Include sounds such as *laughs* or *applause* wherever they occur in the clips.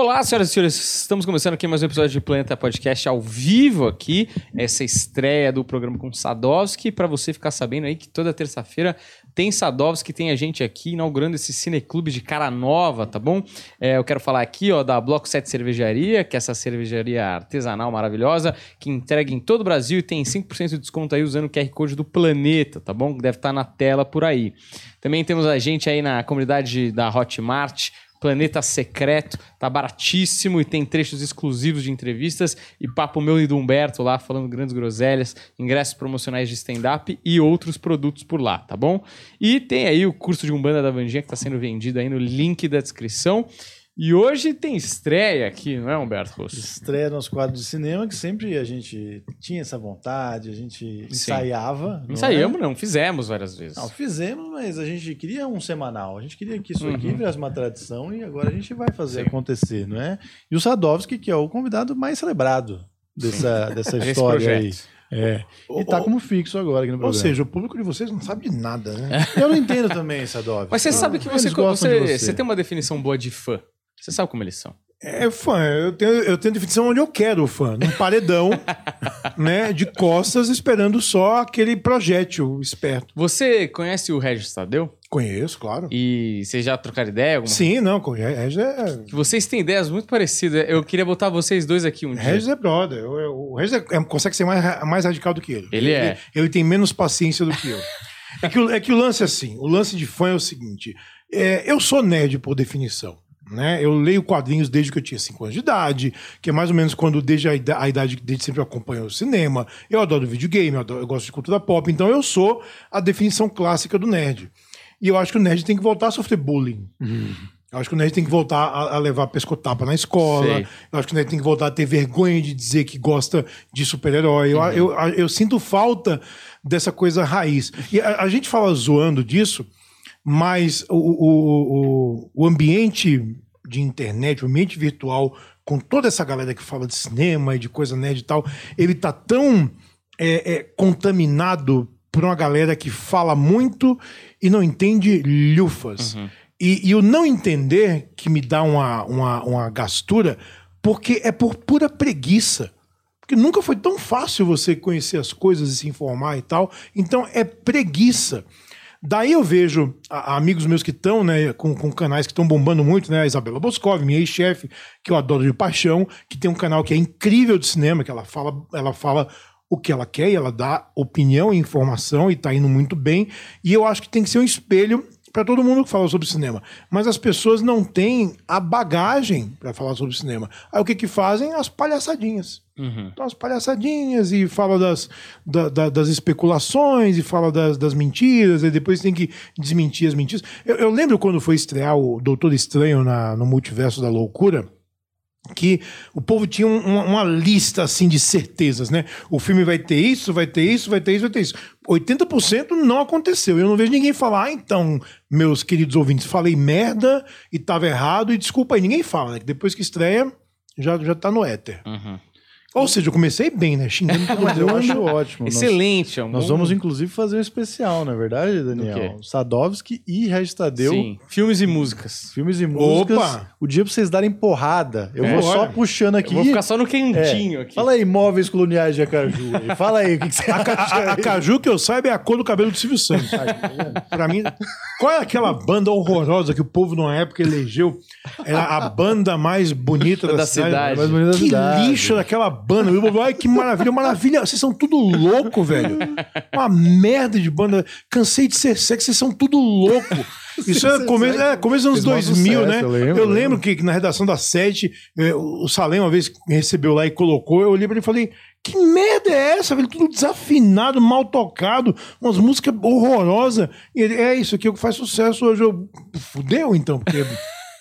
Olá, senhoras e senhores, estamos começando aqui mais um episódio de Planeta Podcast ao vivo aqui, essa estreia do programa com Sadovski, para você ficar sabendo aí que toda terça-feira tem Sadovski, tem a gente aqui inaugurando esse cineclube de cara nova, tá bom? É, eu quero falar aqui, ó, da Bloco 7 Cervejaria, que é essa cervejaria artesanal maravilhosa, que entrega em todo o Brasil e tem 5% de desconto aí usando o QR Code do Planeta, tá bom? Deve estar na tela por aí. Também temos a gente aí na comunidade da Hotmart, Planeta Secreto, tá baratíssimo e tem trechos exclusivos de entrevistas e papo meu e do Humberto lá falando grandes groselhas, ingressos promocionais de stand-up e outros produtos por lá, tá bom? E tem aí o curso de Umbanda da Vandinha que tá sendo vendido aí no link da descrição. E hoje tem estreia aqui, não é, Humberto Rosso? Estreia nos quadros de cinema, que sempre a gente tinha essa vontade, a gente ensaiava. Não Ensaiamos, é? não, fizemos várias vezes. Não, fizemos, mas a gente queria um semanal. A gente queria que isso uhum. aqui virasse uma tradição e agora a gente vai fazer Sim. acontecer, não é? E o Sadovski, que é o convidado mais celebrado dessa, dessa *laughs* história aí. É. E tá como fixo agora aqui no programa. Ou seja, o público de vocês não sabe de nada, né? *laughs* Eu não entendo também, Sadovski. Mas você sabe que você, você, você, você tem uma definição boa de fã. Você sabe como eles são. É fã, eu tenho, eu tenho definição onde eu quero o fã, num paredão, *laughs* né, de costas, esperando só aquele projétil esperto. Você conhece o Regis Tadeu? Conheço, claro. E vocês já trocaram ideia? Alguma... Sim, não, o Regis é... Vocês têm ideias muito parecidas. Eu queria botar vocês dois aqui um dia. Regis é brother. O Regis é, é, consegue ser mais, mais radical do que ele. Ele, ele é. Ele, ele, tem menos paciência do que eu. é, que, é que o lance é assim, o lance de fã é o seguinte, é, eu sou nerd por definição. Né? Eu leio quadrinhos desde que eu tinha 5 anos de idade, que é mais ou menos quando, desde a idade, a idade desde sempre eu acompanho o cinema. Eu adoro videogame, eu, adoro, eu gosto de cultura pop, então eu sou a definição clássica do nerd. E eu acho que o nerd tem que voltar a sofrer bullying. Uhum. Eu acho que o nerd tem que voltar a, a levar pescotapa na escola. Sei. Eu acho que o nerd tem que voltar a ter vergonha de dizer que gosta de super-herói. Uhum. Eu, eu, eu, sinto falta dessa coisa raiz. E a, a gente fala zoando disso, mas o, o, o, o ambiente de internet, o ambiente virtual, com toda essa galera que fala de cinema e de coisa nerd e tal, ele tá tão é, é, contaminado por uma galera que fala muito e não entende lufas. Uhum. E, e, o não entender que me dá uma, uma, uma gastura, porque é por pura preguiça. Porque nunca foi tão fácil você conhecer as coisas e se informar e tal. Então é preguiça. Daí eu vejo a, amigos meus que estão, né, com, com canais que estão bombando muito, né? A Isabela Boscov, minha ex-chefe, que eu adoro de paixão, que tem um canal que é incrível de cinema, que ela fala, ela fala o que ela quer e ela dá opinião e informação e tá indo muito bem. E eu acho que tem que ser um espelho para todo mundo que fala sobre cinema. Mas as pessoas não têm a bagagem para falar sobre cinema. Aí o que que fazem? As palhaçadinhas. Uhum. Então, as palhaçadinhas e fala das, da, da, das especulações e fala das, das, mentiras, e depois tem que desmentir as mentiras. Eu, eu lembro quando foi estrear o Doutor Estranho na, no Multiverso da Loucura que o povo tinha uma, uma, lista assim de certezas, né? O filme vai ter isso, vai ter isso, vai ter isso, vai ter isso. 80% não aconteceu. Eu não vejo ninguém falar, ah, então, meus queridos ouvintes, falei merda e tava errado e desculpa aí. Ninguém fala, né? Depois que estreia, já, já tá no éter. Uhum. Ou seja, eu comecei bem, né? Xingando todo *laughs* mundo. eu acho ótimo. Excelente. Nós, nós vamos, inclusive, fazer um especial, não é verdade, Daniel? Sadovski e Regis Tadeu. Sim. Filmes e músicas. Filmes e músicas. Opa! O dia pra vocês darem porrada. Eu é, vou só puxando aqui. Vou ficar só no quentinho é. aqui. Fala aí, móveis coloniais de Acaju. *laughs* Fala aí, o que, que você acha? A, a, Acaju, que eu saiba, é a cor do cabelo do Silvio Santos. pra mim... Qual é aquela banda horrorosa que o povo numa época elegeu? Era a banda mais bonita *laughs* da, da cidade. cidade. Bonita que cidade. lixo daquela banda. Ai, que maravilha, maravilha. Vocês são tudo louco, velho. Uma merda de banda. Cansei de ser sexy, vocês são tudo louco. Isso é começo, é começo dos anos 2000, né? Eu lembro, eu lembro que, que, na redação da sete, eh, o Salem uma vez recebeu lá e colocou, eu olhei pra ele e falei, que merda é essa, velho? Tudo desafinado, mal tocado, umas músicas horrorosas. E ele, é isso aqui é o que faz sucesso hoje. Eu, fudeu então, porque...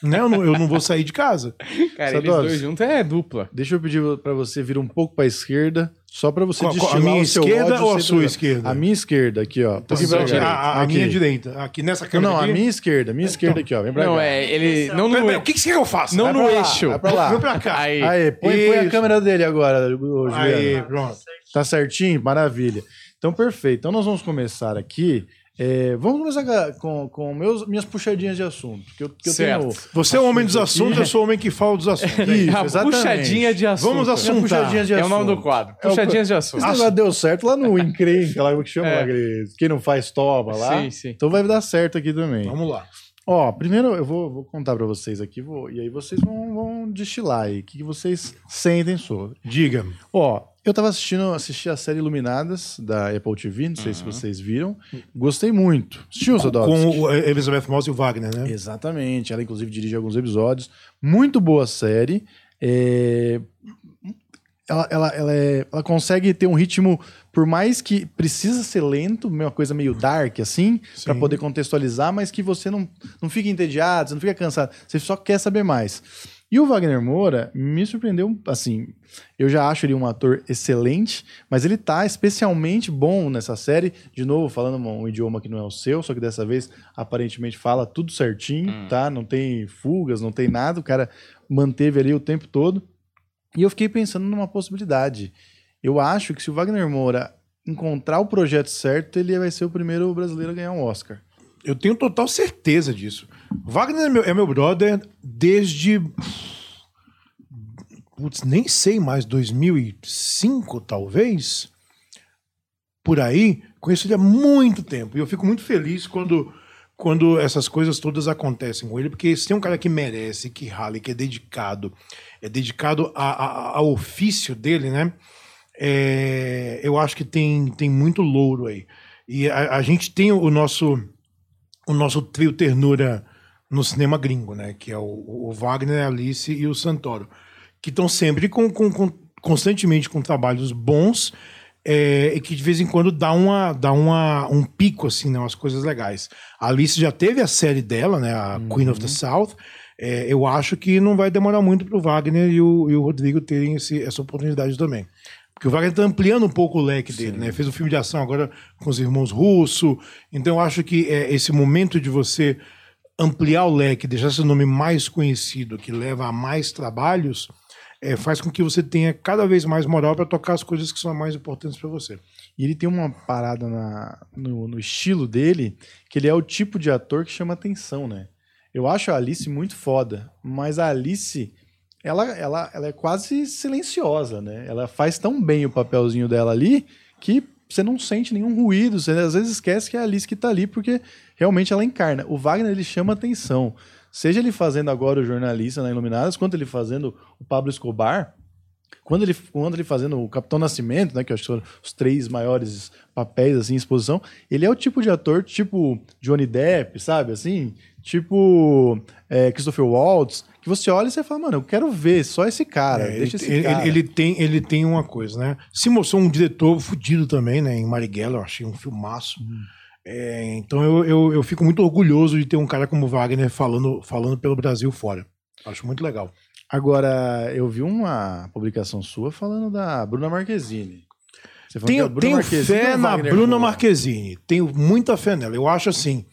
né? Eu não, eu não vou sair de casa. *laughs* Cara, Sadoros, eles dois juntos é dupla. Deixa eu pedir para você vir um pouco para a esquerda, só para você qual, destilar a minha esquerda ou a sua esquerda? A minha esquerda, aqui, ó. Então, pra a, a, a minha direita. Aqui nessa câmera. Não, aqui? a minha esquerda, a minha esquerda aqui, ó. Vem pra não, cá. Não, é, ele. Não no. o que, que você quer que eu faça? Não vai no eixo. Vai pra lá. Vem pra cá. Aí, Aí põe, põe, a câmera dele agora, Juliano. Aí, pronto. Tá certinho? Maravilha. Então, perfeito. Então, nós vamos começar aqui É, vamos começar com, com meus, minhas puxadinhas de assunto. Que eu, que eu tenho Você é o homem dos assuntos, eu sou o homem que fala dos assuntos. *laughs* Isso, a exatamente. puxadinha de assunto. Vamos assuntar. Puxadinha de assunto. É o nome do quadro. É puxadinhas de assunto. Esse negócio deu certo lá no *laughs* Encrenca, lá que chama, é. quem não faz toma lá. Sim, sim. Então vai dar certo aqui também. Vamos lá. Ó, primeiro eu vou, vou contar para vocês aqui, vou, e aí vocês vão, vão destilar aí, o que, que vocês sentem sobre. Diga. Ó, eu tava assistindo assisti a série Iluminadas da Apple TV, não sei uhum. se vocês viram. Gostei muito. Assistiu, Sadovski? Com o Elizabeth Moss e o Wagner, né? Exatamente. Ela, inclusive, dirige alguns episódios. Muito boa série. É ela, ela, ela, é, ela consegue ter um ritmo, por mais que precisa ser lento, uma coisa meio dark, assim, para poder contextualizar, mas que você não, não fica entediado, você não fica cansado, você só quer saber mais. E o Wagner Moura me surpreendeu, assim, eu já acho ele um ator excelente, mas ele tá especialmente bom nessa série, de novo, falando um idioma que não é o seu, só que dessa vez aparentemente fala tudo certinho, hum. tá? Não tem fugas, não tem nada, o cara manteve ali o tempo todo. E eu fiquei pensando numa possibilidade. Eu acho que se o Wagner Moura encontrar o projeto certo, ele vai ser o primeiro brasileiro a ganhar um Oscar. Eu tenho total certeza disso. Wagner é meu, é meu brother desde. Putz, nem sei mais, 2005 talvez? Por aí. Conheço ele há muito tempo. E eu fico muito feliz quando, quando essas coisas todas acontecem com ele, porque se tem um cara que merece, que rala, que é dedicado, é dedicado a, ao ofício dele, né? É, eu acho que tem, tem muito louro aí. E a, a, gente tem o nosso o nosso trio ternura no cinema gringo, né? Que é o, o Wagner, a Alice e o Santoro, que estão sempre com, com, com, constantemente com trabalhos bons é, e que de vez em quando dá uma dá uma um pico assim, né? Umas coisas legais. A Alice já teve a série dela, né? A uhum. Queen of the. South é, eu acho que não vai demorar muito para o Wagner e o, e o Rodrigo terem esse, essa oportunidade também. Porque o Wagner está ampliando um pouco o leque Sim. dele, né? Fez um filme de ação agora com os irmãos Russo. Então eu acho que é, esse momento de você ampliar o leque, deixar seu nome mais conhecido, que leva a mais trabalhos, é, faz com que você tenha cada vez mais moral para tocar as coisas que são mais importantes para você. E ele tem uma parada na, no, no, estilo dele, que ele é o tipo de ator que chama atenção, né? Eu acho a Alice muito foda, mas a Alice, ela, ela, ela é quase silenciosa, né? Ela faz tão bem o papelzinho dela ali que você não sente nenhum ruído, você às vezes esquece que é a Alice que tá ali, porque realmente ela encarna. O Wagner, ele chama atenção. Seja ele fazendo agora o jornalista na Iluminadas, quanto ele fazendo o Pablo Escobar, quando ele, quando ele fazendo o Capitão Nascimento, né, que eu acho que são os três maiores papéis assim em exposição, ele é o tipo de ator tipo Johnny Depp, sabe, assim, tipo é, Christopher Waltz, que você olha e você fala, mano, eu quero ver só esse cara, é, deixa ele, esse ele, cara. Ele, tem, ele tem uma coisa, né? Se mostrou um diretor fudido também, né? Em Marighella, eu achei um filmaço. Hum. É, então eu, eu, eu fico muito orgulhoso de ter um cara como Wagner falando, falando pelo Brasil fora. Acho muito legal. Agora, eu vi uma publicação sua falando da Bruna Marquezine. Tenho, tenho fé na Bruna Marquezine. Tenho muita fé nela. Eu acho assim.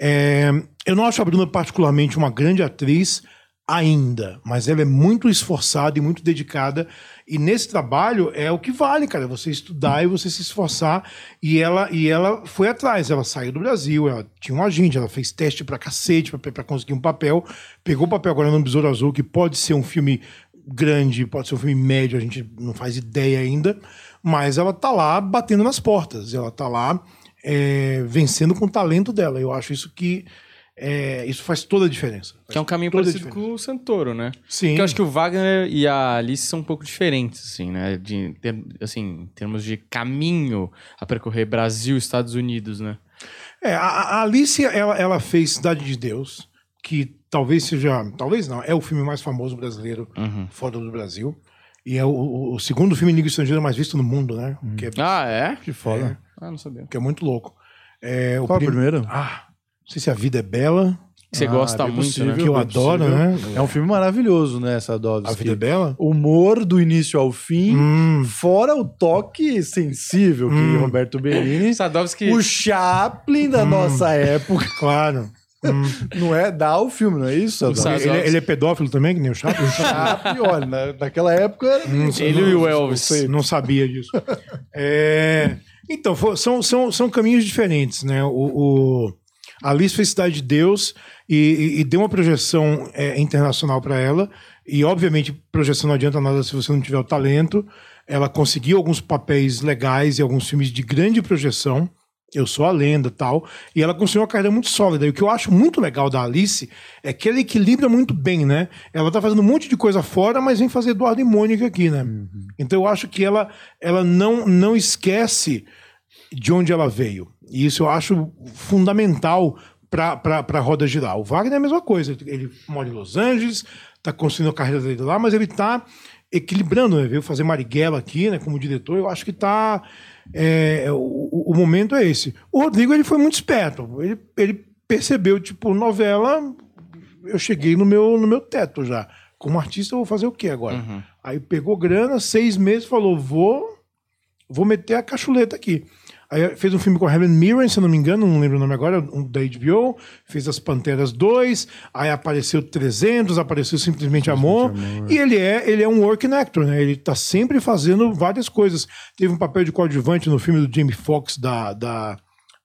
É, eu não acho a Bruna particularmente uma grande atriz ainda, mas ela é muito esforçada e muito dedicada. E nesse trabalho é o que vale, cara, você estudar e você se esforçar. E ela e ela foi atrás, ela saiu do Brasil, ela tinha um agente, ela fez teste pra cacete pra, conseguir um papel. Pegou o papel agora no Besouro Azul, que pode ser um filme grande, pode ser um filme médio, a gente não faz ideia ainda, mas ela tá lá batendo nas portas, ela tá lá é, vencendo com o talento dela. Eu acho isso que é, isso faz toda a diferença. que é um caminho parecido com o Santoro, né? Sim. Porque eu acho que o Wagner e a Alice são um pouco diferentes, assim, né? De, assim, em termos de caminho a percorrer Brasil e Estados Unidos, né? É, a, a Alice, ela, ela fez Cidade de Deus, que talvez seja, talvez não, é o filme mais famoso brasileiro uhum. fora do Brasil. E é o, o segundo filme em língua estrangeira mais visto no mundo, né? Uhum. É, ah, é? Que foda. É. Ah, não sabia. Que é muito louco. É, o Qual prim... primeiro? Ah, não sei se a vida é bela. Que você ah, gosta é muito, né? Que eu adoro, né? É um filme maravilhoso, né, essa Dovski? A Vida é Bela? Humor do início ao fim, hum. fora o toque sensível que hum. Roberto Benini... Sadovski... O Chaplin da hum. nossa época. Claro. Hum. Não é dar o filme, não é isso? Ele, ele, é pedófilo também, que nem o Chaplin? O Chaplin, olha, na, naquela época... Hum, ele e o Elvis. Não, não sabia disso. É... Então, são, são, são caminhos diferentes, né? O, o Alice fez Cidade de Deus e, e, e deu uma projeção é, internacional para ela. E, obviamente, projeção não adianta nada se você não tiver o talento. Ela conseguiu alguns papéis legais e alguns filmes de grande projeção. Eu sou a lenda tal. E ela construiu uma carreira muito sólida. E o que eu acho muito legal da Alice é que ela equilibra muito bem, né? Ela tá fazendo um monte de coisa fora, mas vem fazer Eduardo e Mônica aqui, né? Uhum. Então eu acho que ela, ela não, não esquece de onde ela veio. E isso eu acho fundamental para a roda girar. O Wagner é a mesma coisa. Ele mora em Los Angeles, está construindo a carreira dele lá, mas ele está equilibrando, né? Veio fazer Marighella aqui, né? Como diretor, eu acho que está é, o, o, momento é esse. O Rodrigo ele foi muito esperto. Ele, ele percebeu, tipo, novela, eu cheguei no meu, no meu teto já. Como artista, eu vou fazer o quê agora? Uhum. Aí pegou grana, seis meses, falou: vou, vou meter a cachuleta aqui. Aí fez um filme com a Helen Mirren, se eu não me engano, não lembro o nome agora, um, da HBO. Fez As Panteras 2, aí apareceu 300, apareceu Simplesmente Amor. Amor. E ele é, ele é um working actor, né? Ele tá sempre fazendo várias coisas. Teve um papel de coadjuvante no filme do Jamie Foxx da, da,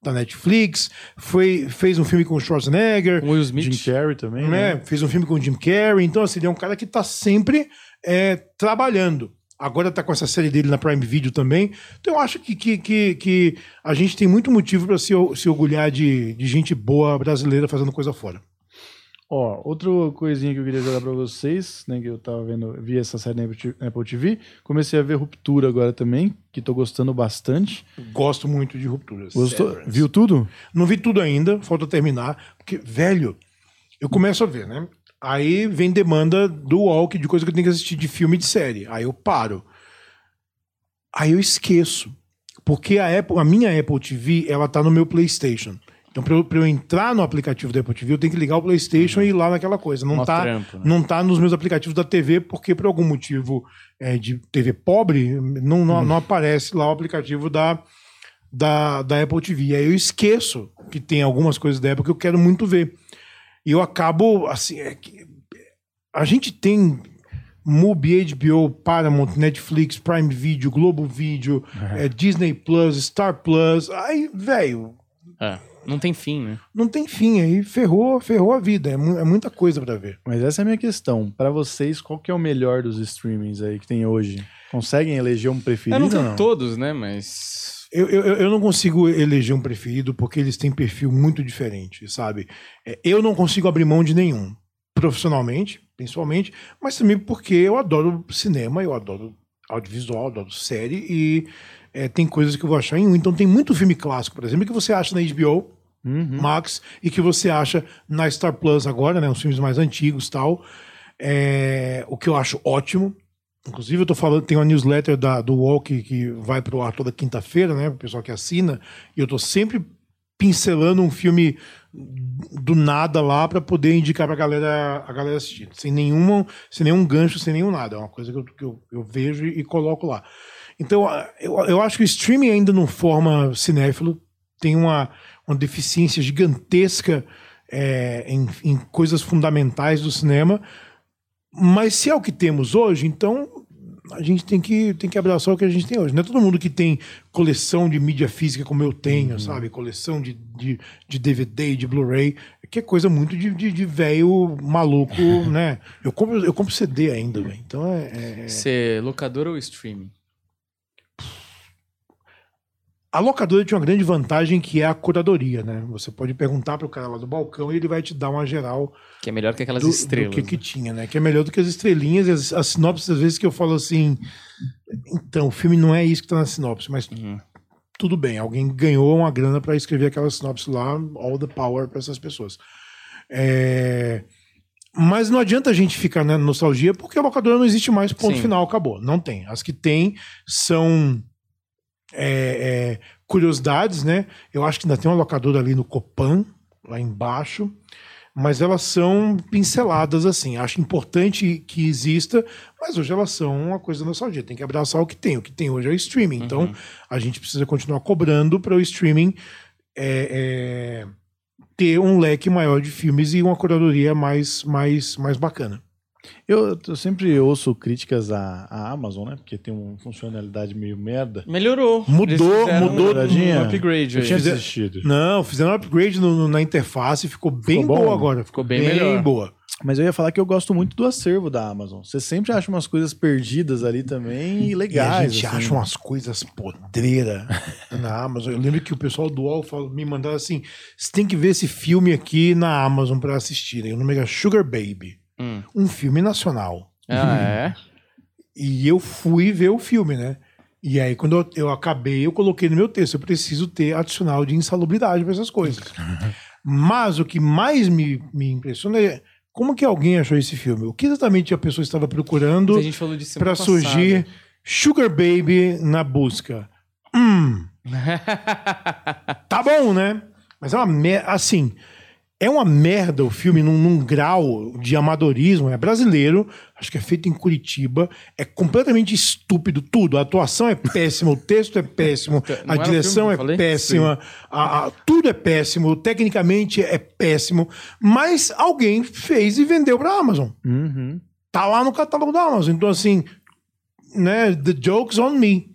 da Netflix. Foi, fez um filme com o Schwarzenegger. Com o Will Smith. Jim Carrey também, né? né? Fez um filme com o Jim Carrey. Então, assim, ele é um cara que tá sempre é, trabalhando. Agora está com essa série dele na Prime Video também. Então eu acho que, que, que, que a gente tem muito motivo para se, se orgulhar de, de gente boa brasileira fazendo coisa fora. Ó, outra coisinha que eu queria jogar para vocês, né, que eu tava vendo, vi essa série na Apple TV, comecei a ver Ruptura agora também, que tô gostando bastante. Gosto muito de Rupturas. Gostou? Viu tudo? Não vi tudo ainda, falta terminar, porque, velho, eu começo a ver, né? Aí vem demanda do Walk de coisa que eu tenho que assistir de filme e de série. Aí eu paro. Aí eu esqueço. Porque a, Apple, a minha Apple TV, ela tá no meu PlayStation. Então, para eu, eu, entrar no aplicativo da Apple TV, eu tenho que ligar o PlayStation uhum. e ir lá naquela coisa. Não está né? não tá nos meus aplicativos da TV, porque por algum motivo é, de TV pobre, não, não, uhum. não, aparece lá o aplicativo da, da, da Apple TV. Aí eu esqueço que tem algumas coisas da Apple que eu quero muito ver. E eu acabo, assim, é a gente tem Mubi, HBO, Paramount, Netflix, Prime Video, Globo Video, uhum. é, Disney Plus, Star Plus. Aí, velho. É, não tem fim, né? Não tem fim. Aí ferrou, ferrou a vida. É, é muita coisa para ver. Mas essa é a minha questão. Para vocês, qual que é o melhor dos streamings aí que tem hoje? Conseguem eleger um preferido? Eu não tenho todos, né? Mas. Eu, eu, eu, não consigo eleger um preferido porque eles têm perfil muito diferente, sabe? É, eu não consigo abrir mão de nenhum, profissionalmente, principalmente, mas também porque eu adoro cinema, eu adoro audiovisual, adoro série e é, tem coisas que eu vou achar em um. Então tem muito filme clássico, por exemplo, que você acha na HBO uhum. Max e que você acha na Star Plus agora, né? Os filmes mais antigos tal. É, o que eu acho ótimo. Inclusive, eu tô falando, tem uma newsletter da, do Walk que vai pro ar toda quinta-feira, né? O pessoal que assina. E eu tô sempre pincelando um filme do nada lá para poder indicar pra galera, a galera assistir. Sem, nenhuma, sem nenhum gancho, sem nenhum nada. É uma coisa que eu, que eu, eu vejo e, e coloco lá. Então, eu, eu acho que o streaming ainda não forma cinéfilo. Tem uma, uma deficiência gigantesca é, em, em coisas fundamentais do cinema. Mas se é o que temos hoje, então a gente tem que, tem que abraçar o que a gente tem hoje. Não é todo mundo que tem coleção de mídia física como eu tenho, uhum. sabe? Coleção de, de, de DVD, de Blu-ray, que é coisa muito de, de, de velho maluco, *laughs* né? Eu compro, eu compro CD ainda, velho. Então é. é... Você locador ou streaming? A locadora tinha uma grande vantagem que é a curadoria, né? Você pode perguntar para o cara lá do balcão e ele vai te dar uma geral. Que é melhor que aquelas do, estrelas. Do que, né? que tinha, né? Que é melhor do que as estrelinhas e as, as sinopses, às vezes, que eu falo assim. Então, o filme não é isso que está na sinopse, mas uhum. tudo bem. Alguém ganhou uma grana para escrever aquela sinopse lá, all the power para essas pessoas. É... Mas não adianta a gente ficar na nostalgia, porque a locadora não existe mais, ponto Sim. final, acabou. Não tem. As que tem são é, é, curiosidades, né? Eu acho que ainda tem uma locadora ali no Copan, lá embaixo, mas elas são pinceladas assim. Acho importante que exista, mas hoje elas são uma coisa nostalgia. Tem que abraçar o que tem. O que tem hoje é o streaming. Então, uhum. Então a gente precisa continuar cobrando para o streaming é, é, ter um leque maior de filmes e uma curadoria mais, mais, mais bacana. Eu, eu sempre ouço críticas à, à Amazon, né? Porque tem uma funcionalidade meio merda. Melhorou. Mudou, mudou, um Douradinha. upgrade Eu aí. tinha assistido. Não, fizeram um upgrade no- no- na interface, ficou bem Ficou bom? boa agora. Ficou bem melhor. boa. Mas eu ia falar que eu gosto muito do acervo da Amazon. Você sempre acha umas coisas perdidas ali também e legais. e a gente assim. acha umas coisas podreiras na Amazon. Eu lembro que o pessoal do UOL me mandava assim: você tem que ver esse filme aqui na Amazon pra assistir. O nome é Sugar Baby. Hum. Um filme nacional. Ah, é? E eu fui ver o filme, né? E aí, quando eu, eu acabei, eu coloquei no meu texto: eu preciso ter adicional de insalubridade para essas coisas. *laughs* Mas o que mais me, me impressiona é como que alguém achou esse filme? O que exatamente a pessoa estava procurando para surgir Sugar Baby na busca? Hum, *laughs* tá bom, né? Mas é uma merda. Assim, é uma merda o filme num, num grau de amadorismo. É brasileiro, acho que é feito em Curitiba. É completamente estúpido tudo. A atuação é péssima, o texto é péssimo, Não a direção é péssima, a- a- tudo é péssimo, tecnicamente é péssimo. Mas alguém fez e vendeu pra Amazon. Uhum. Tá lá no catálogo da Amazon. Então, assim, né? The joke's on me.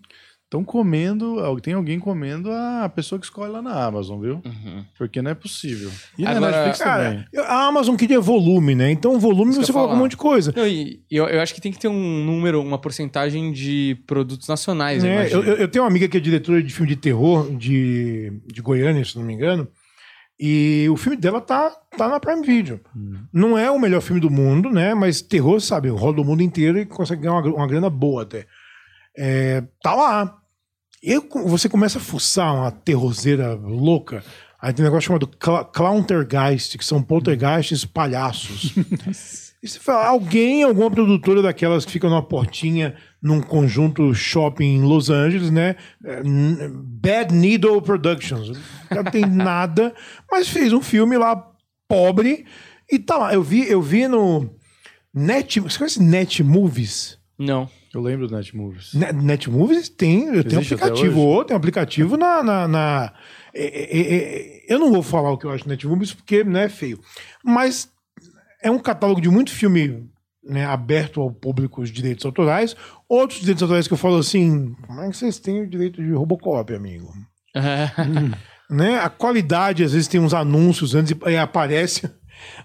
Estão comendo, tem alguém comendo a pessoa que escolhe lá na Amazon, viu? Uhum. Porque não é possível. E Agora, na Netflix também. Cara, a Amazon queria volume, né? Então, volume Isso você coloca um monte de coisa. Não, e eu, eu acho que tem que ter um número, uma porcentagem de produtos nacionais, eu É, eu, eu- eu tenho uma amiga que é diretora de filme de terror de, de Goiânia, se não me engano. E o filme dela tá, tá na Prime Video. Não é o melhor filme do mundo, né? Mas terror, sabe, roda o mundo inteiro e consegue ganhar uma, uma grana boa até. É, tá lá. E você começa a fuçar uma terrorzeira louca. Aí tem um negócio chamado cla Clowntergeist, que são poltergeists palhaços. *laughs* E você fala, alguém, alguma produtora daquelas que ficam numa portinha num conjunto shopping em Los Angeles, né? É, Bad Needle Productions. O cara não tem *laughs* nada, mas fez um filme lá pobre e tá lá. Eu vi, eu vi no Net, você conhece Net Movies? Não. Eu lembro do Netmovies. Net, Net Movies tem, eu tenho Existe até aplicativo, hoje? ou tem aplicativo na. na, na- é, é, é, eu não vou falar o que eu acho do Net Movies porque não é feio. Mas é um catálogo de muito filme né, aberto ao público os direitos autorais. Outros direitos autorais que eu falo assim: como é que vocês têm o direito de Robocop, amigo? *laughs* né? A qualidade, às vezes, tem uns anúncios antes e aparece.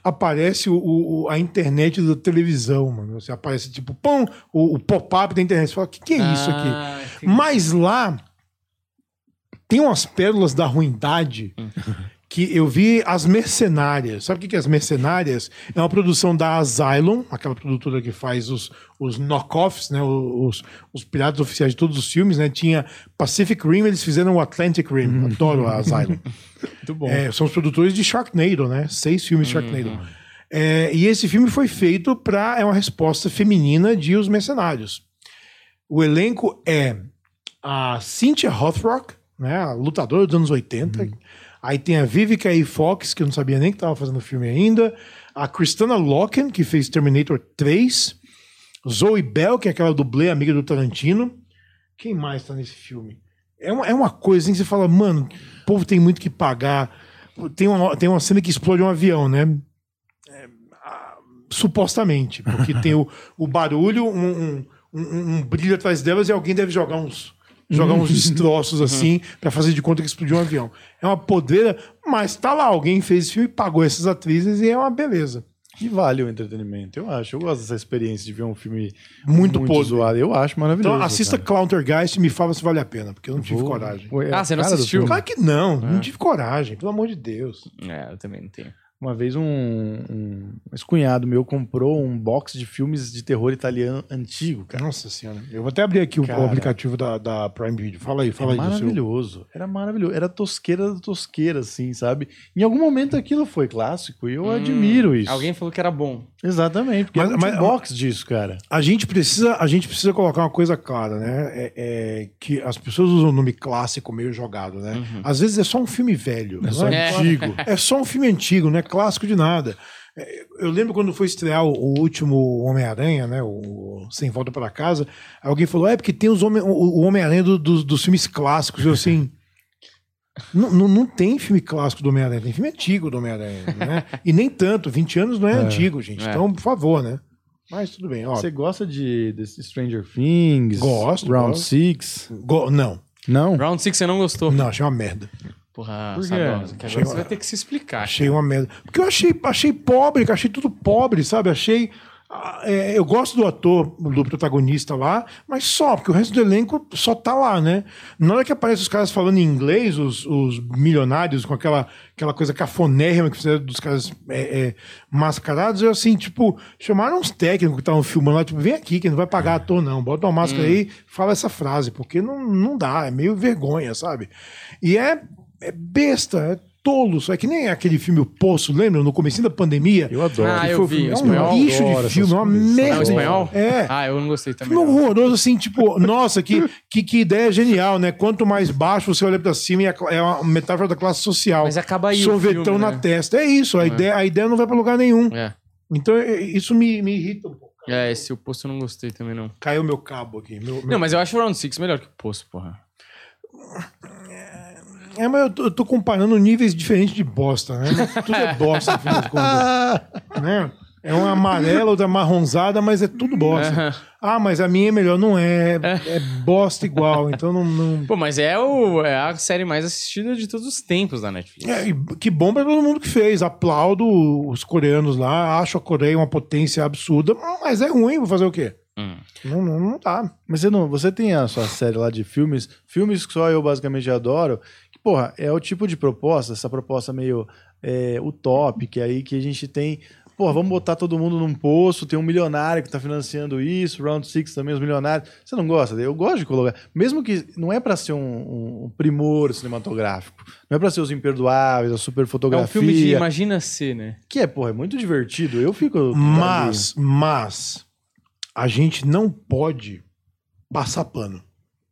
Aparece o, o- a internet da televisão, mano. Você aparece tipo, pão, o, o pop-up da internet. Você fala, o que, que é isso aqui? Ah, entendi. Mas lá tem umas pérolas da ruindade que eu vi as mercenárias. Sabe o que é as mercenárias? É uma produção da Asylum, aquela produtora que faz os, os knock-offs, né? Os, os piratas oficiais de todos os filmes, né? Tinha Pacific Rim, eles fizeram o Atlantic Rim. Adoro a Asylum. *laughs* Muito bom. É, são os produtores de Sharknado, né? Seis filmes de Sharknado. É, e esse filme foi feito para é uma resposta feminina de Os Mercenários. O elenco é a Cynthia Rothrock, né? A lutadora dos anos 80. Aí tem a Vivica A. Fox, que eu não sabia nem que estava fazendo filme ainda. A Christina Loken, que fez Terminator 3. Zoe Bell, que é aquela dublê amiga do Tarantino. Quem mais tá nesse filme? É uma, é uma coisa assim que você fala, mano, o povo tem muito que pagar. Tem uma, tem uma cena que explode um avião, né? É, ah, supostamente, porque *laughs* tem o, o barulho, um, um, um- um brilho atrás delas e alguém deve jogar uns jogar uns destroços assim pra fazer de conta que explodiu um avião. É uma podreira, mas tá lá, alguém fez esse filme, pagou essas atrizes e é uma beleza. E vale o entretenimento, eu acho. Eu gosto dessa experiência de ver um filme Muito podre. zoado. Eu acho maravilhoso. Então assista cara. Countergeist e me fala se vale a pena, porque eu não tive Vou- coragem. É Ah, você não assistiu? Claro que não, não tive coragem, pelo amor de Deus. É, eu também não tenho. Uma vez um, um ex-cunhado meu comprou um box de filmes de terror italiano antigo, cara. Nossa senhora. Eu vou até abrir aqui o, o Cara. aplicativo da, da Prime Video. Fala aí, fala Era aí do seu. maravilhoso. Era maravilhoso. Era tosqueira da tosqueira, assim, sabe? Em algum momento aquilo foi clássico e eu admiro isso. Hum, Alguém falou que era bom. Exatamente, porque Mas- mas, mas- um box disso, cara. A gente precisa, a gente precisa colocar uma coisa clara, né? É, é que as pessoas usam o nome clássico meio jogado, né? Às vezes é só um filme velho. É só não É. antigo. É só um filme antigo, não é clássico de nada. É, Eu lembro quando foi estrear o, último Homem-Aranha, né? O Sem Volta para Casa, alguém falou: é porque tem os Homem- o, Homem-Aranha do- dos- dos filmes clássicos. Eu assim. *laughs* Não, não, não tem filme clássico do Homem-Aranha, tem filme antigo do Homem-Aranha, né? E nem tanto, 20 anos não *laughs* é, antigo, gente. é. Então, por favor, né? Mas tudo bem, ó. Você gosta de, de Stranger Things? Gosto, Round gosto. Six? Go- não, Não? Round 6 você não gostou? não, achei uma merda. Porra, Por que agora você vai ter que se explicar. Achei uma merda. Porque eu achei, achei pobre, achei tudo pobre, sabe? Achei. ah, é, eu gosto do ator, do protagonista lá, mas só, porque o resto do elenco só tá lá, né? Na hora que aparece os caras falando em inglês, os, os milionários, com aquela, aquela coisa cafonérrima que fizeram dos caras é, é, mascarados, eu assim, tipo, chamaram uns técnicos que estavam filmando lá, tipo, vem aqui, que não vai pagar ator, não. Bota uma máscara aí, fala essa frase, porque não, não dá, é meio vergonha, sabe? E é, é besta, é tolo, só é que nem aquele filme O Poço, lembra? No começo da pandemia. Eu adoro. Ah, eu vi, é espanhol. um lixo de filme, é uma merda. o espanhol? É. Ah, eu não gostei também. Filme horroroso, assim, tipo, *laughs* nossa, que, que, que ideia genial, né? Quanto mais baixo você olha pra cima, é uma metáfora da classe social. Mas acaba aí o Sorvetão filme, na né? testa. É isso, a, Ideia, a ideia não vai pra lugar nenhum. É. Então, é- isso me, me irrita um pouco. É, esse o Poço eu não gostei também, não. Caiu meu cabo aqui. Meu, meu- Não, mas eu acho o Round 6 melhor que o Poço, porra. É, mas eu tô, eu tô comparando níveis diferentes de bosta, né? *laughs* Tudo é bosta, no fim das contas. *laughs* né? É uma amarela, outra marronzada, mas é tudo bosta. Aham. Ah, mas a minha é melhor. Não é. É bosta igual. Então não. não... Pô, mas é, o, é a série mais assistida de todos os tempos da Netflix. É, e que bom pra todo mundo que fez. Aplaudo os coreanos lá. Acho a Coreia uma potência absurda. Mas é ruim, vou fazer o quê? Hum. Não, não, não dá. Mas você não, você tem a sua série lá de filmes, filmes que só eu basicamente adoro, porra, é o tipo de proposta, essa proposta meio é, utópica aí que a gente tem. Porra, vamos botar todo mundo num poço, tem um milionário que tá financiando isso, Round Six também, os milionários. Você não gosta? Eu gosto de colocar. Mesmo que não é pra ser um, um- primor cinematográfico, não é pra ser os imperdoáveis, a super É fotografia. um filme de Imagina ser, né? Que é, porra, é muito divertido. Eu fico. Mas, mas, a gente não pode passar pano.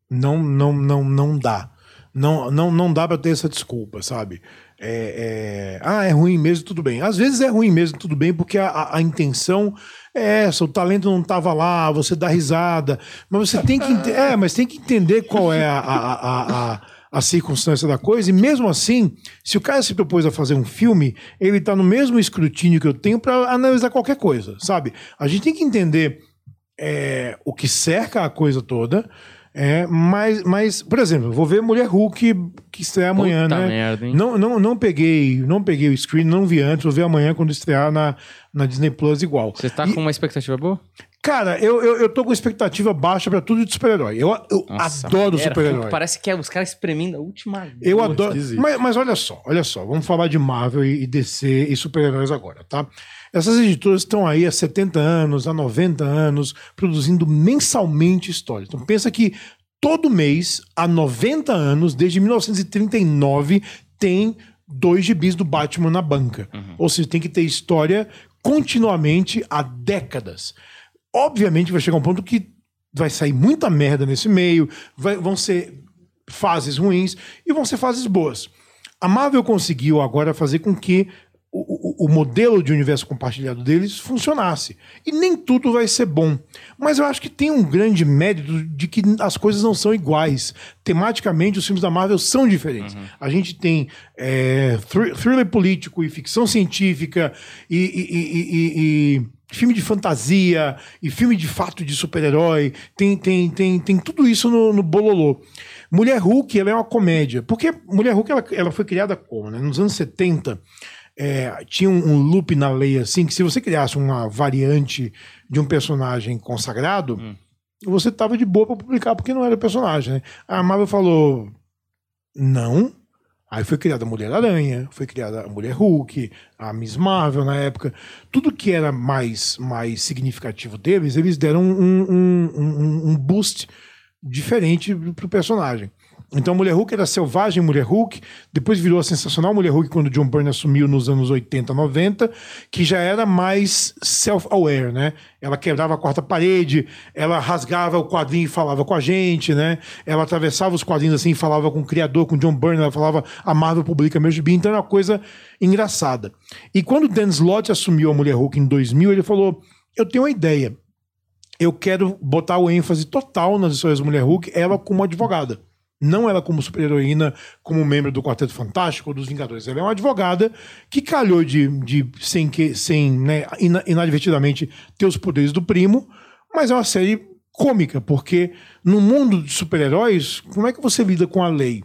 Não, não, não, não dá. Não, não, não dá pra ter essa desculpa, sabe? É, é, ah, é ruim mesmo, tudo bem. Às vezes é ruim mesmo, tudo bem, porque a, a- intenção é essa, o talento não tava lá, você dá risada. Mas você tem que, é, mas tem que entender qual é a, a, a, a, circunstância da coisa, e mesmo assim, se o cara se propôs a fazer um filme, ele tá no mesmo escrutínio que eu tenho para analisar qualquer coisa, sabe? A gente tem que entender é, o que cerca a coisa toda. É, mas, mas, por exemplo, vou ver Mulher Hulk que estreia amanhã, Puta né? merda, hein? Não, não, não peguei, não peguei o screen, não vi antes, vou ver amanhã quando estrear na, na Disney Plus igual. Você tá E- com uma expectativa boa? Cara, eu, eu, eu tô com expectativa baixa pra tudo de super-herói. Eu, eu Nossa, adoro super-herói. Parece que é os caras espremendo a última. Eu gota. adoro. Mas, mas olha só, olha só, vamos falar de Marvel e, e DC e super-heróis agora, tá? Essas editoras estão aí há 70 anos, há 90 anos, produzindo mensalmente histórias. Então pensa que todo mês, há 90 anos, desde 1939, tem dois gibis do Batman na banca. Ou seja, tem que ter história continuamente há décadas. Obviamente vai chegar um ponto que vai sair muita merda nesse meio, vai- vão ser fases ruins e vão ser fases boas. A Marvel conseguiu agora fazer com que o, o- o modelo de universo compartilhado deles funcionasse. E nem tudo vai ser bom. Mas eu acho que tem um grande mérito de que as coisas não são iguais. Tematicamente, os filmes da Marvel são diferentes. A gente tem é, thr- thriller político e ficção científica e- e- e- e filme de fantasia e filme de fato de super-herói. Tem, tem, tem, tem tudo isso no, no Bololô. Mulher Hulk, ela é uma comédia. Porque Mulher Hulk, ela, ela foi criada como? Né? Nos anos 70, é, tinha um, um loop na lei assim, que se você criasse uma variante de um personagem consagrado, você tava de boa pra publicar, porque não era personagem, né? A Marvel falou, não. Aí foi criada a Mulher-Aranha, foi criada a Mulher Hulk, a Miss Marvel na época. Tudo que era mais, mais significativo deles, eles deram um, um, um, um boost diferente pro personagem. Então, Mulher Hulk era selvagem Mulher Hulk, depois virou a sensacional Mulher Hulk quando John Byrne assumiu nos anos 80, 90, que já era mais self-aware, né? Ela quebrava a quarta parede, ela rasgava o quadrinho e falava com a gente, né? Ela atravessava os quadrinhos assim e falava com o criador, com John Byrne, ela falava a Marvel publica meu gibi, então era uma coisa engraçada. E quando Dan Slott assumiu a Mulher Hulk em 2000, ele falou, eu tenho uma ideia, eu quero botar o ênfase total nas histórias da Mulher Hulk, ela como advogada. Não ela como super-heroína, como membro do Quarteto Fantástico ou dos Vingadores. Ela é uma advogada que calhou de, de sem, que, sem né, inadvertidamente, ter os poderes do primo, mas é uma série cômica, porque no mundo de super-heróis, como é que você lida com a lei?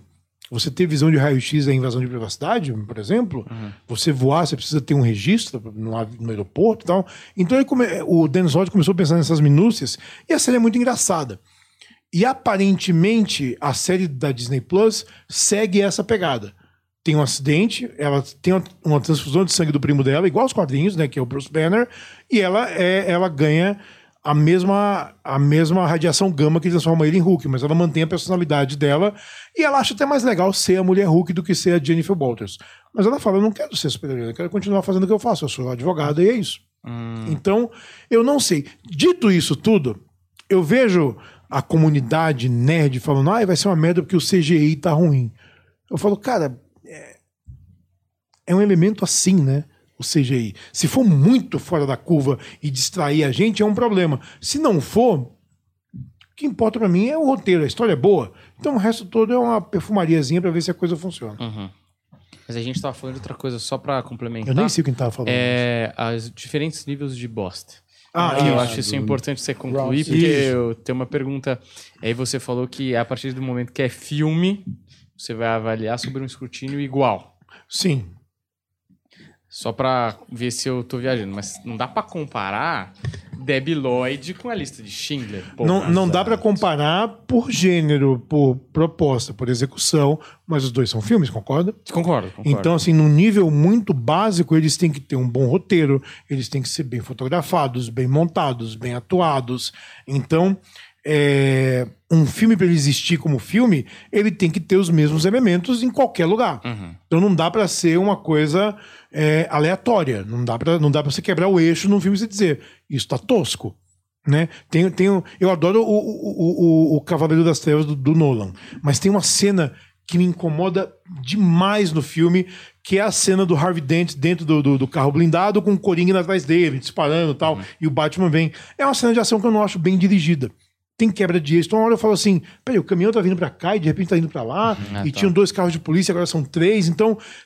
Você ter visão de raio-x é invasão de privacidade, por exemplo. Uhum. Você voar, você precisa ter um registro no, aeroporto e tal. Então come... o Dennis Rodman começou a pensar nessas minúcias e a série é muito engraçada. E aparentemente a série da Disney Plus segue essa pegada. Tem um acidente, ela tem uma transfusão de sangue do primo dela, igual aos quadrinhos, né, que é o Bruce Banner, e ela é, ela ganha a mesma, a mesma radiação gama que transforma ele em Hulk, mas ela mantém a personalidade dela e ela acha até mais legal ser a mulher Hulk do que ser a Jennifer Walters. Mas ela fala: eu não quero ser super-heroína, eu quero continuar fazendo o que eu faço, eu sou advogada e é isso. Hum. Então, eu não sei. Dito isso tudo, eu vejo a comunidade nerd falando: ah, vai ser uma merda porque o CGI tá ruim. Eu falo, cara, é, é um elemento assim, né? o CGI. Se for muito fora da curva e distrair a gente, é um problema. Se não for, o que importa para mim é o roteiro, a história é boa. Então o resto todo é uma perfumariazinha para ver se a coisa funciona. Uhum. Mas a gente tava falando de outra coisa só para complementar. Eu nem sei o que a gente tava falando. É, os diferentes níveis de bosta. Ah, eu acho isso importante você concluir, porque eu tenho uma pergunta. Aí você falou que a partir do momento que é filme, você vai avaliar sobre um escrutínio igual. Sim. Só pra ver se eu tô viajando, mas não dá pra comparar Debbie Lloyd com a lista de Schindler. Não, não dá para comparar por gênero, por proposta, por execução, mas os dois são filmes, concorda? Concordo, concordo. Então, assim, num nível muito básico, eles têm que ter um bom roteiro, eles têm que ser bem fotografados, bem montados, bem atuados. Então, é, um filme para ele existir como filme, ele tem que ter os mesmos elementos em qualquer lugar. Uhum. Então não dá para ser uma coisa é, aleatória. Não dá para não dá para você quebrar o eixo num filme e dizer isso tá tosco. Né? Tem, tem, eu adoro o, o, o, o Cavaleiro das Trevas do, do Nolan, mas tem uma cena que me incomoda demais no filme, que é a cena do Harvey Dent dentro do, do, do carro blindado com o Coringa atrás dele, disparando e tal, uhum. e o Batman vem. É uma cena de ação que eu não acho bem dirigida tem quebra de eixo. Então, uma hora eu falo assim: peraí, o caminhão tá vindo para cá e de repente tá indo para lá, uhum, e tá. tinham dois carros de polícia, agora são três. Então, é,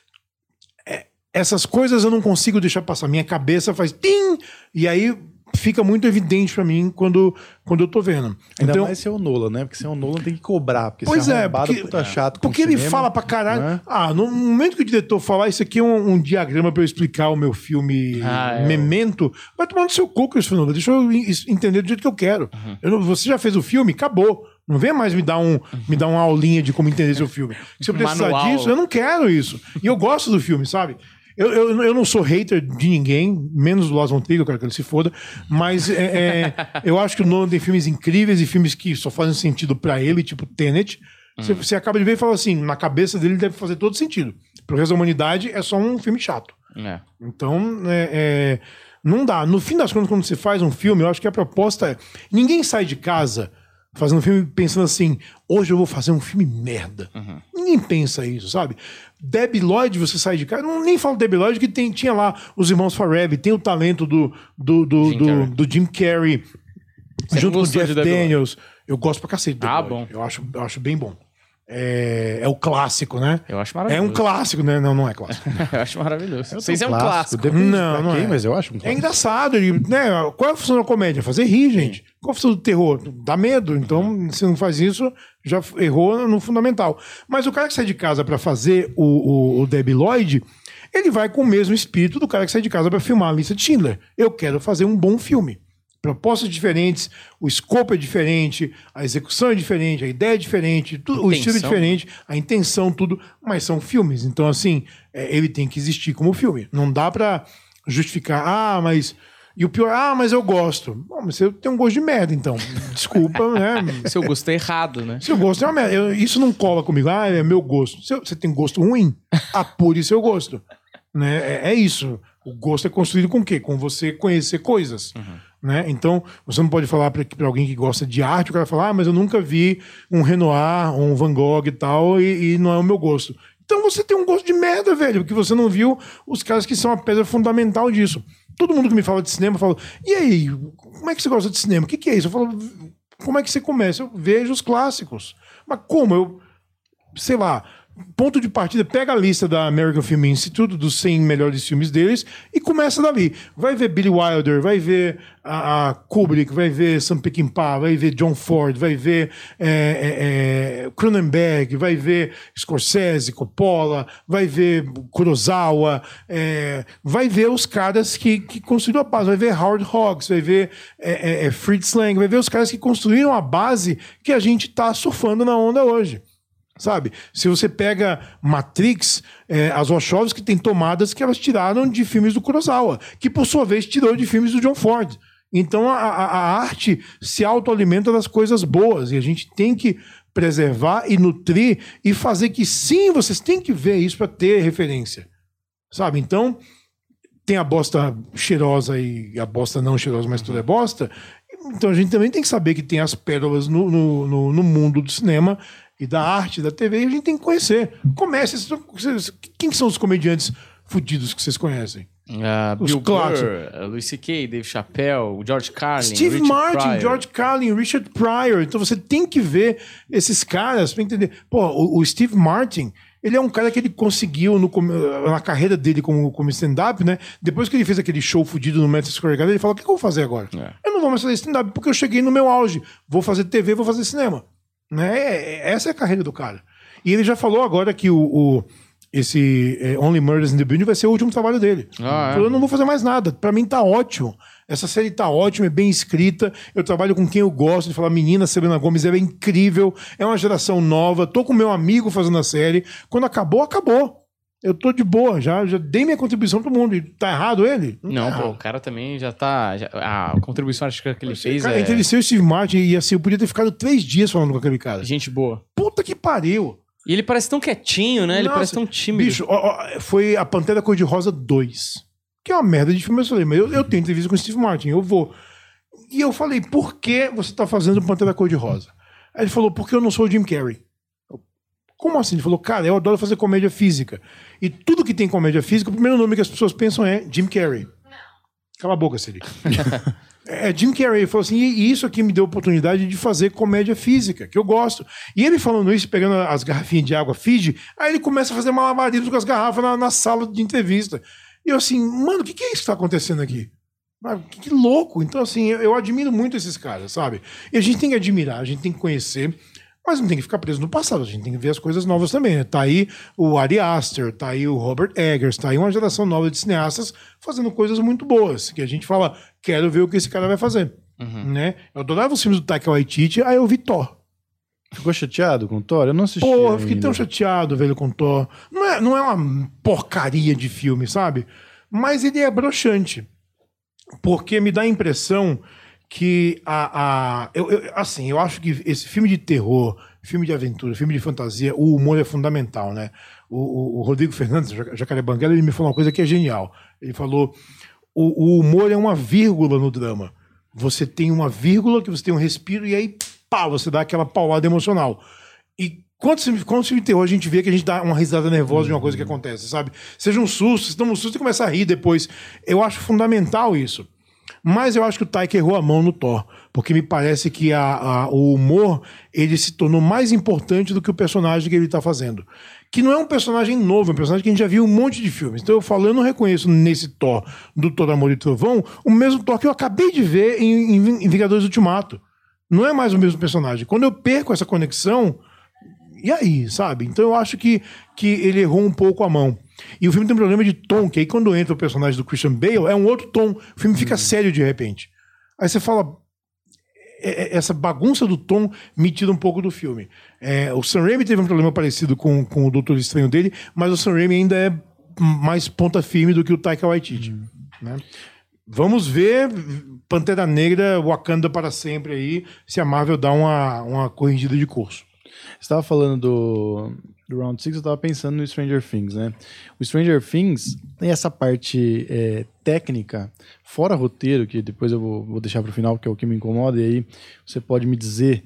essas coisas eu não consigo deixar passar. Minha cabeça faz tim, e aí fica muito evidente para mim quando, quando eu tô vendo. Ainda então, mais se é o Nolan, né? Porque se é o Nolan tem que cobrar. Porque pois é, porque, puta chato porque ele cinema, fala pra caralho. Né? Ah, no momento que o diretor falar isso aqui é um, um diagrama para eu explicar o meu filme ah, é. Memento, vai tomar no seu cu, Christopher Deixa eu entender do jeito que eu quero. Uhum. Eu não, você já fez o filme? Acabou. Não vem mais me dar, um, me dar uma aulinha de como entender seu filme. Se eu precisar Manual. disso, eu não quero isso. E eu gosto do filme, sabe? Eu, eu, eu não sou hater de ninguém, menos do Lars von Trier, eu quero que ele se foda, mas é, é, *laughs* eu acho que o Nolan tem filmes incríveis e filmes que só fazem sentido para ele, tipo Tenet. Você, hum. você, acaba de ver e fala assim, na cabeça dele deve fazer todo sentido. Pro resto da humanidade é só um filme chato. É. Então, é, é, não dá. No fim das contas, quando você faz um filme, eu acho que a proposta é... Ninguém sai de casa fazendo um filme pensando assim, hoje eu vou fazer um filme merda. Uhum. Ninguém pensa isso, sabe? Debbie Lloyd, você sai de casa, não, nem falo Debbie Lloyd, que tem, tinha lá os irmãos Forever, tem o talento do, do, do, Jim, do, Carrey. do Jim Carrey, você junto com o Jeff Daniels. Eu gosto pra cacete Ah, bom. Eu acho, eu acho bem bom. É, é o clássico, né? Eu acho maravilhoso. É um clássico, né? Não, não é clássico. *laughs* eu acho maravilhoso. Vocês é um clássico. Não, não quem, é. mas eu acho um é clássico. É engraçado. Ele, né? Qual é a função da comédia? Fazer rir, gente. Qual é a função do terror? Dá medo. Então, se não faz isso, já errou no fundamental. Mas o cara que sai de casa para fazer o, o, o Debbie Lloyd, ele vai com o mesmo espírito do cara que sai de casa para filmar a lista de Schindler. Eu quero fazer um bom filme propostas diferentes, o escopo é diferente, a execução é diferente, a ideia é diferente, tudo, o estilo é diferente, a intenção, tudo, mas são filmes. Então, assim, é, ele tem que existir como filme. Não dá para justificar, ah, mas. E o pior, ah, mas eu gosto. Bom, mas você tem um gosto de merda, então. Desculpa, né? *laughs* Seu gosto é errado, né? Seu gosto é uma merda. Eu, isso não cola comigo. Ah, é meu gosto. Você, você tem gosto ruim? *laughs* Apure seu gosto. Né? É, é, isso. O gosto é construído com o quê? Com você conhecer coisas. Uhum. Né? Então, você não pode falar para alguém que gosta de arte, o cara fala, ah, mas eu nunca vi um Renoir, um Van Gogh e tal, e, e não é o meu gosto. Então você tem um gosto de merda, velho, porque você não viu os caras que são a pedra fundamental disso. Todo mundo que me fala de cinema fala, e aí, como é que você gosta de cinema? O que, que é isso? Eu falo, como é que você começa? Eu vejo os clássicos. Mas como? Eu sei lá, ponto de partida, pega a lista da American Film Institute, dos 100 melhores filmes deles, e começa dali. Vai ver Billy Wilder, vai ver a, a Kubrick, vai ver Sam Peckinpah, vai ver John Ford, vai ver é, é, é, Cronenberg, vai ver Scorsese, Coppola, vai ver Kurosawa, é, vai ver os caras que, que construíram a base, vai ver Howard Hawks, vai ver é, é, Fritz Lang, vai ver os caras que construíram a base que a gente está surfando na onda hoje sabe? Se você pega Matrix, é, as Wachowski tem tomadas que elas tiraram de filmes do Kurosawa, que por sua vez tirou de filmes do John Ford. Então a, a, a arte se autoalimenta das coisas boas e a gente tem que preservar e nutrir e fazer que sim, vocês têm que ver isso para ter referência, sabe? Então tem a bosta cheirosa e a bosta não cheirosa, mas tudo é bosta. Então a gente também tem que saber que tem as pérolas no, no, no, no mundo do cinema e da arte, da TV, a gente tem que conhecer. Comece. Quem são os comediantes fudidos que vocês conhecem? Uh, os Bill clássicos. Burr, uh, Louis C.K., Dave Chappelle, George Carlin, Steve Richard Martin, Pryor. George Carlin, Richard Pryor. Então você tem que ver esses caras para entender. Pô, o, o, Steve Martin, ele é um cara que ele conseguiu no, na carreira dele como, como stand-up, né? Depois que ele fez aquele show fudido no Madison Square Garden, ele falou: o que, que eu vou fazer agora? É. Eu não vou mais fazer stand-up porque eu cheguei no meu auge. Vou fazer TV, vou fazer cinema. Né? Essa é a carreira do cara. E ele já falou agora que o, o esse é, Only Murders in the Building vai ser o último trabalho dele. Ah, é. Falou, eu não vou fazer mais nada. Para mim tá ótimo. Essa série tá ótima, é bem escrita. Eu trabalho com quem eu gosto de falar. Menina Selena Gomes, é incrível. É uma geração nova. Tô com meu amigo fazendo a série. Quando acabou, acabou. Eu tô de boa, já, já dei minha contribuição pro mundo. E tá errado ele? Não, não tá pô, errado. o cara também já tá. Já, a contribuição que ele fez. Cara, é... entre o Steve Martin e assim, eu podia ter ficado três dias falando com aquele cara. Gente boa. Puta que pariu. E ele parece tão quietinho, né? Nossa, ele parece tão tímido. Bicho, ó, ó, foi a Pantera Cor-de-Rosa 2. Que é uma merda de filme. Eu falei, mas eu, eu tenho entrevista com o Steve Martin, eu vou. E eu falei, por que você tá fazendo Pantera Cor-de-Rosa? Aí ele falou, porque eu não sou o Jim Carrey. Como assim? Ele falou, cara, eu adoro fazer comédia física. E tudo que tem comédia física, o primeiro nome que as pessoas pensam é Jim Carrey. Cala a boca, Siri. *laughs* é Jim Carrey. Ele falou assim, e isso aqui me deu a oportunidade de fazer comédia física, que eu gosto. E ele falando isso, pegando as garrafinhas de água Fiji, aí ele começa a fazer malabarismo com as garrafas na, na sala de entrevista. E eu assim, mano, o que, que, é isso que está acontecendo aqui? Que, que louco! Então, assim, eu, eu admiro muito esses caras, sabe? E a gente tem que admirar, a gente tem que conhecer. Mas não tem que ficar preso no passado, a gente tem que ver as coisas novas também. Né? Tá aí o Ari Aster, tá aí o Robert Eggers, tá aí uma geração nova de cineastas fazendo coisas muito boas, que a gente fala, quero ver o que esse cara vai fazer. Uhum. Né? Eu adorava os filmes do Taika Waititi, aí eu vi Thor. Ficou chateado com Thor? Eu não assisti Pô, eu fiquei tão chateado, velho, com Thor. Não é, não é uma porcaria de filme, sabe? Mas ele é broxante. Porque me dá a impressão que a. a eu, eu, assim, eu acho que esse filme de terror, filme de aventura, filme de fantasia, o humor é fundamental, né? O, o, o Rodrigo Fernandes, Jacaré Banguela, ele me falou uma coisa que é genial. Ele falou: o, o humor é uma vírgula no drama. Você tem uma vírgula que você tem um respiro e aí, pá, você dá aquela paulada emocional. E quando quando filme de terror a gente vê que a gente dá uma risada nervosa de uma coisa que acontece, sabe? Seja um susto, você toma um susto e começa a rir depois. Eu acho fundamental isso. Mas eu acho que o Taika errou a mão no Thor, porque me parece que a, a, o humor ele se tornou mais importante do que o personagem que ele está fazendo. Que não é um personagem novo, é um personagem que a gente já viu um monte de filmes. Então eu falo, eu não reconheço nesse Thor do Thor Amor e Trovão o mesmo Thor que eu acabei de ver em, em, em Vingadores Ultimato. Não é mais o mesmo personagem. Quando eu perco essa conexão, e aí, sabe? Então eu acho que, que ele errou um pouco a mão. E o filme tem um problema de tom, que aí quando entra o personagem do Christian Bale, é um outro tom. O filme fica uhum. sério de repente. Aí você fala. É, é, essa bagunça do tom me tira um pouco do filme. É, o Sam Raimi teve um problema parecido com, com o Doutor Estranho dele, mas o Sam Raimi ainda é mais ponta firme do que o Taika Waititi. Uhum. Né? Vamos ver Pantera Negra, Wakanda para sempre aí, se a Marvel dá uma, uma corrigida de curso. Você estava falando do, do Round 6, eu estava pensando no Stranger Things, né? O Stranger Things tem essa parte é, técnica, fora roteiro, que depois eu vou, vou deixar para o final, que é o que me incomoda, e aí você pode me dizer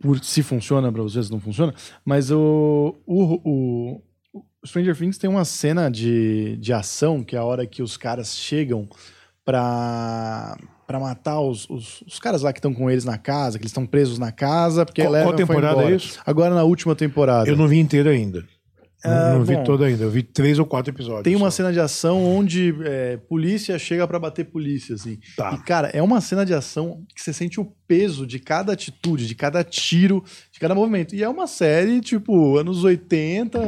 por, se funciona para você, se não funciona, mas o, o, o Stranger Things tem uma cena de, de ação, que é a hora que os caras chegam para pra matar os, os, os caras lá que estão com eles na casa, que eles estão presos na casa, porque Qual- qual temporada é isso? Agora na última temporada. Eu não vi inteiro ainda. Não, Ah, não vi bom. todo ainda. Eu vi três ou quatro episódios. Tem uma só. cena de ação onde é, polícia chega pra bater polícia, assim. Tá. E, cara, é uma cena de ação que você sente o peso de cada atitude, de cada tiro, de cada movimento. E é uma série, tipo, anos 80,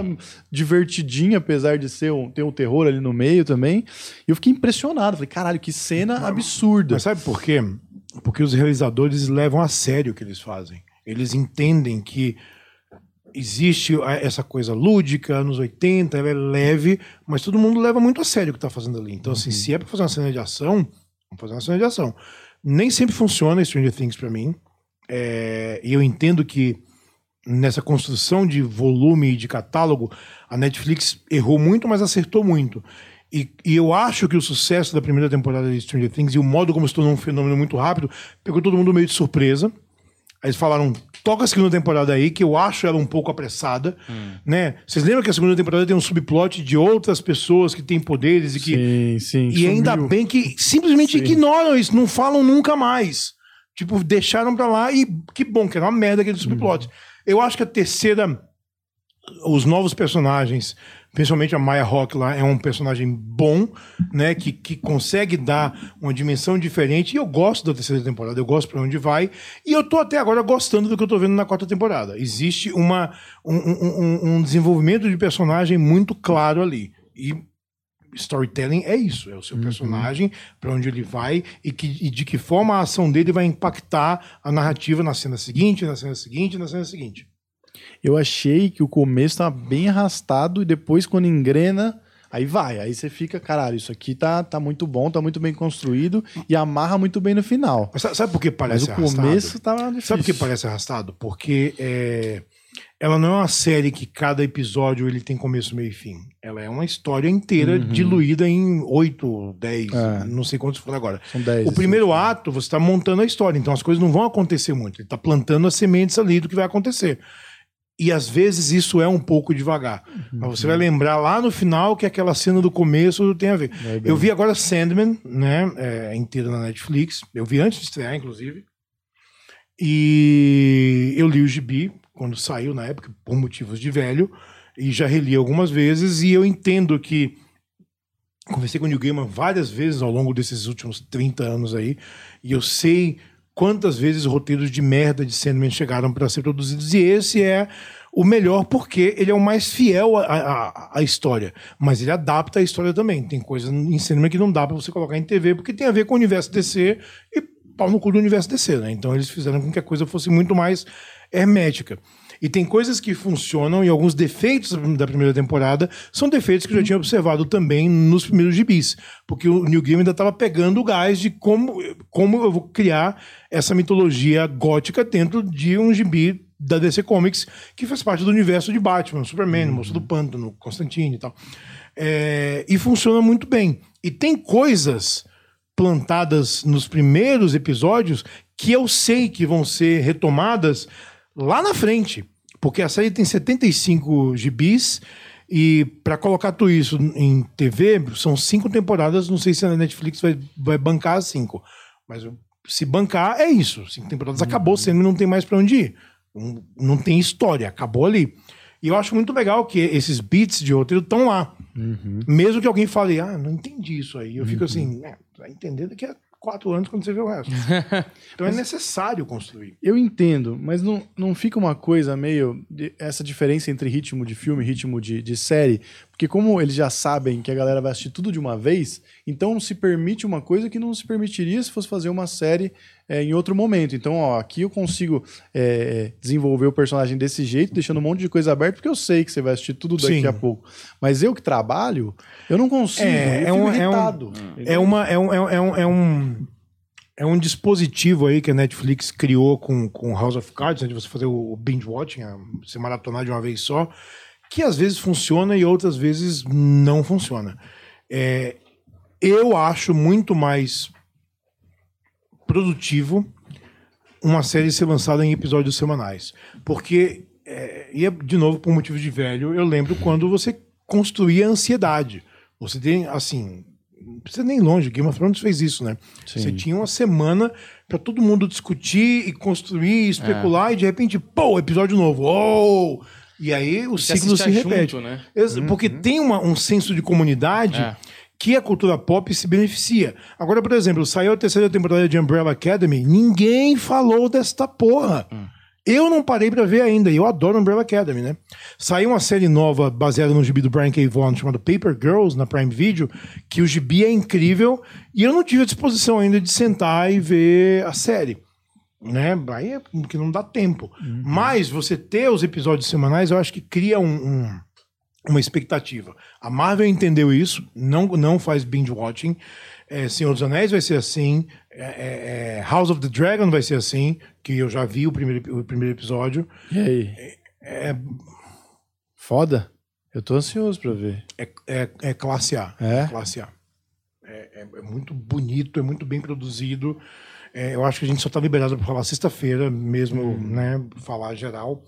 divertidinha, apesar de ser um, ter um terror ali no meio também. E eu fiquei impressionado. Falei, caralho, que cena absurda. Mas sabe por quê? Porque os realizadores levam a sério o que eles fazem. Eles entendem que existe essa coisa lúdica, anos 80, ela é leve, mas todo mundo leva muito a sério o que tá fazendo ali. Então, assim, se é pra fazer uma cena de ação, vamos fazer uma cena de ação. Nem sempre funciona Stranger Things pra mim. É, E eu entendo que nessa construção de volume e de catálogo, a Netflix errou muito, mas acertou muito. E, e eu acho que o sucesso da primeira temporada de Stranger Things e o modo como se tornou um fenômeno muito rápido pegou todo mundo meio de surpresa. Aí eles falaram, toca a segunda temporada aí, que eu acho ela um pouco apressada, né? Vocês lembram que a segunda temporada tem um subplot de outras pessoas que têm poderes e que... Sim, sim. E ainda sumiu. bem que simplesmente Sim. ignoram isso, não falam nunca mais. Tipo, deixaram pra lá e que bom, que era uma merda aquele subplot. Eu acho que a terceira, os novos personagens, principalmente a Maya Hawke lá, é um personagem bom, né? Que, que consegue dar uma dimensão diferente. E eu gosto da terceira temporada, eu gosto pra onde vai. E eu tô até agora gostando do que eu tô vendo na quarta temporada. Existe uma, um, um- um- desenvolvimento de personagem muito claro ali. E storytelling é isso, é o seu personagem, pra onde ele vai e, que, e de que forma a ação dele vai impactar a narrativa na cena seguinte, na cena seguinte, na cena seguinte. Eu achei que o começo tava bem arrastado e depois, quando engrena, aí vai. Aí você fica, caralho, isso aqui tá, tá muito bom, tá muito bem construído e amarra muito bem no final. Mas sabe, por que Mas parece o arrastado? começo tava difícil. Sabe por que parece arrastado? Porque é, ela não é uma série que cada episódio ele tem começo, meio e fim. Ela é uma história inteira diluída em oito, dez, É. não sei quantos foram agora. São 10. O primeiro ato, você está montando a história, então as coisas não vão acontecer muito. Ele está plantando as sementes ali do que vai acontecer. E às vezes isso é um pouco devagar. Mas você vai lembrar lá no final que aquela cena do começo tem a ver. Bem. Eu vi agora Sandman, né? É, inteira na Netflix. Eu vi antes de estrear, inclusive. E eu li o gibi quando saiu na época, por motivos de velho, e já reli algumas vezes, e eu entendo que. Conversei com o Neil Gaiman várias vezes ao longo desses últimos 30 anos aí, e eu sei quantas vezes roteiros de merda de Sandman chegaram para ser produzidos, e esse é o melhor porque ele é o mais fiel à, história, mas ele adapta a história também. Tem coisas em Sandman que não dá para você colocar em TV porque tem a ver com o universo DC e pau no cu do universo DC, né? Então eles fizeram com que a coisa fosse muito mais hermética. E tem coisas que funcionam e alguns defeitos da primeira temporada são defeitos que eu já tinha observado também nos primeiros gibis. Porque o New Game ainda estava pegando o gás de como, como eu vou criar essa mitologia gótica dentro de um gibi da DC Comics que faz parte do universo de Batman, Superman, Moço do Pântano, Constantine e tal. É, e funciona muito bem. E tem coisas plantadas nos primeiros episódios que eu sei que vão ser retomadas lá na frente. Porque a série tem 75 gibis e para colocar tudo isso em TV, são cinco temporadas. Não sei se a Netflix vai, vai bancar as cinco. Mas se bancar, é isso. Cinco temporadas acabou, sendo não tem mais para onde ir. Não, não tem história, acabou ali. E eu acho muito legal que esses beats de roteiro estão lá. Mesmo que alguém fale, ah, não entendi isso aí. Eu fico assim, é, vai entender daqui a quatro anos quando você vê o resto. *laughs* então é necessário construir. Eu entendo, mas não, não fica uma coisa meio. de- essa diferença entre ritmo de filme e ritmo de, de série. Porque, como eles já sabem que a galera vai assistir tudo de uma vez, então se permite uma coisa que não se permitiria se fosse fazer uma série é, em outro momento. Então, ó, aqui eu consigo é, desenvolver o personagem desse jeito, deixando um monte de coisa aberta, porque eu sei que você vai assistir tudo daqui Sim. a pouco. Mas eu que trabalho, eu não consigo. É, é um- é um-. É, uma, é, um, é, um- é um, é um. É um dispositivo aí que a Netflix criou com, com House of Cards, né, de você fazer o binge watching, você maratonar de uma vez só, que às vezes funciona e outras vezes não funciona. É, eu acho muito mais produtivo uma série ser lançada em episódios semanais. Porque, é, e é, de novo, por motivo de velho, eu lembro quando você construía ansiedade. Você tem, assim, precisa nem longe, Game of Thrones fez isso, né? Sim. Você tinha uma semana pra todo mundo discutir e construir, especular, e de repente, pô, episódio novo. Oh! E aí o Você ciclo se repete. junto, né? Ex- Porque tem uma- um senso de comunidade É. que a cultura pop se beneficia. Agora, por exemplo, saiu a terceira temporada de Umbrella Academy, ninguém falou desta porra. Eu não parei pra ver ainda, e eu adoro Umbrella Academy, né? Saiu uma série nova baseada no gibi do Brian K. Vaughan chamada Paper Girls na Prime Video, que o gibi é incrível, e eu não tive a disposição ainda de sentar e ver a série. Né? Aí é porque não dá tempo. Mas você ter os episódios semanais, eu acho que cria um- um, uma expectativa. A Marvel entendeu isso, não, não faz binge watching. É, Senhor dos Anéis vai ser assim. é, é, é, House of the Dragon vai ser assim, que eu já vi o primeiro, o primeiro episódio. E aí? É, Foda? Eu tô ansioso pra ver. é, é, é classe A. É? Classe A. É, é- é muito bonito, é muito bem produzido. É, eu acho que a gente só tá liberado para falar sexta-feira mesmo, né? Falar geral.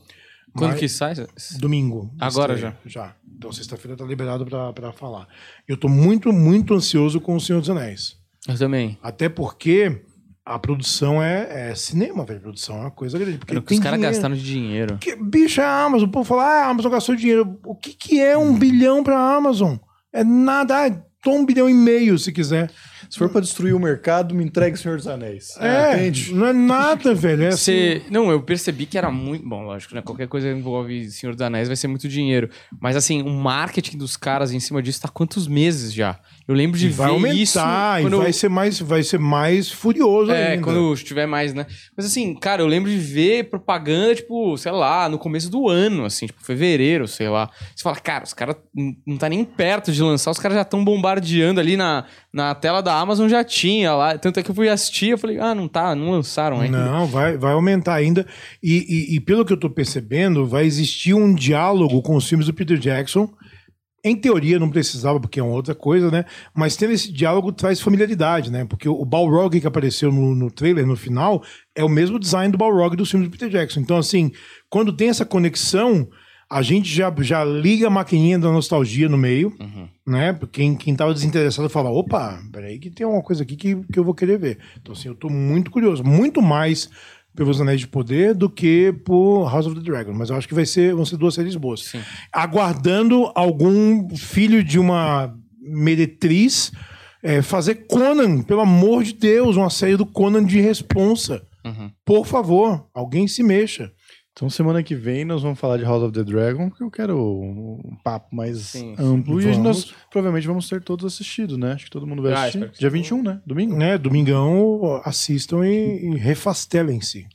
Quando Mas- que sai? Domingo. Agora estreia, Já. Então, sexta-feira tá liberado pra falar. Eu tô muito, muito ansioso com O Senhor dos Anéis. Eu também. Até porque a produção é, é cinema, velho. A produção é uma coisa grande. Porque os caras gastaram de dinheiro. Que, bicho, é a Amazon. O povo fala, ah, a Amazon gastou dinheiro. O que, que é um bilhão pra Amazon? É nada. Ah, um bilhão e meio, se quiser. Se for pra destruir o mercado, me entregue o Senhor dos Anéis. É, Entende? não é nada, velho. É assim, Você... Não, eu percebi que era muito. Bom, lógico, né? Qualquer coisa que envolve Senhor dos Anéis vai ser muito dinheiro. Mas assim, o marketing dos caras em cima disso tá há quantos meses já? Eu lembro de vai ver aumentar isso. e vai, ser mais, vai ser mais furioso É, ainda. quando tiver mais, né? Mas assim, cara, eu lembro de ver propaganda, tipo, sei lá, no começo do ano, assim, tipo, fevereiro, sei lá. Você fala, cara, os caras não tá nem perto de lançar, os caras já estão bombardeando ali na, na tela da Amazon, já tinha lá. Tanto é que eu fui assistir, eu falei, ah, não tá, não lançaram ainda. Não, vai, vai aumentar ainda. E, e- e pelo que eu tô percebendo, vai existir um diálogo com os filmes do Peter Jackson. Em teoria não precisava, porque é uma outra coisa, né? Mas tendo esse diálogo traz familiaridade, né? Porque o Balrog que apareceu no, no trailer, no final, é o mesmo design do Balrog dos filmes do Peter Jackson. Então, assim, quando tem essa conexão, a gente já, já liga a maquininha da nostalgia no meio, né? Quem, quem tava desinteressado fala, opa, peraí que tem uma coisa aqui que, que eu vou querer ver. Então, assim, eu tô muito curioso. Muito mais pelos Anéis de Poder do que por House of the Dragon. Mas eu acho que vai ser, vão ser duas séries boas. Sim. Aguardando algum filho de uma meretriz é, fazer Conan, pelo amor de Deus, uma série do Conan de responsa. Uhum. Por favor, alguém se mexa. Então, semana que vem, nós vamos falar de House of the Dragon, porque eu quero um papo mais Sim. amplo. E Vamos. nós provavelmente vamos ter todos assistidos, né? Acho que todo mundo vai Ah, assistir. que Dia sim. 21, né? Domingo? Né? Domingão, assistam e, e refastelem-se.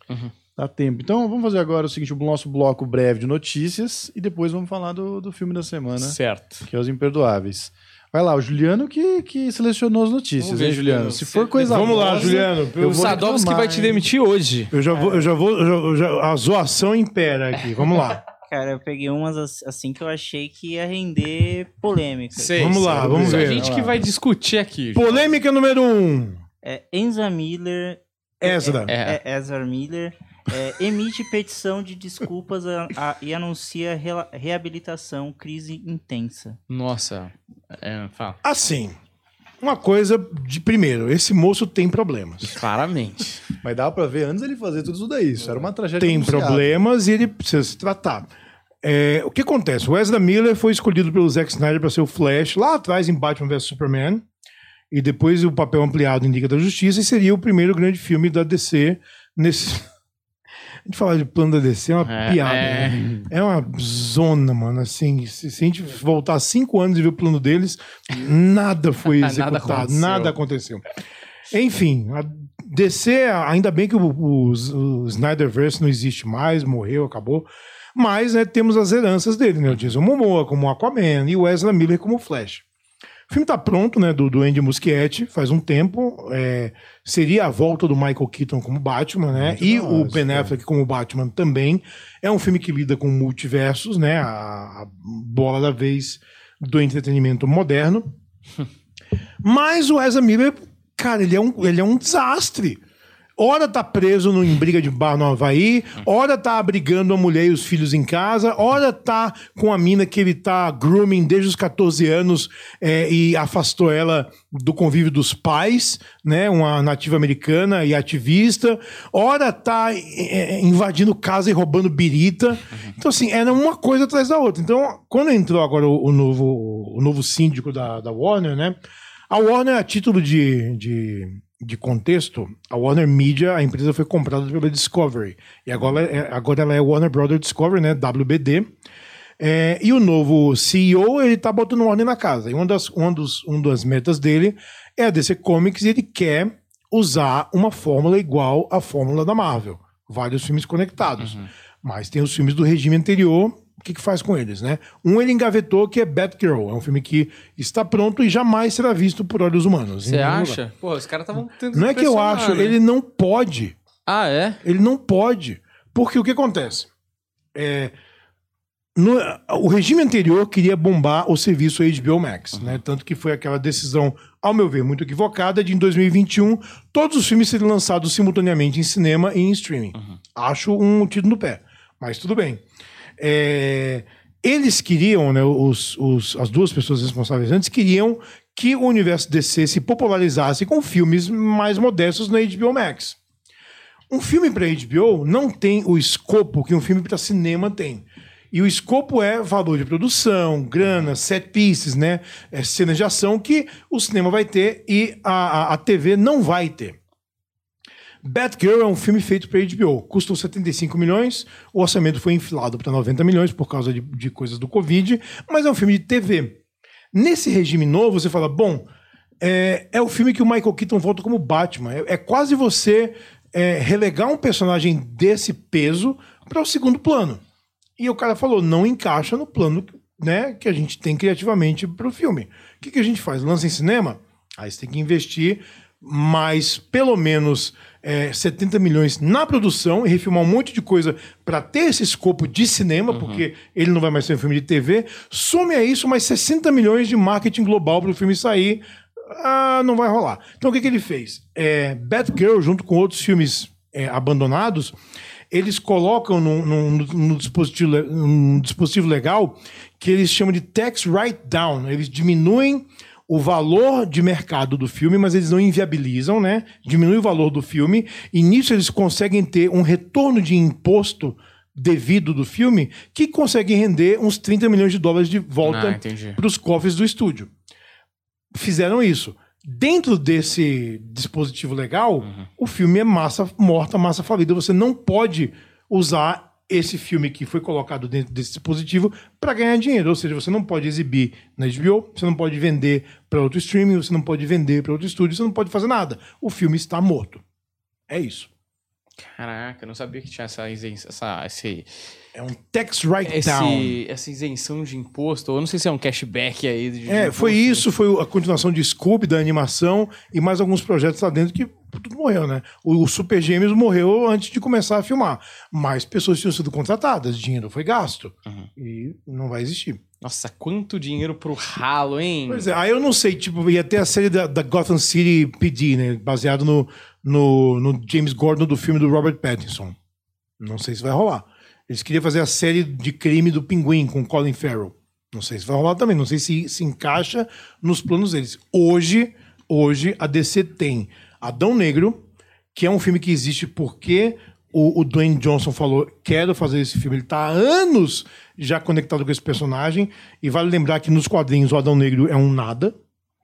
Dá tempo. Então, vamos fazer agora o seguinte: o nosso bloco breve de notícias e depois vamos falar do, do filme da semana, Certo. que é Os Imperdoáveis. Vai lá, o Juliano que, que selecionou as notícias, Vamos ver, hein, Juliano? Se for coisa Vamos lá, boa, Juliano. eu o Sadovski vai te demitir hoje. Eu já vou, eu já vou, eu já- eu já- a zoação impera aqui. Vamos lá. Cara, eu peguei umas as- assim que eu achei que ia render polêmica. Sei, Vamos sei. lá, vamos ver. A gente que lá. vai discutir aqui. Polêmica número um. É, Enza Miller. Ezra. É. É, Ezra Miller. É, emite petição de desculpas a- a- e anuncia rela- reabilitação, crise intensa. Nossa. É, fala. Assim, uma coisa de primeiro, esse moço tem problemas. Claramente. Mas dava pra ver antes ele fazer tudo isso daí. Isso era uma tragédia. Tem anunciada. problemas e ele precisa se tratar. É, o que acontece? O Ezra Miller foi escolhido pelo Zack Snyder para ser o Flash lá atrás em Batman vs Superman. E depois o papel ampliado em Liga da Justiça e seria o primeiro grande filme da DC nesse. A gente falar de plano da DC é uma É, piada. é. né? É uma zona, mano. Assim, se, se a gente voltar cinco anos e ver o plano deles, nada foi *laughs* Nada executado, aconteceu. nada aconteceu. Enfim, a DC, ainda bem que o, o, o Snyderverse não existe mais, morreu, acabou. Mas né, temos as heranças dele, né? O Jason Momoa como Aquaman e o Ezra Miller como Flash. O filme tá pronto, né? Do, do Andy Muschietti, faz um tempo. é, seria a volta do Michael Keaton como Batman, né? Muito e hora, o Ben. Affleck como Batman também. É um filme que lida com multiversos, né? A, a bola da vez do entretenimento moderno. *laughs* Mas o Ezra Miller, cara, ele é um, ele é um desastre. Ora tá preso em briga de bar no Havaí, ora tá abrigando a mulher e os filhos em casa, ora tá com a mina que ele tá grooming desde os 14 anos é, e afastou ela do convívio dos pais, né? Uma nativa americana e ativista. Ora tá é, é invadindo casa e roubando birita. Então, assim, era uma coisa atrás da outra. Então, quando entrou agora o, o novo, o novo síndico da, da Warner, né? A Warner, a título de, de de contexto, a Warner Media, a empresa foi comprada pela Discovery. E agora, é, agora ela é Warner Brothers Discovery, né? WBD. É, e o novo CEO, ele tá botando ordem na casa. E uma das, uma, dos, uma das metas dele é a DC Comics e ele quer usar uma fórmula igual à fórmula da Marvel. Vários filmes conectados. Uhum. Mas tem os filmes do regime anterior o que, que faz com eles, né? Um ele engavetou que é Batgirl, é um filme que está pronto e jamais será visto por olhos humanos. Você acha? Lugar. Pô, os caras estavam tentando. Não é que eu acho, né? ele não pode. Ah, é? Ele não pode. Porque o que acontece? É, no, o regime anterior queria bombar o serviço HBO Max, uhum. né? Tanto que foi aquela decisão, ao meu ver, muito equivocada, de em 2021 todos os filmes serem lançados simultaneamente em cinema e em streaming. Uhum. Acho um tiro no pé. Mas tudo bem. É, eles queriam, né, os, os, as duas pessoas responsáveis antes, queriam que o universo DC se popularizasse com filmes mais modestos na HBO Max. Um filme para HBO não tem o escopo que um filme para cinema tem. E o escopo é valor de produção, grana, set pieces, né? É, cenas de ação que o cinema vai ter e a, a, a TV não vai ter. Batgirl é um filme feito para HBO. Custou 75 milhões, o orçamento foi inflado para 90 milhões por causa de, de coisas do Covid, mas é um filme de TV. Nesse regime novo, você fala, bom, é, é o filme que o Michael Keaton volta como Batman. É, é quase você é, relegar um personagem desse peso para o segundo plano. E o cara falou, não encaixa no plano né, que a gente tem criativamente para o filme. O que, que a gente faz? Lança em cinema? Aí você tem que investir mais pelo menos é, 70 milhões na produção e refilmar um monte de coisa para ter esse escopo de cinema, uhum. porque ele não vai mais ser um filme de TV. Some a isso mais 60 milhões de marketing global para o filme sair. Ah, não vai rolar. Então o que, que ele fez? É, Batgirl, junto com outros filmes é, abandonados, eles colocam no, no, no, dispositivo, no dispositivo legal que eles chamam de tax write-down. Eles diminuem o valor de mercado do filme, mas eles não inviabilizam, né? Diminui o valor do filme, e nisso eles conseguem ter um retorno de imposto devido do filme que consegue render uns 30 milhões de dólares de volta ah, para os cofres do estúdio. Fizeram isso. Dentro desse dispositivo legal, uhum. o filme é massa morta, massa falida. Você não pode usar esse filme que foi colocado dentro desse dispositivo para ganhar dinheiro. Ou seja, você não pode exibir na HBO, você não pode vender para outro streaming, você não pode vender para outro estúdio, você não pode fazer nada. O filme está morto. É isso. Caraca, eu não sabia que tinha essa, essa, esse, é um tax write-down. Essa isenção de imposto, eu não sei se é um cashback aí. De, é, foi isso, foi a continuação de Scooby, da animação, e mais alguns projetos lá dentro que tudo morreu, né? O, Super Gêmeos morreu antes de começar a filmar. Mas pessoas tinham sido contratadas, dinheiro foi gasto. Uhum. E não vai existir. Nossa, quanto dinheiro pro ralo, hein? Pois é, aí eu não sei, tipo, ia ter a série da, da Gotham City PD, né? Baseado no, no, no James Gordon do filme do Robert Pattinson. Não sei se vai rolar. Eles queriam fazer a série de crime do Pinguim com Colin Farrell. Não sei se vai rolar também, não sei se se encaixa nos planos deles. Hoje, hoje a DC tem Adão Negro, que é um filme que existe porque o, o Dwayne Johnson falou: quero fazer esse filme. Ele está há anos já conectado com esse personagem. E vale lembrar que nos quadrinhos o Adão Negro é um nada.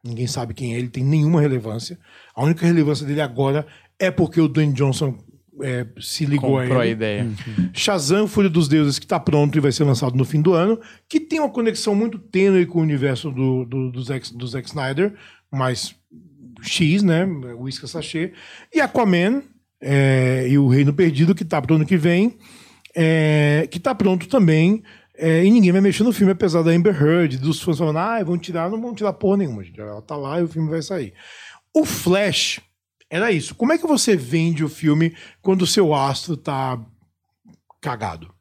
Ninguém sabe quem é, ele tem nenhuma relevância. A única relevância dele agora é porque o Dwayne Johnson é, se ligou Comprou a ele. a ideia. Uhum. Shazam, Fúria dos Deuses, que está pronto e vai ser lançado no fim do ano, que tem uma conexão muito tênue com o universo do, do, do, Zack, do Zack Snyder, mas X, né? Whisky Sachê. E Aquaman é, e o Reino Perdido, que está pro ano que vem, é, que está pronto também. É, e ninguém vai mexer no filme, apesar da Amber Heard, dos fãs falando, ah, vão tirar, não vão tirar porra nenhuma, gente. Ela tá lá e o filme vai sair. O Flash era isso. Como é que você vende o filme quando o seu astro tá cagado?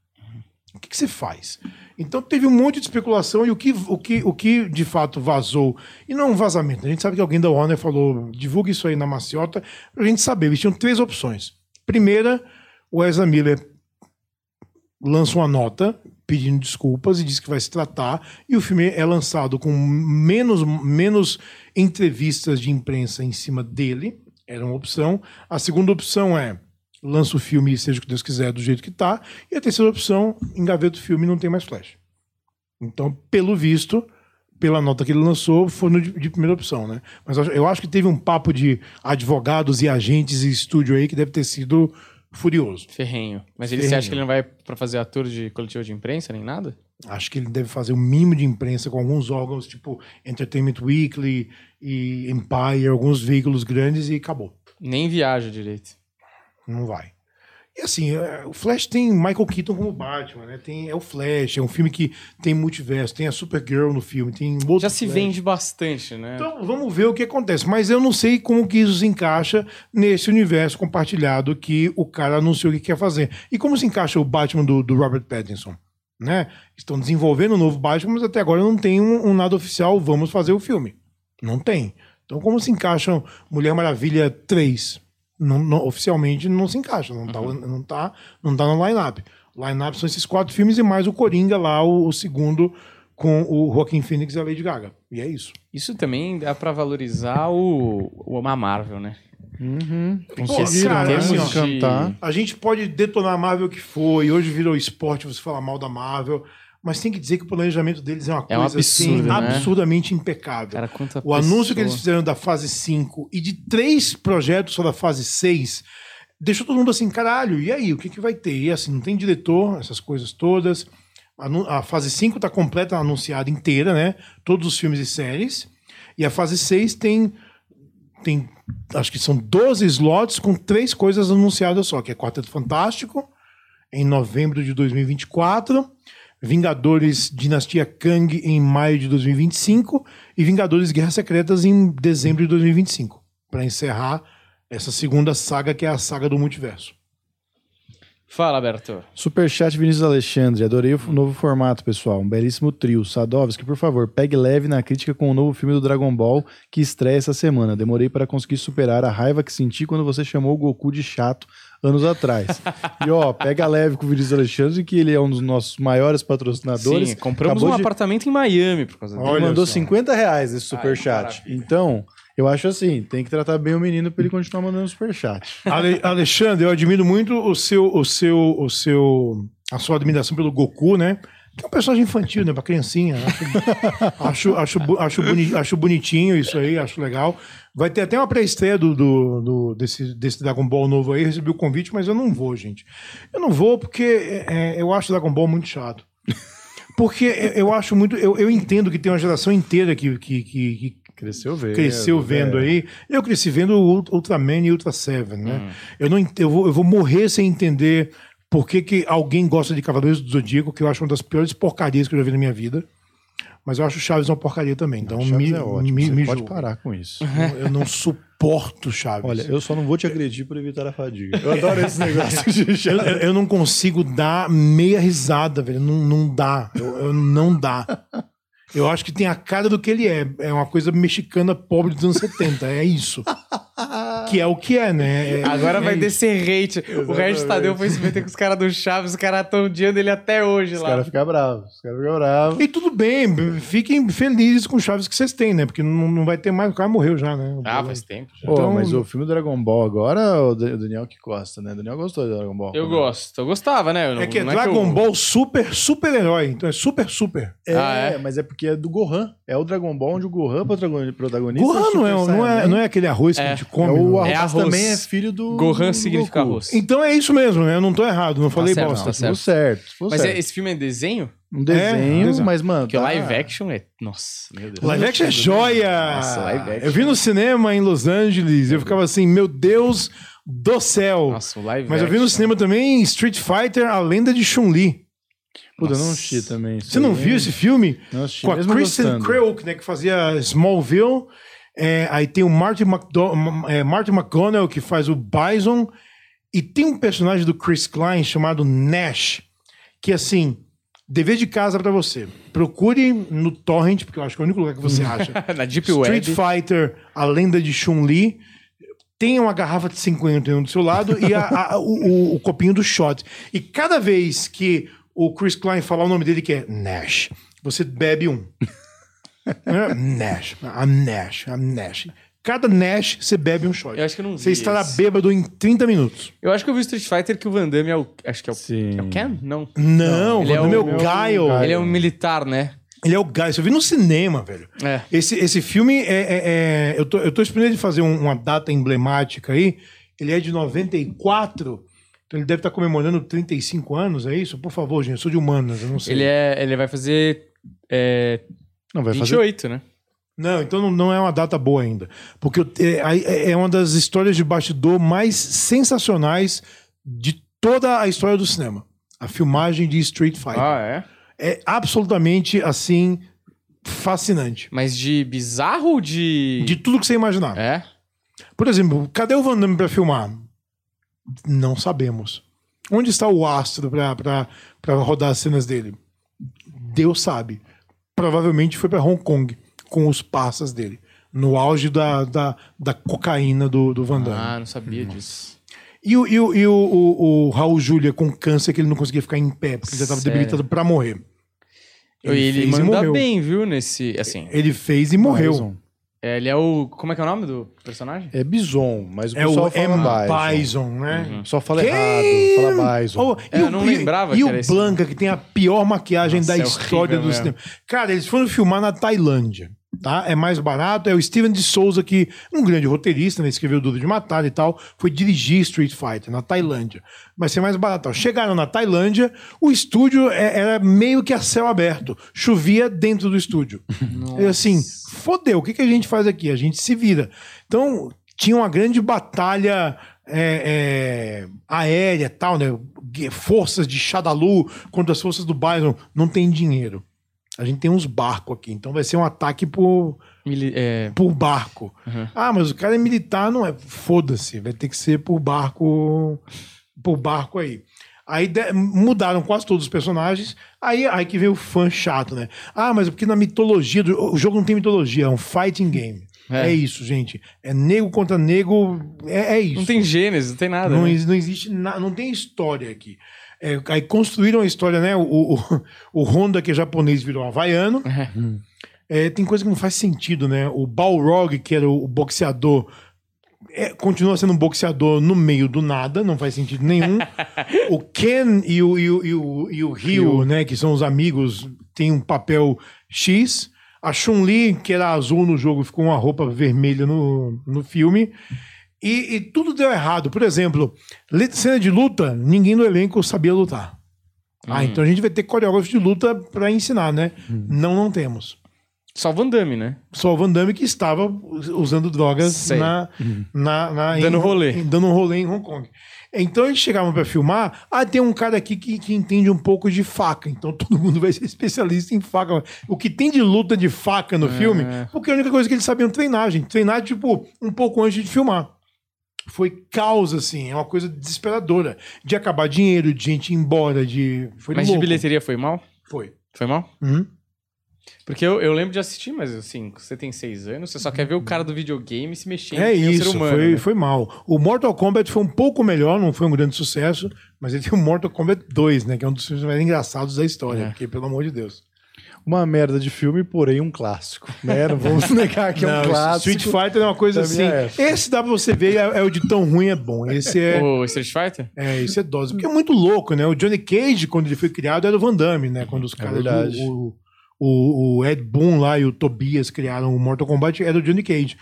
O que, que você faz? Então teve um monte de especulação e o que, o, que, o que de fato vazou, e não é um vazamento, a gente sabe que alguém da Warner falou, divulga isso aí na maciota, pra gente saber, eles tinham três opções. Primeira, o Ezra Miller lança uma nota pedindo desculpas e diz que vai se tratar, e o filme é lançado com menos, menos entrevistas de imprensa em cima dele, era uma opção. A segunda opção é lança o filme e seja o que Deus quiser do jeito que tá. E a terceira opção, engaveta o filme e não tem mais flash. Então, pelo visto, pela nota que ele lançou, foi no de, de, primeira opção, né? Mas eu acho que teve um papo de advogados e agentes e estúdio aí que deve ter sido furioso. Ferrenho. Mas ele Ferrenho. acha que ele não vai para fazer ator de coletivo de imprensa nem nada? Acho que ele deve fazer o um mínimo de imprensa com alguns órgãos, tipo Entertainment Weekly e Empire, alguns veículos grandes e acabou. Nem viaja direito. Não vai. E assim, é, o Flash tem Michael Keaton como Batman, né? Tem, é o Flash, é um filme que tem multiverso, tem a Supergirl no filme, tem Já se Flash. vende bastante, né? Então, vamos ver o que acontece. Mas eu não sei como que isso se encaixa nesse universo compartilhado que o cara anunciou que quer fazer. E como se encaixa o Batman do, do Robert Pattinson? Né? Estão desenvolvendo um novo Batman, mas até agora não tem um, um nada oficial, vamos fazer o filme. Não tem. Então, como se encaixam Mulher Maravilha 3? não, não, oficialmente não se encaixa, não, tá, uhum. não, tá, não tá no line-up. Line-up são esses quatro filmes e mais o Coringa lá, o, o segundo, com o Joaquin Phoenix e a Lady Gaga. E é isso. Isso também dá para valorizar o, o uma Marvel, né? Uhum. Conseguiram, cara, assim, ó, cantar. A gente pode detonar a Marvel que foi, hoje virou esporte você falar mal da Marvel mas tem que dizer que o planejamento deles é uma é coisa um absurdo, assim, né? absurdamente impecável. Cara, o pessoa... anúncio que eles fizeram da fase 5 e de três projetos só da fase 6 deixou todo mundo assim, caralho, e aí, o que, que vai ter? E assim, não tem diretor, essas coisas todas. A, a fase 5 está completa, anunciada inteira, né? Todos os filmes e séries. E a fase 6 tem, tem, acho que são 12 slots com três coisas anunciadas só, que é Quarteto Fantástico, em novembro de 2024. Vingadores Dinastia Kang em maio de 2025 e Vingadores Guerras Secretas em dezembro de 2025, para encerrar essa segunda saga que é a saga do multiverso. Fala, Berto. Superchat Vinícius Alexandre. Adorei o novo formato, pessoal. Um belíssimo trio. Sadovski, por favor, pegue leve na crítica com o novo filme do Dragon Ball que estreia essa semana. Demorei para conseguir superar a raiva que senti quando você chamou o Goku de chato anos atrás. e ó, pega leve com o Vinícius Alexandre, que ele é um dos nossos maiores patrocinadores. Sim, compramos Acabou um de... apartamento em Miami por causa dele. Ele mandou só. 50 reais esse superchat. Então, eu acho assim, tem que tratar bem o menino para ele continuar mandando superchat. Ale Alexandre, eu admiro muito o seu, o seu, o seu, a sua admiração pelo Goku, né? Que é um personagem infantil, né? Pra criancinha. Acho, *laughs* acho, acho, acho, acho bonitinho isso aí, acho legal. Vai ter até uma pré-estreia do, do, do, desse, desse Dragon Ball novo aí. Recebi o convite, mas eu não vou, gente. Eu não vou porque é, é eu acho Dragon Ball muito chato. Porque eu acho muito. Eu, eu entendo que tem uma geração inteira que, que, que Cresceu vendo. Cresceu vendo é. aí. Eu cresci vendo Ultraman e Ultra Seven, né? Hum. Eu, não, eu, vou, eu vou morrer sem entender por que, que alguém gosta de Cavaleiros do Zodíaco, que eu acho uma das piores porcarias que eu já vi na minha vida. Mas eu acho Chaves uma porcaria também. Então não, me, é ótimo. me, me pode julgo. parar com isso. Eu, eu não suporto Chaves. Olha, eu só não vou te agredir por evitar a fadiga. Eu adoro esse *laughs* negócio de Chaves. Eu, eu, não consigo dar meia risada, velho. Não, não dá. Eu, eu não dá. Eu acho que tem a cara do que ele é. É uma coisa mexicana pobre dos anos 70. É isso. *laughs* que é o que é, né? É, Agora é vai descer hate. Exatamente. O resto Tadeu foi se meter com os caras do Chaves, os caras estão odiando ele até hoje os lá. Os caras ficam bravos. Os caras ficam bravos. E tudo bem, fiquem felizes com o Chaves que vocês têm, né? Porque não, não vai ter mais. O cara morreu já, né? Ah, faz tempo. Já. Pô, então, mas o filme do Dragon Ball agora, o Daniel que gosta, né? O Daniel gostou do Dragon Ball. Eu gosto. Eu gostava, né? Eu é que é Dragon é que eu... Ball super, super herói. Então é super, super. É, ah, é? mas é porque é do Gohan. É o Dragon Ball onde o Gohan é protagonista. Gohan não é, não, é, não é aquele arroz que é. a gente come. É o arroz, é arroz. também é filho do. Gohan do significa Goku. arroz. Então é isso mesmo, né? Eu não tô errado, não tá falei certo, bosta. Tá certo. certo. Mas certo. esse filme é desenho? Um desenho, é, mas, mano. Porque tá... live action é. Nossa, meu Deus. Live action é joia! Nossa, live action. Eu vi no cinema em Los Angeles, eu ficava assim, meu Deus do céu. Nossa, o live Mas eu vi no cinema também Street Fighter, a lenda de Chun-Li. Puta, eu não assisti também. Você não viu esse filme? Não assisti, Com a Kristen Craig, né, que fazia Smallville. É, aí tem o Martin, McDo é, Martin McGonagall, que faz o Bison. E tem um personagem do Chris Klein chamado Nash, que assim, dever de casa pra você. Procure no Torrent, porque eu acho que é o único lugar que você *laughs* acha. Na Deep Street Web. Fighter, a lenda de Chun-Li. Tenha uma garrafa de 51 do seu lado e a- a- o, o- o copinho do shot. E cada vez que o Chris Klein falar o nome dele, que é Nash, você bebe um. É, Nash, I'm Nash, I'm Nash. Cada Nash você bebe um shot. Eu acho que eu não vi Você estará esse. bêbado em 30 minutos. Eu acho que eu vi o Street Fighter que o Van Damme é o. Acho que é o. Sim. É o Ken? Não. Não, Ele é o meu o- Guile. Ele é um militar, né? Ele é o Guile. Isso eu vi no cinema, velho. É. Esse, esse filme é. é- é- eu, tô, eu tô esperando ele fazer um- uma data emblemática aí. Ele é de 94. Então ele deve estar comemorando 35 anos, é isso? Por favor, gente, eu sou de humanas, eu não sei. Ele, é, ele vai fazer. É, Não, vai fazer 28, né? Não, então não, não é uma data boa ainda. Porque é, é é uma das histórias de bastidor mais sensacionais de toda a história do cinema. A filmagem de Street Fighter. Ah, é? É absolutamente, assim, fascinante. Mas de bizarro ou de. De tudo que você imaginar. É? Por exemplo, cadê o Van Damme pra filmar? Não sabemos. Onde está o astro pra, pra, pra rodar as cenas dele? Deus sabe. Provavelmente foi pra Hong Kong com os passas dele. No auge da, da, da cocaína do, do Van Damme. Ah, não sabia disso. E, o, e, o, e o, o, o Raul Júlia com câncer que ele não conseguia ficar em pé, porque ele já estava debilitado pra morrer. Ele, ele manda bem, viu? Nesse. Assim. Ele fez e morreu. É, ele é o. Como é que é o nome do personagem? É Bison, mas o É pessoal o fala M. Bison. Bison, né? Uhum. Só fala Quem? errado, fala Bison. Oh, É, eu não lembrava E que o era esse. Blanca, que tem a pior maquiagem Nossa, da é história do mesmo. cinema. Cara, eles foram filmar na Tailândia. Tá? É mais barato. É o Steven de Souza, que um grande roteirista, né? escreveu Duro de Matar e tal, foi dirigir Street Fighter na Tailândia. Vai ser mais barato. Chegaram na Tailândia, o estúdio é- era meio que a céu aberto. Chovia dentro do estúdio. E assim, fodeu, o que, que a gente faz aqui? A gente se vira. Então, tinha uma grande batalha é, é, aérea tal, né? Forças de Shadalu contra as forças do Bison. Não tem dinheiro. A gente tem uns barcos aqui, então vai ser um ataque por, Mili- é, por barco. Uhum. Ah, mas o cara é militar, não é? Foda-se, vai ter que ser por barco, por barco aí. Aí de- mudaram quase todos os personagens. Aí, aí que veio o fã chato, né? Ah, mas é porque na mitologia, do- o jogo não tem mitologia, é um fighting game. É. É, isso, gente. É nego contra nego, é, é isso. não tem gênese, não tem nada. Não, né? não existe nada, não tem história aqui. É, aí construíram a história, né? O, o, o Honda, que é japonês, virou havaiano. É, tem coisa que não faz sentido, né? O Balrog, que era o boxeador, é, continua sendo um boxeador no meio do nada, não faz sentido nenhum. *laughs* o Ken e o, e o, e o, e o Ryu, né? Que são os amigos, tem um papel X. A Chun-Li, que era azul no jogo, ficou uma roupa vermelha no, no filme. E, e tudo deu errado. Por exemplo, cena de luta, ninguém no elenco sabia lutar. Ah, então a gente vai ter coreógrafo de luta pra ensinar, né? Não, não temos. Só Van Damme, né? Só o Van Damme que estava usando drogas Sei. na, na, na- Dando em- rolê. em- dando um rolê em Hong Kong. Então eles chegavam pra filmar, ah, tem um cara aqui que, que entende um pouco de faca, então todo mundo vai ser *laughs* especialista em faca. O que tem de luta de faca no filme, porque a única coisa que eles sabiam treinar, gente. Treinar, tipo, um pouco antes de filmar. Foi caos, assim, é uma coisa desesperadora. De acabar dinheiro, de gente ir embora, de. Foi Mas louco. de bilheteria foi mal? Foi. Foi mal? Uhum. Porque eu, eu lembro de assistir, mas assim, você tem seis anos, você só quer ver o cara do videogame se mexendo. É um isso, ser humano, foi, né? foi mal. O Mortal Kombat foi um pouco melhor, não foi um grande sucesso, mas ele tem o Mortal Kombat 2, né? Que é um dos filmes mais engraçados da história, É. porque, pelo amor de Deus. Uma merda de filme, porém um clássico. Né? Não vamos *laughs* negar que é um Não, clássico. Street Fighter é uma coisa assim. época. Esse dá pra você ver, é, é o de tão ruim é bom. Esse é. O Street Fighter? É, isso é dose. Porque é muito louco, né? O Johnny Cage, quando ele foi criado, era o Van Damme, né? Quando os caras. verdade. o, o, o Ed Boon lá e o Tobias criaram o Mortal Kombat, era o Johnny Cage.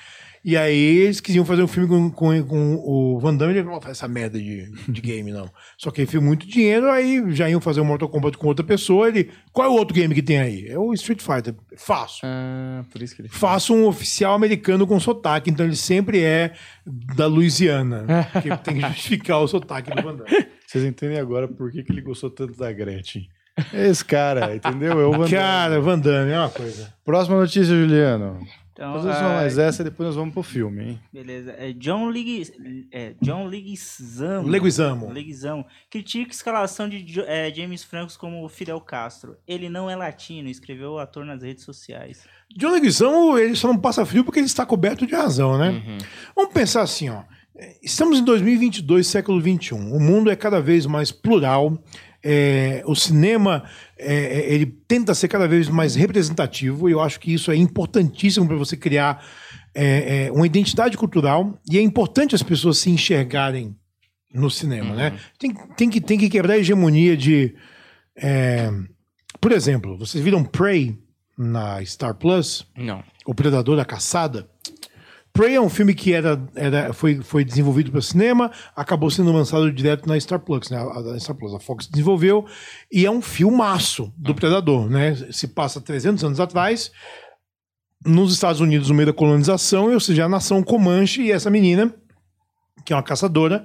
E aí eles queriam fazer um filme com, com, com o Van Damme, ele não faz essa merda de, de game, não. Só que ele fez muito dinheiro, aí já iam fazer o Mortal Kombat com outra pessoa, ele... Qual é o outro game que tem aí? É o Street Fighter. Faço. Ah, por isso que ele. Faço um oficial americano com sotaque, então ele sempre é da Louisiana. Porque *laughs* tem que justificar o sotaque do Van Damme. Vocês entendem agora por que, que ele gostou tanto da Gretchen. Esse cara, entendeu? Eu, Van Cara, Van Damme é uma coisa. Próxima notícia, Juliano. Então, ah, mais essa e depois nós vamos pro filme, hein? Beleza. É, John League, é, John Leguizamo. Leguizamo. Leguizamo. Critica a escalação de é, James Franco como Fidel Castro. Ele não é latino, escreveu o ator nas redes sociais. John Leguizamo, ele só não passa frio porque ele está coberto de razão, né? Uhum. Vamos pensar assim, ó. Estamos em 2022, século 21. O mundo é cada vez mais plural. É, o cinema é, é, ele tenta ser cada vez mais representativo e eu acho que isso é importantíssimo para você criar é, é, uma identidade cultural e é importante as pessoas se enxergarem no cinema, né? Tem, tem, que, tem que quebrar a hegemonia de... é, por exemplo, vocês viram Prey na Star Plus? Não. O Predador da Caçada. Prey é um filme que era, era, foi, foi desenvolvido para cinema, acabou sendo lançado direto na Star Plus, né? A, a Star Plus, a Fox desenvolveu, e é um filmaço do Predador, né? Se passa 300 anos atrás, nos Estados Unidos, no meio da colonização, ou seja, a nação Comanche e essa menina, que é uma caçadora,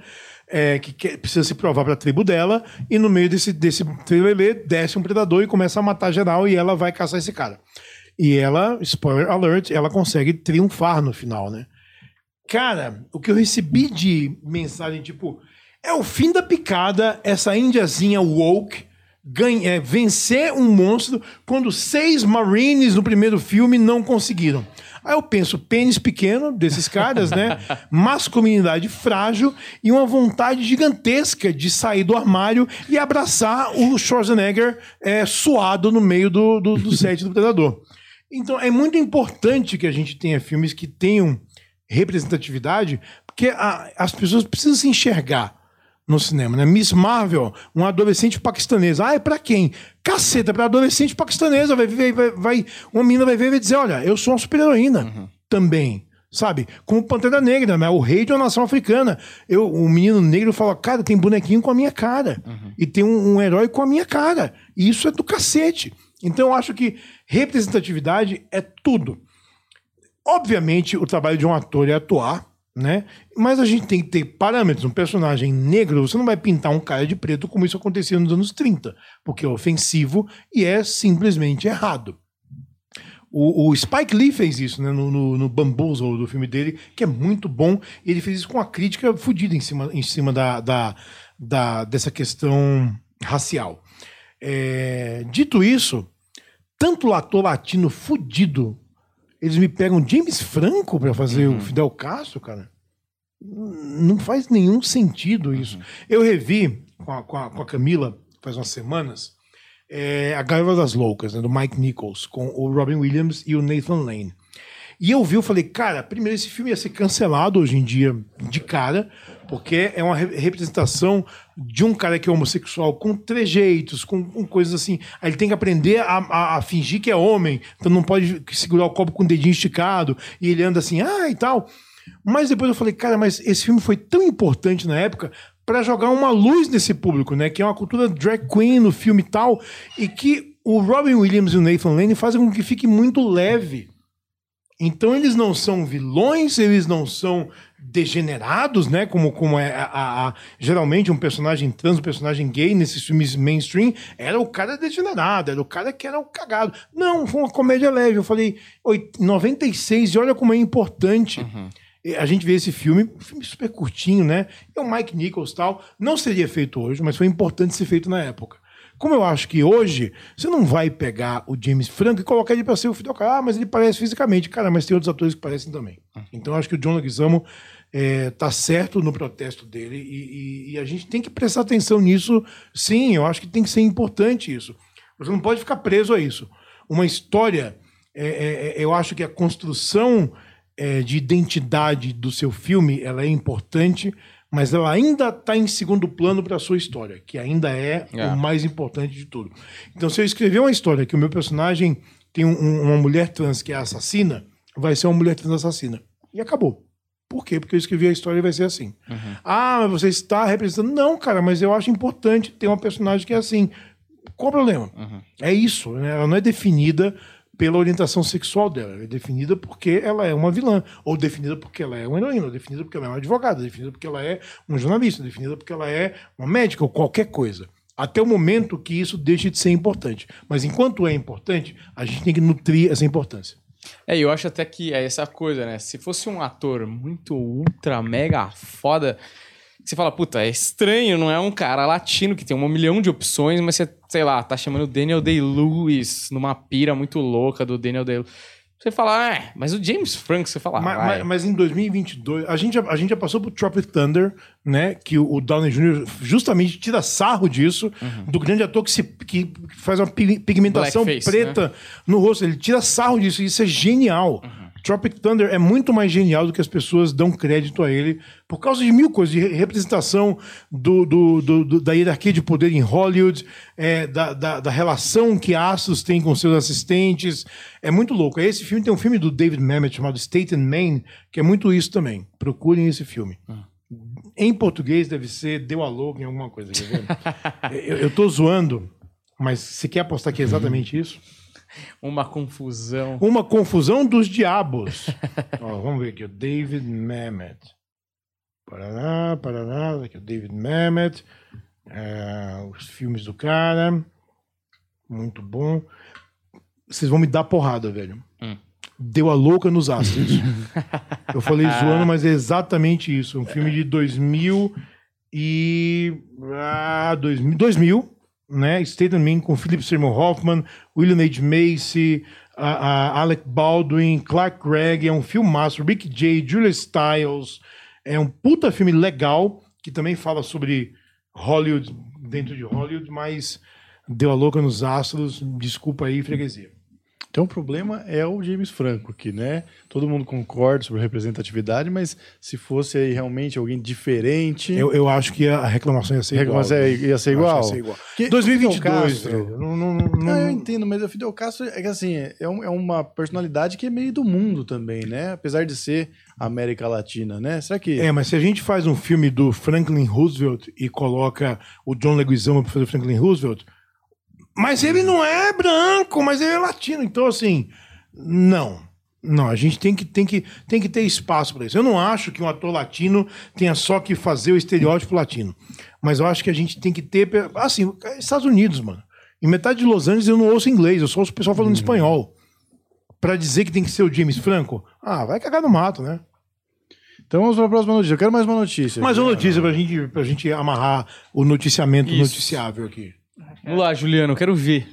é, que quer- precisa se provar para a tribo dela, e no meio desse, desse trelelê desce um predador e começa a matar geral, e ela vai caçar esse cara. E ela, spoiler alert, ela consegue triunfar no final, né? Cara, o que eu recebi de mensagem, tipo, é o fim da picada, essa índiazinha woke ganha, é, vencer um monstro quando seis Marines no primeiro filme não conseguiram. Aí eu penso, pênis pequeno desses caras, né? *laughs* Masculinidade frágil e uma vontade gigantesca de sair do armário e abraçar o Schwarzenegger é, suado no meio do, do, do set do Predador. Então é muito importante que a gente tenha filmes que tenham representatividade, porque a- as pessoas precisam se enxergar no cinema, né? Miss Marvel, um adolescente paquistanesa. Ah, é pra quem? Caceta, pra adolescente paquistanesa. Vai, vai, vai, vai- uma menina vai ver e vai dizer: olha, eu sou uma super-heroína também. Sabe? Como Pantera Negra, né? o rei de uma nação africana. Eu, o menino negro fala, cara, tem bonequinho com a minha cara. E tem um, um herói com a minha cara. E isso é do cacete. Então eu acho que representatividade é tudo. Obviamente, o trabalho de um ator é atuar, né? Mas a gente tem que ter parâmetros. Um personagem negro, você não vai pintar um cara de preto como isso acontecia nos anos 30, porque é ofensivo e é simplesmente errado. O, o Spike Lee fez isso né, no, no, no Bamboozle, do filme dele, que é muito bom. Ele fez isso com uma crítica fodida em cima, em cima da, da, da- dessa questão racial. É, dito isso, tanto o ator latino fudido, eles me pegam James Franco pra fazer o Fidel Castro, cara. Não faz nenhum sentido isso. Eu revi com a, com a, com a Camila faz umas semanas é, A Gaiva das Loucas, né, do Mike Nichols, com o Robin Williams e o Nathan Lane. E eu vi, eu falei, cara, primeiro esse filme ia ser cancelado hoje em dia de cara, porque é uma re- representação de um cara que é homossexual com trejeitos, com, com coisas assim. Aí ele tem que aprender a, a- a fingir que é homem, então não pode segurar o copo com o dedinho esticado, e ele anda assim, ah, e tal. Mas depois eu falei, cara, mas esse filme foi tão importante na época para jogar uma luz nesse público, né? Que é uma cultura drag queen no filme e tal, e que o Robin Williams e o Nathan Lane fazem com que fique muito leve. Então eles não são vilões, eles não são degenerados, né? Como, como é a, a- a- geralmente um personagem trans, um personagem gay nesses filmes mainstream, era o cara degenerado, era o cara que era o cagado. Não, foi uma comédia leve. Eu falei, "Oi, 96, e olha como é importante. E A gente vê esse filme, um filme super curtinho, né? É o Mike Nichols tal. Não seria feito hoje, mas foi importante ser feito na época. Como eu acho que hoje, você não vai pegar o James Franco e colocar ele para ser o Fidel Castro. Ah, mas ele parece fisicamente. Cara, mas tem outros atores que parecem também. Então eu acho que o John Leguizamo é, tá certo no protesto dele e, e- e a gente tem que prestar atenção nisso. Sim, eu acho que tem que ser importante isso. Você não pode ficar preso a isso. Uma história, é, é, é, eu acho que a construção é, de identidade do seu filme ela é importante, mas ela ainda está em segundo plano para a sua história, que ainda é, É. o mais importante de tudo. Então, se eu escrever uma história que o meu personagem tem um- um- uma mulher trans que é assassina, vai ser uma mulher trans assassina. E acabou. Por quê? Porque eu escrevi a história e vai ser assim. Ah, mas você está representando. Não, cara, mas eu acho importante ter uma personagem que é assim. Qual o problema? É isso, né? Ela não é definida pela orientação sexual dela. Ela é definida porque ela é uma vilã. Ou definida porque ela é uma heroína. Ou definida porque ela é uma advogada. Definida porque ela é um jornalista. Definida porque ela é uma médica ou qualquer coisa. Até o momento que isso deixe de ser importante. Mas enquanto é importante, a gente tem que nutrir essa importância. É, eu acho até que é essa coisa, né? Se fosse um ator muito ultra mega foda, você fala, puta, é estranho, não é um cara latino que tem um milhão de opções, mas você, sei lá, tá chamando Daniel Day-Lewis numa pira muito louca do Daniel Day-Lewis. Você fala, é, mas o James Franco, você fala, mas, vai. mas, mas em 2022, a gente, já- a gente já passou pro Tropic Thunder, né? Que o, o Downey Jr. justamente tira sarro disso, do grande ator que, se, que faz uma pi- pigmentação Blackface, preta no rosto. Ele tira sarro disso, isso é genial. Tropic Thunder é muito mais genial do que as pessoas dão crédito a ele, por causa de mil coisas, de re- representação do, do- do- do- da hierarquia de poder em Hollywood, é, da, da- da relação que astros têm com seus assistentes. É muito louco. Esse filme tem um filme do David Mamet chamado State and Maine, que é muito isso também. Procurem esse filme. Em português deve ser Deu a louco em alguma coisa. *laughs* Eu, eu tô zoando, mas você quer apostar que é exatamente isso? Uma confusão. Uma confusão dos diabos. *laughs* Ó, vamos ver aqui, o David Mamet. Paraná, Paraná, aqui o David Mamet. É, os filmes do cara. Muito bom. Vocês vão me dar porrada, velho. Hum. Deu a louca nos astros. *laughs* Eu falei zoando, mas é exatamente isso. Um filme de 2000 e... Ah, 2000, 2000 né? State and Maine com Philip Seymour Hoffman, William H. Macy, a, a Alec Baldwin, Clark Gregg, é um filmaço, Rick Jay, Julia Stiles, é um puta filme legal, que também fala sobre Hollywood, dentro de Hollywood, mas deu a louca nos astros, desculpa aí, freguesia. Então o problema é o James Franco aqui, né? Todo mundo concorda sobre representatividade, mas se fosse aí realmente alguém diferente, Eu, eu acho que a reclamação ia ser igual. ia ia ser igual. ia ser igual. Que- 2022, Fidel Castro- velho, não, não, não, Não, eu entendo, mas o Fidel Castro é que assim, é, um- é uma personalidade que é meio do mundo também, né? Apesar de ser América Latina, né? Será que. É, mas se a gente faz um filme do Franklin Roosevelt e coloca o John Leguizamo pra fazer o Franklin Roosevelt, mas ele não é branco, mas ele é latino. Então, assim, não. Não, a gente tem que, tem que, tem que ter espaço para isso. Eu não acho que um ator latino tenha só que fazer o estereótipo latino. Mas eu acho que a gente tem que ter. Assim, Estados Unidos, mano. Em metade de Los Angeles eu não ouço inglês, eu só ouço o pessoal falando espanhol. Pra dizer que tem que ser o James Franco, ah, vai cagar no mato, né? Então vamos para a próxima notícia. Eu quero mais uma notícia. Mais uma notícia pra gente, pra gente amarrar o noticiamento Isso. noticiável aqui. Vamos lá, Juliano, eu quero ver.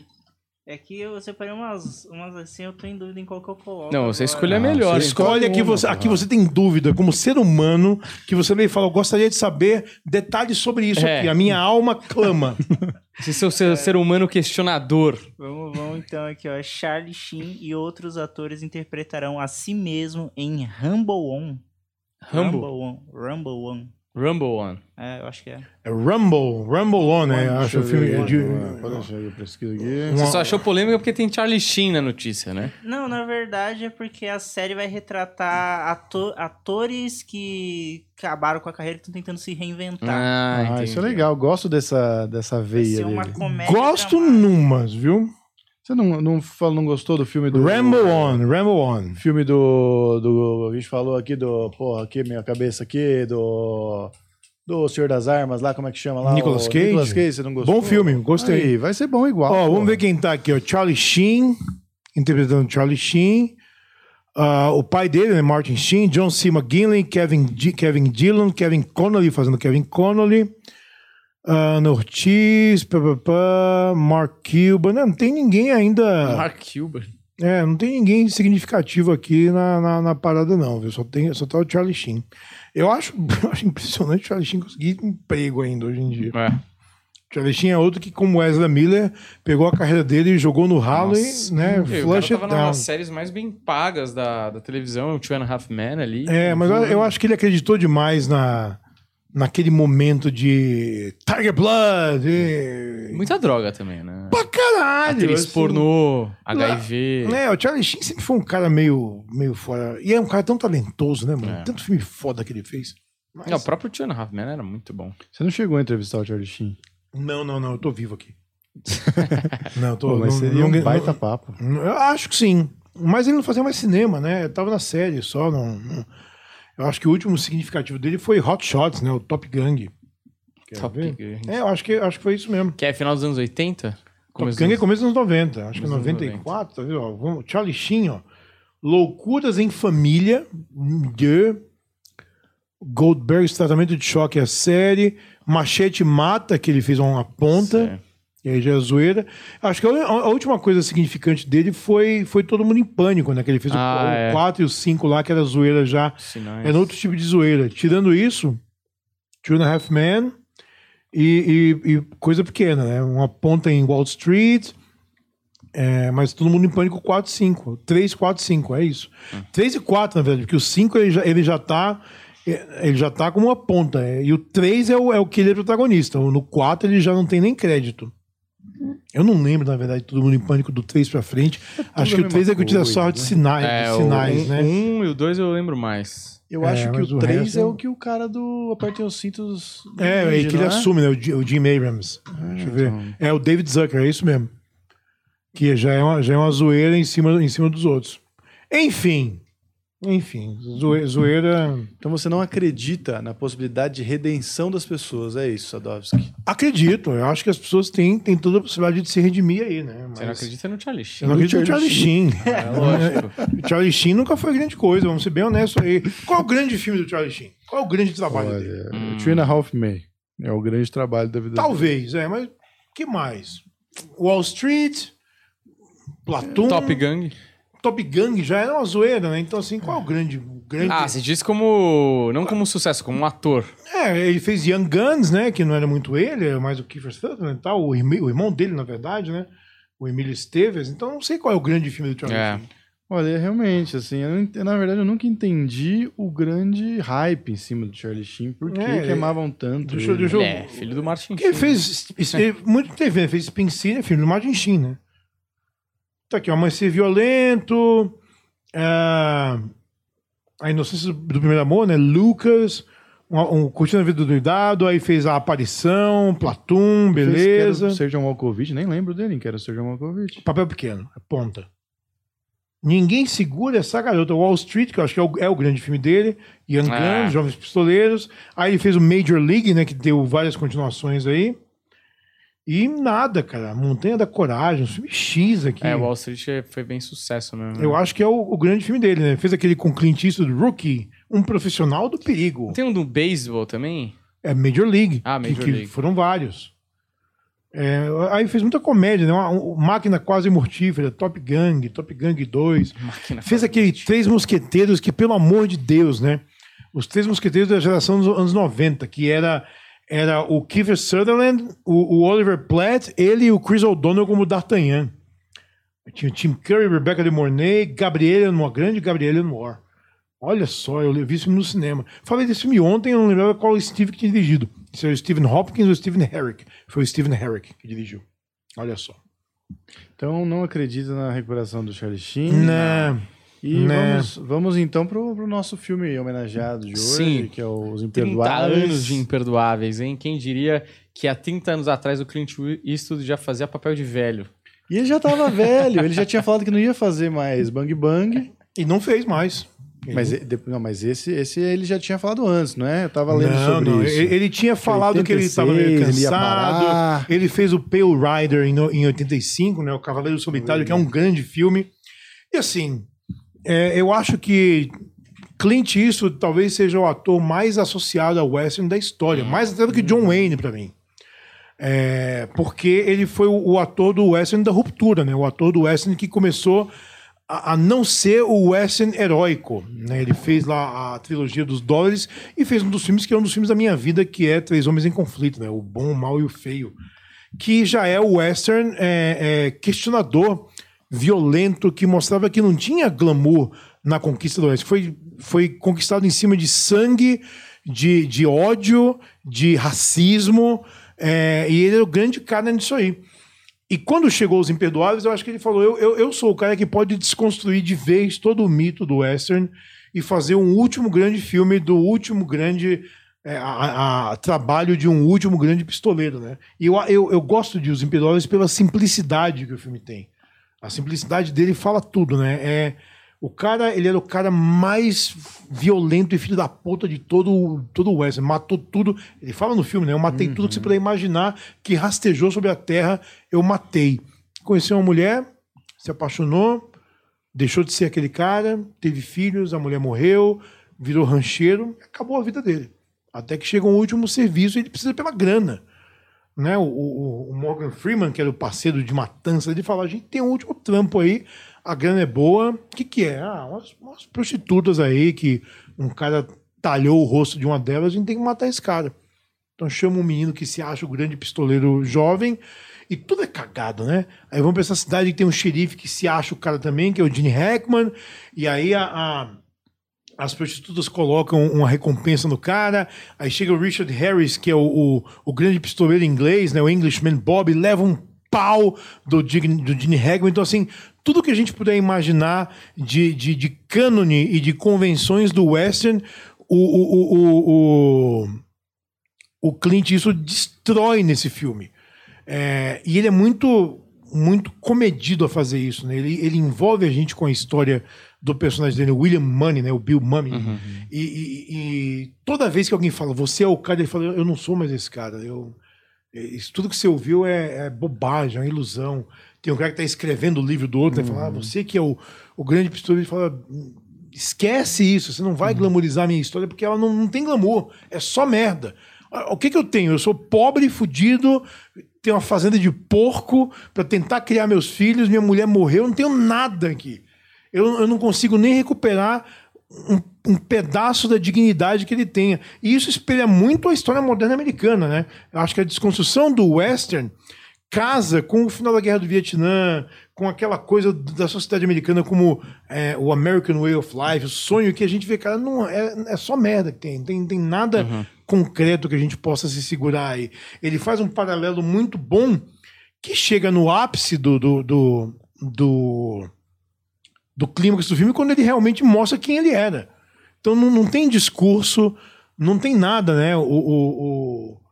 É que eu separei umas, umas assim, eu tô em dúvida em qual que eu coloco. Não, você escolhe a melhor. você hein? Escolhe aqui uma, você, aqui você tem dúvida, como ser humano, que você veio e fala, eu gostaria de saber detalhes sobre isso É. aqui. A minha alma clama. *laughs* Esse é o ser, ser humano questionador. Vamos, vamos então aqui, ó. Charlie Sheen e outros atores interpretarão a si mesmo em Rumble On. Rumble? On. Rumble On. Rumble One. É, eu acho que é. É Rumble, Rumble On, né? Acho o filme é de... Pode deixar eu pesquiso aqui. Você só achou polêmica porque tem Charlie Sheen na notícia, né? Não, na verdade é porque a série vai retratar ato- atores que acabaram com a carreira e estão tentando se reinventar. Ah, Ah, entendi. isso é legal. Gosto dessa, dessa vai veia ser uma dele. comédia Gosto dramática. numas, viu? Você não, não, fala- não gostou do filme do. Rumble On, Rumble On. Filme do, do. A gente falou aqui do. Porra, aqui, minha cabeça aqui, do. Do Senhor das Armas lá, como é que chama lá? Nicolas O Cage? Nicolas Cage, você não gostou? Bom filme, gostei. Aí, vai ser bom igual. Ó, pô. vamos ver quem tá aqui, ó. Charlie Sheen, interpretando Charlie Sheen. Ah, o pai dele, né, Martin Sheen, John C. McGinley, Kevin, G- Kevin Dillon, Kevin Connolly fazendo Kevin Connolly. Ana Ortiz, pá, pá, pá, Mark Cuban. Não, não tem ninguém ainda. Mark Cuban. É, não tem ninguém significativo aqui na, na, na parada, não, viu? Só, tem, só tá o Charlie Sheen. Eu acho, *laughs* eu acho impressionante o Charlie Sheen conseguir emprego ainda hoje em dia. É. Charlie Sheen é outro que, como Wesley Miller, pegou a carreira dele e jogou no ralo e, né, o cara flush it tava down. nas séries mais bem pagas da, da televisão, o Two and a Half Men ali. É, mas eu, eu acho que ele acreditou demais na, naquele momento de Tiger Blood. E... Muita droga também, né? Pra caralho! Atriz assim. pornô, HIV. É, o Charlie Sheen sempre foi um cara meio, meio fora. E é um cara tão talentoso, né, mano? É. Tanto filme foda que ele fez. Mas- Não, o próprio Two and a Half Men era muito bom. Você não chegou a entrevistar o Charlie Sheen. Não, não, não, eu tô vivo aqui. *laughs* não, eu tô. Pô, mas não, seria não- um não- baita papo. Eu acho que sim. Mas ele não fazia mais cinema, né? Eu tava na série só. Não, não- Eu acho que o último significativo dele foi Hot Shots, né? O Top Gang. Quer Top ver? Gun. É, eu acho que, acho que foi isso mesmo. Que é final dos anos 80? Top Gun é dos- começo dos anos 90, acho que é Começo dos 94, tá vendo? Ó, vamos- Charlie Sheen, ó. Loucuras em Família, de Goldberg, tratamento de choque, a série. Machete Mata, que ele fez uma ponta. Certo. E aí já é zoeira. Acho que a, a última coisa significante dele foi, foi Todo Mundo em Pânico, né? Que ele fez o- Ah, o, é. 4 e o 5 lá, que era zoeira já. Sinais. Era outro tipo de zoeira. Tirando isso, Two and a Half Men e, e- e coisa pequena, né? Uma ponta em Wall Street, é, mas todo mundo em pânico 4 e 5. 3, 4 5, é isso. 3 e 4, na verdade, porque o 5 ele já, ele já tá. Ele já tá como uma ponta. é, E o 3 é o, é o que ele é protagonista. No 4 ele já não tem nem crédito. Eu não lembro, na verdade, todo mundo em pânico do 3 pra frente. Acho que o a 3 é que eu tiro coisa, sorte de né? sinais, É, de o sinais um, né? um e o dois eu lembro mais. Eu É, acho que o o 3 resto- é o que o cara do Apertem os Cintos. É, é que ele é? assume, né? O, o Jim Abrams. Deixa eu ver. É o David Zucker, é isso mesmo. Que já é uma, já é uma zoeira em cima, em cima dos outros. Enfim. Enfim. zoe- Zoeira. Então você não acredita na possibilidade de redenção das pessoas, é isso, Sadovski? Acredito. Eu acho que as pessoas têm, têm toda a possibilidade de se redimir aí, né? Mas Você não acredita no Charlie Eu Sheen? não acredito no Charlie Sheen. *laughs* É, lógico. *laughs* O Charlie Sheen nunca foi grande coisa, vamos ser bem honestos aí. Qual é o grande filme do Charlie Sheen? Qual é o grande trabalho dele? Olha, Hum. o Two and a Half Men é o grande trabalho da vida dele. Talvez, é, mas que mais? Wall Street, Platoon. Top Gang. Top Gang já era uma zoeira, né? Então, assim, qual é o grande. o grande... Ah, você disse como. Não como sucesso, como um ator. É, ele fez Young Guns, né? Que não era muito ele, era mais o Kiefer Sutherland e tal, o, irmão- o irmão dele, na verdade, né? O Emílio Esteves. Então, não sei qual é o grande filme do Charlie É. Sheen. Olha, realmente, assim, eu na verdade eu nunca entendi o grande hype em cima do Charlie Sheen, por que É, que amavam tanto deixa eu- ele. deixa eu- Ele é filho do Martin Porque ele Sheen. fez. Ele, muito TV, né? Fez Spin City, filme do Martin Sheen, né? Tá aqui, ó, Amanhecer Violento. é, a Inocência do Primeiro Amor, né? Lucas. Um, um Curtindo a Vida do Doidado. Aí fez A Aparição, Platum, Fez que era beleza. o Sergio Malkovich, nem lembro dele, que era o Sergio Malkovich. Papel pequeno, é ponta. Ninguém segura essa garota. Wall Street, que eu acho que é o, é o grande filme dele. Young Ah. Guns, Jovens Pistoleiros. Aí ele fez o Major League, né? Que deu várias continuações aí. E nada, cara. Montanha da Coragem, um filme X aqui. É, Wall Street foi bem sucesso mesmo. né? Eu acho que é o, o grande filme dele, né? Fez aquele com Clint Eastwood, Rookie, um profissional do perigo. Tem um do beisebol também? É Major League. Ah, Major que, que League. Foram vários. É, aí fez muita comédia, né? Uma, uma máquina quase mortífera, Top Gang, Top Gang 2. *laughs* Máquina Fez aquele Três Mosqueteiros, que pelo amor de Deus, né? Os Três Mosqueteiros da geração dos anos 90, que era, era o Kiefer Sutherland, o, o Oliver Platt, ele e o Chris O'Donnell como D'Artagnan. Tinha o Tim Curry, Rebecca de Mornay, Gabriela Noir, grande Gabriela Noir. Olha só, eu vi esse filme no cinema. Falei desse filme ontem, eu não lembrava qual o Steve que tinha dirigido. Se era o Stephen Hopkins ou o Stephen Herrick. Foi o Stephen Herrick que dirigiu. Olha só. Então não acredita na recuperação do Charlie Sheen. Não. E Né. vamos, vamos então pro, pro nosso filme homenageado de hoje, Sim. que é Os 30 Imperdoáveis. anos de imperdoáveis, hein? Quem diria que há 30 anos atrás o Clint Eastwood já fazia papel de velho. E ele já tava velho, ele já tinha falado que não ia fazer mais Bang Bang. E não fez mais. Mas, não, mas esse, esse ele já tinha falado antes, não é? Eu tava lendo não, sobre não. isso. Ele, ele tinha falado que ele estava meio 86, ele cansado. parar. Ele fez o Pale Rider em, no- em 85, né? O Cavaleiro Solitário, que é um grande filme. E assim, é, eu acho que Clint Eastwood talvez seja o ator mais associado ao western da história, mais até do que John Wayne para mim. É, porque ele foi o, o ator do western da ruptura, né? O ator do western que começou a, a não ser o western heróico, né? Ele fez lá a trilogia dos dólares e fez um dos filmes que é um dos filmes da minha vida, que é Três Homens em Conflito, né? O Bom, o Mal e o Feio, que já é o western é, é, questionador, violento, que mostrava que não tinha glamour na conquista do oeste. Foi, foi conquistado em cima de sangue, de, de ódio, de racismo, é, e ele era o grande cara nisso aí. E quando chegou os Imperdoáveis, eu acho que ele falou: eu, eu, eu sou o cara que pode desconstruir de vez todo o mito do western e fazer um último grande filme do último grande é, a- a- trabalho de um último grande pistoleiro, né? E eu, eu, eu gosto de Os Imperdoáveis pela simplicidade que o filme tem. A simplicidade dele fala tudo, né? É, O cara, ele era o cara mais violento e filho da puta de todo, todo o West. Matou tudo. Ele fala no filme, né? Eu matei uhum. tudo que você puder imaginar que rastejou sobre a terra, eu matei. Conheceu uma mulher, se apaixonou, deixou de ser aquele cara, teve filhos, a mulher morreu, virou rancheiro, acabou a vida dele. Até que chega um último serviço e ele precisa pela grana. Né? O, o, o Morgan Freeman, que era o parceiro de matança, ele fala: a gente tem um último trampo aí, a grana é boa. O que, que é? Ah, umas, umas prostitutas aí que um cara talhou o rosto de uma delas, a gente tem que matar esse cara. Então chama um menino que se acha o grande pistoleiro jovem e tudo é cagado, né? Aí vamos pra essa cidade que tem um xerife que se acha o cara também, que é o Gene Hackman, e aí a, a as prostitutas colocam uma recompensa no cara. Aí chega o Richard Harris, que é o, o, o grande pistoleiro inglês, né? O Englishman Bob, leva um pau do, do Gene Hackman. Então, assim, tudo que a gente puder imaginar de, de, de cânone e de convenções do western, o, o, o, o, o Clint isso destrói nesse filme. É, e ele é muito muito comedido a fazer isso, né? Ele, ele envolve a gente com a história do personagem dele, William Money, né? O Bill Mummy. Uhum. E, e, e, toda vez que alguém fala, você é o cara, ele fala, eu não sou mais esse cara. Eu, isso tudo que você ouviu é, é bobagem, é ilusão. Tem um cara que está escrevendo o livro do outro, uhum. e fala, ah, você que é o, o grande pistoleiro, ele fala, esquece isso, você não vai uhum. glamorizar a minha história, porque ela não, não tem glamour, é só merda. O que, que eu tenho? Eu sou pobre, fudido, tenho uma fazenda de porco para tentar criar meus filhos, minha mulher morreu, eu não tenho nada aqui eu, eu não consigo nem recuperar um, um, pedaço da dignidade que ele tenha. E isso espelha muito a história moderna americana, né? Eu acho que a desconstrução do western casa com o final da Guerra do Vietnã, com aquela coisa da sociedade americana como é, o American Way of Life, o sonho que a gente vê, cara, não é, é só merda que tem, tem, tem nada uhum. concreto que a gente possa se segurar aí. Ele faz um paralelo muito bom que chega no ápice do, do, do, do do clímax do filme quando ele realmente mostra quem ele era. Então não, não tem discurso, não tem nada, né? O, o, o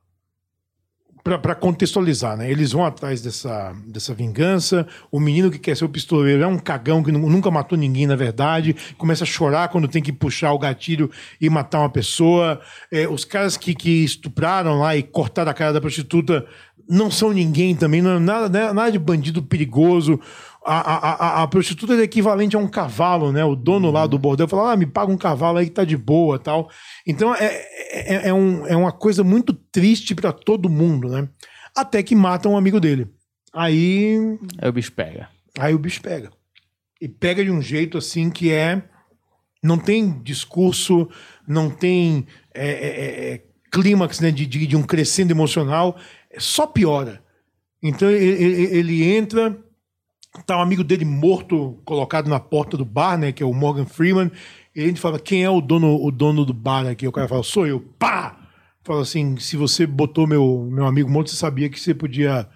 para contextualizar, né? Eles vão atrás dessa, dessa vingança. O menino que quer ser o pistoleiro é um cagão que nunca matou ninguém, na verdade. Começa a chorar quando tem que puxar o gatilho e matar uma pessoa. É, os caras que, que estupraram lá e cortaram a cara da prostituta não são ninguém também, não, nada, né? nada de bandido perigoso a, a, a, prostituta é equivalente a um cavalo, né? O dono lá do bordel fala, ah, me paga um cavalo aí que tá de boa tal. Então é, é, é, um, é uma coisa muito triste para todo mundo, né? Até que matam um amigo dele. Aí. Aí o bicho pega. Aí o bicho pega. E pega de um jeito assim que é. Não tem discurso, não tem é, é, é, é clímax né, de, de, de, um crescendo emocional, só piora. Então ele, ele entra Tá um amigo dele morto, colocado na porta do bar, né? Que é o Morgan Freeman. E gente fala, quem é o dono, o dono do bar aqui? O cara fala, sou eu. Pá! Fala assim, se você botou meu, meu amigo morto, você sabia que você podia...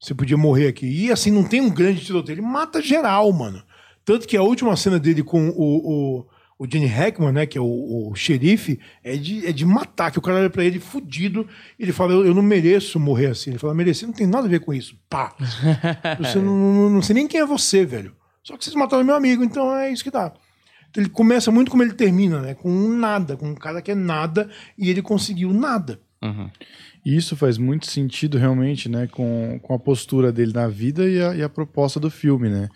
Você podia morrer aqui. E assim, não tem um grande tiroteio. Ele mata geral, mano. Tanto que a última cena dele com o, o o Jenny Hackman, né, que é o, o, xerife, é de, é de matar, que o cara olha pra ele fudido, e ele fala, eu, eu, não mereço morrer assim. Ele fala, merecer não tem nada a ver com isso. Pá! *laughs* Você não, não, não sei nem quem é você, velho. Só que vocês mataram meu amigo, então é isso que dá. Então ele começa muito como ele termina, né? Com um nada, com um cara que é nada, e ele conseguiu nada. Uhum. E isso faz muito sentido realmente, né? Com, com a postura dele na vida e a, e a proposta do filme, né?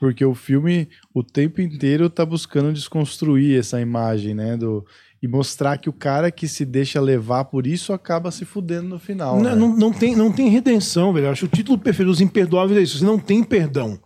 Porque o filme o tempo inteiro tá buscando desconstruir essa imagem, né, do e mostrar que o cara que se deixa levar por isso acaba se fudendo no final. Não, né? não, não, tem, não tem redenção, velho. Eu acho o título perfeito dos imperdoáveis é isso. Você não tem perdão.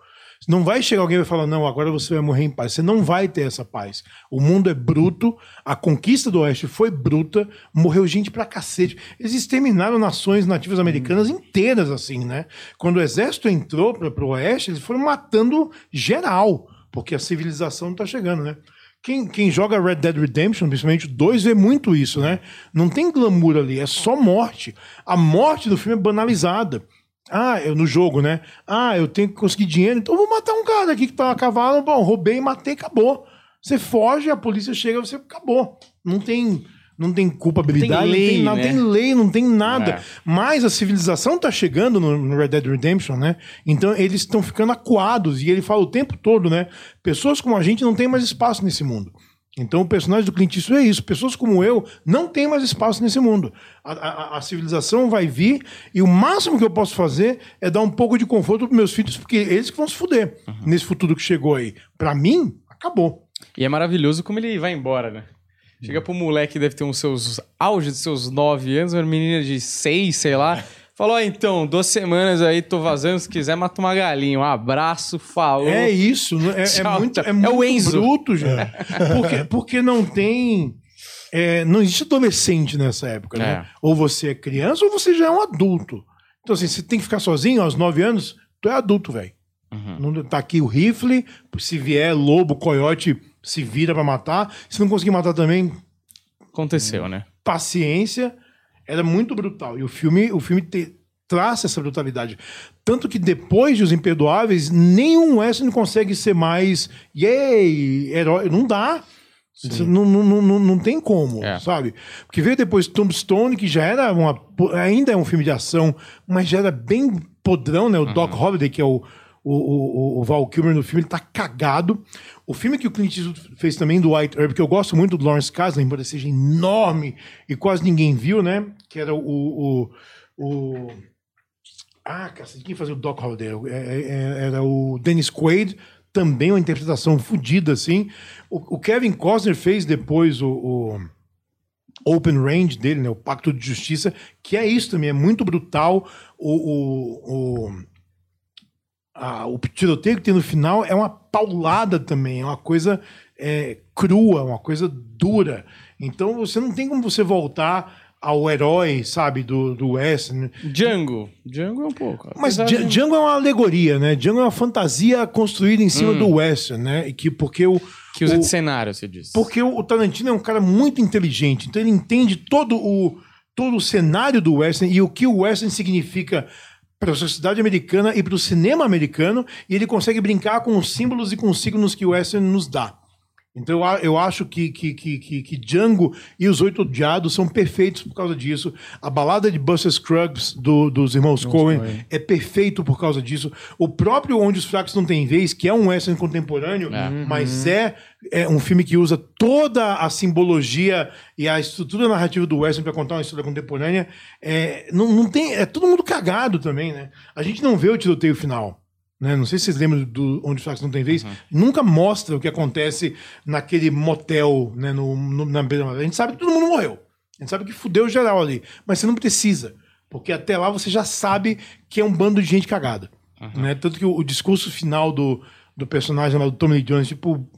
Não vai chegar alguém e vai falar, não, agora você vai morrer em paz. Você não vai ter essa paz. O mundo é bruto, a conquista do Oeste foi bruta, morreu gente pra cacete. Eles exterminaram nações nativas americanas hum. inteiras, assim, né? Quando o exército entrou pra, pro Oeste, eles foram matando geral, porque a civilização tá chegando, né? Quem, quem, joga Red Dead Redemption, principalmente o 2, vê muito isso, né? Não tem glamour ali, é só morte. A morte do filme é banalizada. Ah, eu no jogo, né? Ah, eu tenho que conseguir dinheiro, então eu vou matar um cara aqui que tá a cavalo. Bom, roubei, matei, acabou. Você foge, a polícia chega, você acabou. Não tem não tem culpabilidade, não tem, lei, não tem, né? tem lei, não tem nada. É. Mas a civilização tá chegando no, no Red Dead Redemption, né? Então eles estão ficando acuados. E ele fala o tempo todo, né? Pessoas como a gente não tem mais espaço nesse mundo. Então o personagem do Clint Eastwood é isso. Pessoas como eu não têm mais espaço nesse mundo. A, a, a, civilização vai vir e o máximo que eu posso fazer é dar um pouco de conforto para meus filhos, porque eles que vão se fuder uhum. nesse futuro que chegou aí. Para mim, acabou. E é maravilhoso como ele vai embora, né? Chega pro moleque que deve ter uns seus auge de seus nove anos, uma menina de seis, sei lá. Falou, então, duas semanas aí, tô vazando, se quiser, mata uma galinha. Um abraço, falou. É isso, é, é muito, é, muito é o Enzo. bruto, gente. É. Porque, porque não tem... É, não existe adolescente nessa época, né? É. Ou você é criança ou você já é um adulto. Então, assim, você tem que ficar sozinho aos nove anos, tu é adulto, velho. Uhum. Tá aqui o rifle, se vier lobo, coiote, se vira para matar. Se não conseguir matar também... Aconteceu, né? Paciência era muito brutal. E o filme, o filme te, traz essa brutalidade. Tanto que depois de Os Imperdoáveis, nenhum western consegue ser mais yay, herói. Não dá. Não, não, não, não tem como, é. sabe? Porque veio depois Tombstone, que já era uma. Ainda é um filme de ação, mas já era bem podrão, né? O uhum. Doc Holliday, que é o, o, o, o Val Kilmer no filme, ele tá cagado. O filme que o Clint Eastwood fez também do White Earp, que eu gosto muito do Lawrence Kasdan, embora seja enorme e quase ninguém viu, né? Que era o. o, o... Ah, cara, quem fazia o Doc Holliday? É, é, é, era o Dennis Quaid, também uma interpretação fodida, assim. O, o, Kevin Costner fez depois o, o, Open Range dele, né? O Pacto de Justiça, que é isso também, é muito brutal. O, o a, o tiroteio que tem no final é uma paulada também, é uma coisa é, crua, uma coisa dura. Então você não tem como você voltar ao herói, sabe, do, do Western. Django. Django é um pouco. Mas de... Django é uma alegoria, né? Django é uma fantasia construída em cima hum. do Western, né? E que porque o. Que usa o, de cenário, você disse. Porque o, o Tarantino é um cara muito inteligente, então ele entende todo o, todo o cenário do Western e o que o Western significa para a sociedade americana e para o cinema americano, e ele consegue brincar com os símbolos e com os signos que o Western nos dá. Então eu acho que, que, que, que, Django e os Oito Odiados são perfeitos por causa disso. A balada de Buster Scruggs do, dos irmãos Coen é perfeito por causa disso. O próprio Onde os Fracos Não Têm Vez, que é um western contemporâneo, é. mas é, é um filme que usa toda a simbologia e a estrutura narrativa do western para contar uma história contemporânea. É, não, não tem, é todo mundo cagado também, né? A gente não vê o tiroteio final. Né? Não sei se vocês lembram do Onde os Fracos Não Tem Vez. Uhum. Nunca mostra o que acontece naquele motel, né? No, no, na beira A gente sabe que todo mundo morreu. A gente sabe que fudeu geral ali. Mas você não precisa. Porque até lá você já sabe que é um bando de gente cagada. Uhum. Né? Tanto que o, o, discurso final do, do personagem lá do Tommy Lee Jones, tipo,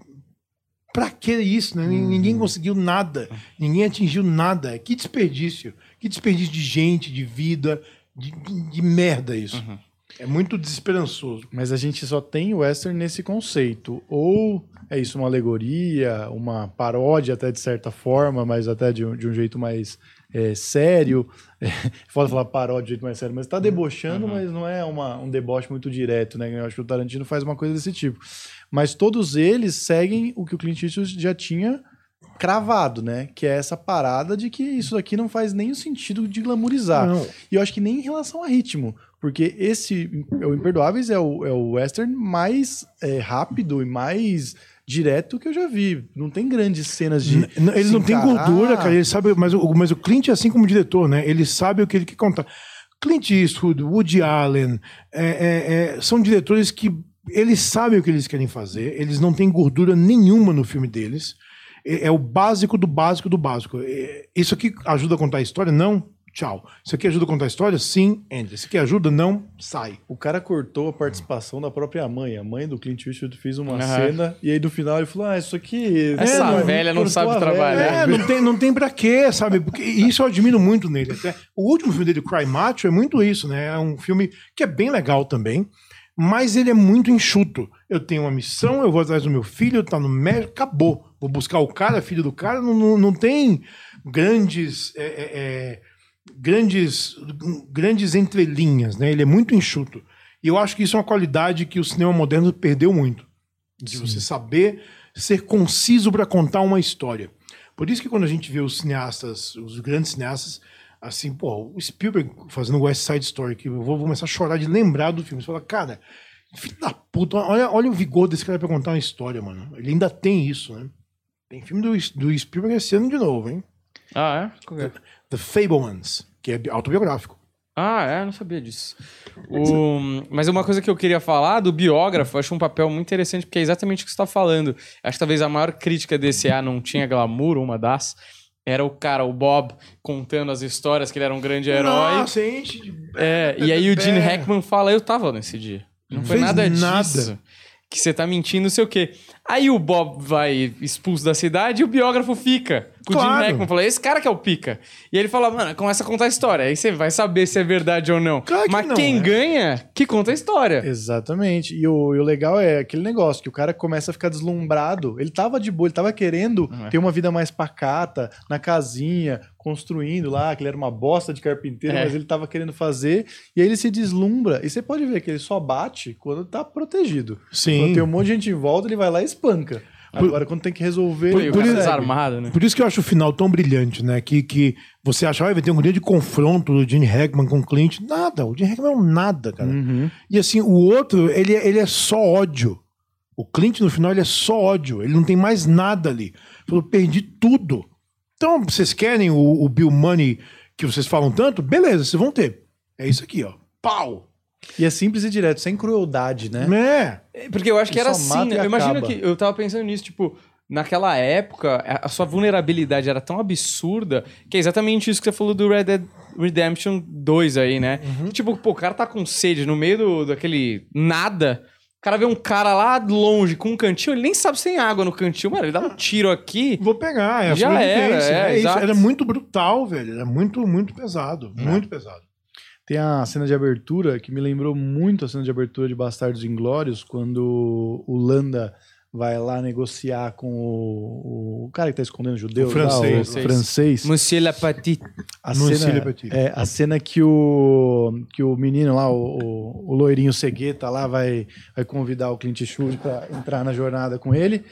pra que isso? Né? Uhum. Ninguém conseguiu nada. Ninguém atingiu nada. Que desperdício. Que desperdício de gente, de vida, de, de, de merda isso. Uhum. É muito desesperançoso. Mas a gente só tem o western nesse conceito. Ou é isso, uma alegoria, uma paródia até de certa forma, mas até de um, de um jeito mais é, sério. É, *laughs* foda falar paródia de jeito mais sério, mas está debochando, uhum. mas não é uma, um deboche muito direto, né? Eu acho que o Tarantino faz uma coisa desse tipo. Mas todos eles seguem o que o Clint Eastwood já tinha cravado, né? Que é essa parada de que isso aqui não faz nem o sentido de glamourizar. Não. E eu acho que nem em relação a ritmo. Porque esse, o Imperdoáveis é o, é o western mais é, rápido e mais direto que eu já vi. Não tem grandes cenas de. N ele não tem gordura, cara. Ele sabe, mas o, mas o Clint, assim como diretor, né? Ele sabe o que ele quer contar. Clint Eastwood, Woody Allen, é, é, é, são diretores que eles sabem o que eles querem fazer. Eles não têm gordura nenhuma no filme deles. É, é o básico do básico do básico. É, isso aqui ajuda a contar a história? Não tchau. Isso aqui ajuda a contar a história? Sim, entra. Isso aqui ajuda? Não, sai. O cara cortou a participação da própria mãe. A mãe do Clint Eastwood fez uma uhum. cena e aí no final ele falou: Ah, isso aqui. Essa é, velha não sabe trabalhar. É, não tem, não tem pra quê, sabe? Porque isso eu admiro muito nele. Até, o último filme dele, Cry Macho, é muito isso, né? É um filme que é bem legal também. Mas ele é muito enxuto. Eu tenho uma missão, eu vou atrás do meu filho, tá no médico, acabou. Vou buscar o cara, filho do cara, não, não, não tem grandes é, é, é grandes, grandes entrelinhas, né? Ele é muito enxuto. E eu acho que isso é uma qualidade que o cinema moderno perdeu muito. De Sim. você saber ser conciso para contar uma história. Por isso que quando a gente vê os cineastas, os grandes cineastas, assim, pô, o Spielberg fazendo West Side Story, que eu vou, começar a chorar de lembrar do filme. Você fala, cara, filho da puta, olha, olha o vigor desse cara pra contar uma história, mano. Ele ainda tem isso, né? Tem filme do, do Spielberg esse ano de novo, hein? Ah, é? É? The Fablemans, que é autobiográfico. Ah, é, não sabia disso. O- Mas uma coisa que eu queria falar do biógrafo, eu acho um papel muito interessante, porque é exatamente o que você está falando. Acho que talvez a maior crítica desse A não tinha glamour, uma das, era o cara, o Bob, contando as histórias que ele era um grande herói. Nossa, enche de... É, e aí o Gene É. Hackman fala, eu tava nesse dia. Não foi nada. disso. Que você tá mentindo, não sei o quê. Aí o Bob vai expulso da cidade e o biógrafo fica. Com o. Hackman fala, esse cara que é o pica. E ele fala, mano, começa a contar a história. Aí você vai saber se é verdade ou não. Claro que Mas não, quem né? ganha, que conta a história. Exatamente. E o, e o legal é aquele negócio que o cara começa a ficar deslumbrado. Ele tava de boa, ele tava querendo Uhum. ter uma vida mais pacata, na casinha, construindo lá, que ele era uma bosta de carpinteiro, É. mas ele tava querendo fazer. E aí ele se deslumbra. E você pode ver que ele só bate quando tá protegido. Sim. Quando tem um monte de gente em volta, ele vai lá e espanca. Agora, quando tem que resolver. Cara consegue. desarmado, né? Por isso que eu acho o final tão brilhante, né? Que, que você acha, ah, vai ter um grande confronto do Gene Hackman com o Clint. Nada, o Gene Hackman é um nada, cara. Uhum. E assim, o outro, ele, é- ele é só ódio. O Clint, no final, ele é só ódio. Ele não tem mais nada ali. Falou, perdi tudo. Então, vocês querem o, o Bill Money que vocês falam tanto? Beleza, vocês vão ter. É isso aqui, ó. Pau! E é simples e direto, sem crueldade, né? É. Porque eu acho que era assim, né? Eu imagino que. Eu tava pensando nisso, tipo. Naquela época, a sua vulnerabilidade era tão absurda que é exatamente isso que você falou do Red Dead Redemption 2 aí, né? Uhum. Tipo, pô, o cara tá com sede no meio do, daquele nada. O cara vê um cara lá longe com um cantil, ele nem sabe se tem água no cantil. Mano, ele dá um tiro aqui. Vou pegar, é a Já era, é, isso. exato. Era muito brutal, velho. Era muito, muito pesado. Muito pesado. Tem a cena de abertura que me lembrou muito a cena de abertura de Bastardos Inglórios, quando o Landa vai lá negociar com o, o cara que tá escondendo o judeu, O francês. lá, o francês. Monsieur Lapatite. A cena, Le Petit. é, a cena que o, que o menino lá, o, o, o loirinho cegueta lá, vai, vai convidar o Clint Eastwood para entrar na jornada com ele,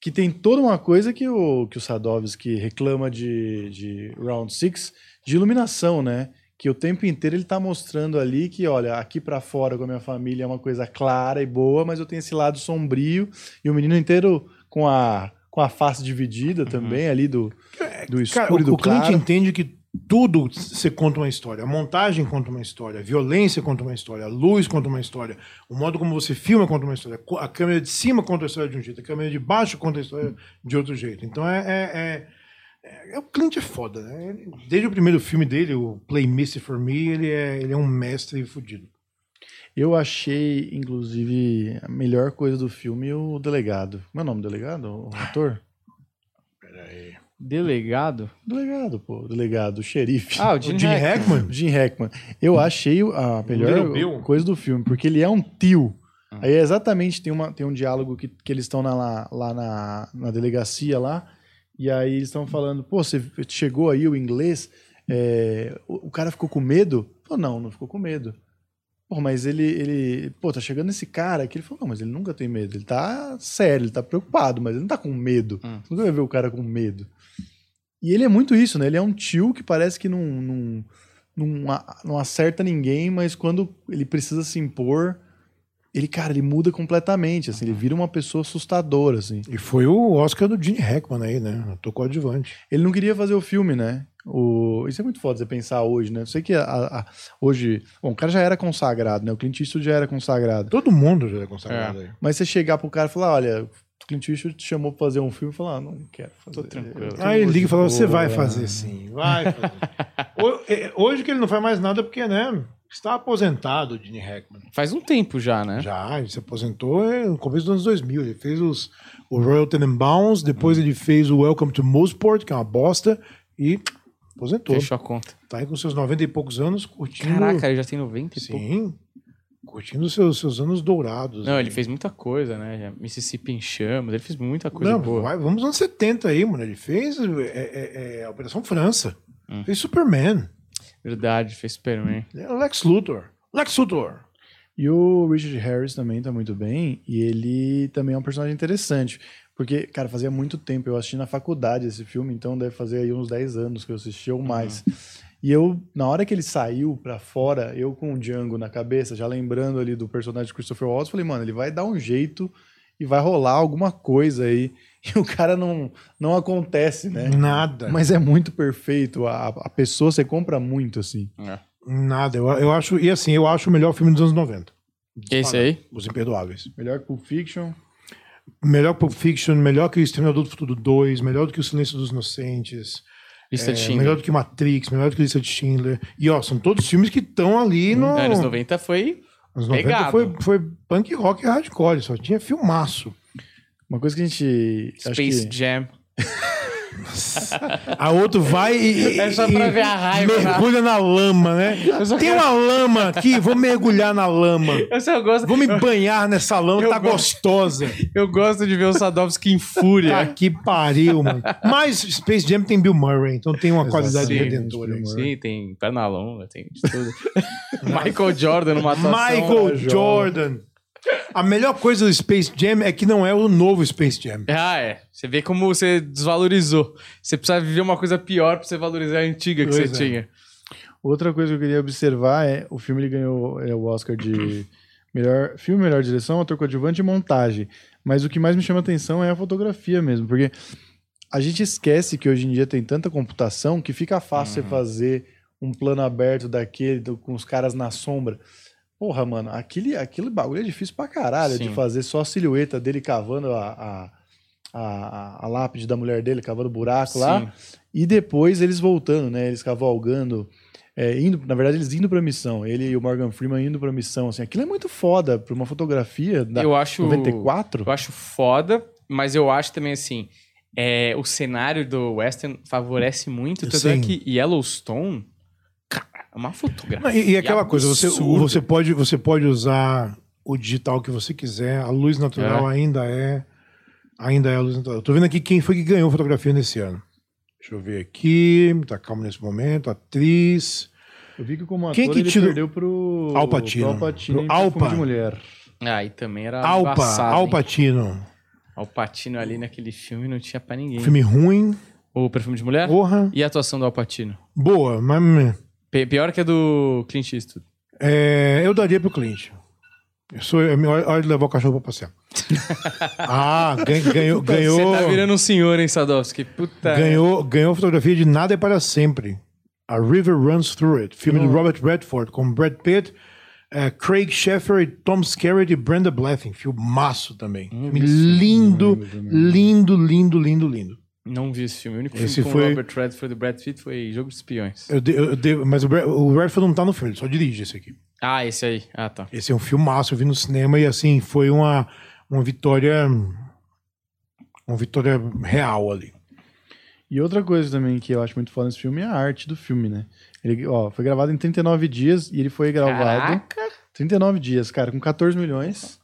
que tem toda uma coisa que o, que o Sadovski reclama de, de Round Six de iluminação, né? Que o tempo inteiro ele tá mostrando ali que, olha, aqui para fora com a minha família é uma coisa clara e boa, mas eu tenho esse lado sombrio e o menino inteiro com a, com a face dividida também ali do, do escuro Cara, e do o, o claro. entende que tudo você conta uma história. A montagem conta uma história, a violência conta uma história, a luz conta uma história, o modo como você filma conta uma história, a câmera de cima conta a história de um jeito, a câmera de baixo conta a história de outro jeito. Então é. é, é- é- é- o Clint é foda, né? Ele- Desde o primeiro filme dele, o Play Misty for Me, ele é, ele é um mestre fudido. Eu achei, inclusive, a melhor coisa do filme o delegado. Como é o nome do delegado? O ator? Delegado? Delegado, pô. Delegado, o xerife. Ah, o O Gene, Gene Hackman. Hackman? O Jim Hackman. Eu achei a melhor coisa do filme, porque ele é um tio. Ah. Aí é exatamente tem, uma, tem um diálogo que, que eles estão na- lá, lá na, na delegacia lá, e aí eles estão falando, pô, você chegou aí o inglês, é, o, o cara ficou com medo? Falou, não, não ficou com medo. Pô, mas ele, ele, pô, tá chegando esse cara aqui. Ele falou, não, mas ele nunca tem medo. Ele tá sério, ele tá preocupado, mas ele não tá com medo. Hum. Você nunca vai ver o cara com medo. E ele é muito isso, né? Ele é um tio que parece que não, não, não, não acerta ninguém, mas quando ele precisa se impor, ele, cara, ele muda completamente, assim, ele vira uma pessoa assustadora, assim. E foi o Oscar do Gene Hackman aí, né? Tocou adjuvante. Ele não queria fazer o filme, né? O... Isso é muito foda você pensar hoje, né? Eu sei que a- a- hoje. Bom, o cara já era consagrado, né? O Clint Eastwood já era consagrado. Todo mundo já é consagrado aí. Mas você chegar pro cara e falar: olha, o Clint Eastwood te chamou pra fazer um filme e falar: ah, não quero fazer. Tô tranquilo. Aí ele liga e fala: você vai boa." fazer sim, vai fazer. *laughs* É, Hoje que ele não faz mais nada porque, né? Está aposentado o Gene Hackman. Faz um tempo já, né? Já, ele se aposentou no começo dos anos 2000. Ele fez os, o Royal Tenenbaums, depois ele fez o Welcome to Mosport, que é uma bosta, e aposentou. Fechou a conta. Tá aí com seus 90 e poucos anos curtindo. Caraca, ele já tem 90 e pouco. Sim. Curtindo seus, seus anos dourados. Não, né? ele fez muita coisa, né? Mississippi em chamas, ele fez muita coisa Não, boa. vai- vamos nos anos 70 aí, mano. Ele fez é, é, é, a Operação França. Hum. Fez Superman. Verdade, fez Superman. É o Lex Luthor. Lex Luthor. E o Richard Harris também tá muito bem, e ele também é um personagem interessante, Porque, cara, fazia muito tempo. Eu assisti na faculdade esse filme, então deve fazer aí uns 10 anos que eu assisti ou mais. Uhum. E eu, na hora que ele saiu pra fora, eu com o Django na cabeça, já lembrando ali do personagem de Christopher Waltz, falei, mano, ele vai dar um jeito e vai rolar alguma coisa aí. E o cara não, não acontece, né? Nada. Mas é muito perfeito. A, a pessoa, você compra muito, assim. É. Nada. Eu, eu acho. E assim, eu acho o melhor filme dos anos 90. Esse aí? Os Imperdoáveis. Melhor que Pulp Fiction. Melhor que Pulp Fiction, melhor que o Exterminador do Futuro 2, melhor do que o Silêncio dos Inocentes. Lista é, de Schindler. Melhor do que Matrix, melhor do que Lista de Schindler. E ó, são todos filmes que estão ali no. Anos 90 foi. Anos 90 Pegado. foi, foi punk rock e hardcore, só tinha filmaço. Uma coisa que a gente. Space que... Jam. A outro vai e, é só pra ver a raiva, né? mergulha na lama, né? Tem quero... uma lama aqui, vou mergulhar na lama. Eu só gosto... Vou me banhar nessa lama, eu tá gosto... gostosa. Eu gosto de ver o Sadovski em fúria. Tá que pariu, mano. Mas Space Jam tem Bill Murray, então tem uma qualidade redentora. Sim, tem perna longa, tem de tudo. *laughs* Michael Jordan numa atuação. Michael Jordan. A melhor coisa do Space Jam é que não é o novo Space Jam. Ah, é. Você vê como você desvalorizou. Você precisa viver uma coisa pior pra você valorizar a antiga que pois você é. tinha. Outra coisa que eu queria observar é o filme ele ganhou é, o Oscar de melhor filme, melhor direção, ator coadjuvante e montagem. Mas o que mais me chama atenção é a fotografia mesmo, porque a gente esquece que hoje em dia tem tanta computação que fica fácil uhum. você fazer um plano aberto daquele com os caras na sombra. Porra, mano, aquele, aquele bagulho é difícil pra caralho Sim. de fazer só a silhueta dele cavando a, a, a, a lápide da mulher dele, cavando buraco Sim. lá. E depois eles voltando, né? Eles cavalgando. É, indo, na verdade, eles indo pra missão. Ele e o Morgan Freeman indo pra missão. Assim, aquilo é muito foda pra uma fotografia da eu acho, 94. Eu acho foda, mas eu acho também assim. É, o cenário do Western favorece muito. Tanto é que Yellowstone uma fotografia. e, e aquela coisa, você, você, pode, você pode usar o digital que você quiser, a luz natural é. ainda é. Ainda é a luz natural. Eu tô vendo aqui quem foi que ganhou fotografia nesse ano. Deixa eu ver aqui, tá calmo nesse momento. Atriz. Eu vi que como ator quem que ele tirou? perdeu pro Alpatino. Pro Alpatino pro Alpa. de mulher. Ah, e também era Alpa, embaçado, Alpatino. Alpatino ali naquele filme não tinha pra ninguém. Filme ruim. O Perfume de Mulher? Porra. E a atuação do Alpatino? Boa, mas Pior que a do Clint Eastwood. É, eu daria pro Clint. Eu sou, é hora de levar o cachorro pra passear. *laughs* ah, ganhou, ganhou. Você tá virando um senhor, hein, Sadowski? Puta. Ganhou, ganhou fotografia de Nada é para Sempre. A River Runs Through It. Filme de Robert Redford com Brad Pitt, uh, Craig Sheffer, Tom Skerritt e Brenda Blethyn. Filmaço também. Hum, Filme lindo, lindo, lindo, lindo, lindo. Não vi esse filme. O único esse filme foi... com Robert Redford e Brad Pitt foi Jogo de Espiões. Eu de, eu de, mas o, o Redford não tá no filme, ele só dirige esse aqui. Ah, esse aí. Ah, tá. Esse é um filmaço, eu vi no cinema e assim, foi uma, uma vitória. Uma vitória real ali. E outra coisa também que eu acho muito foda nesse filme é a arte do filme, né? Ele, ó, foi gravado em 39 dias e ele foi gravado. Caraca! 39 dias, cara, com 14 milhões.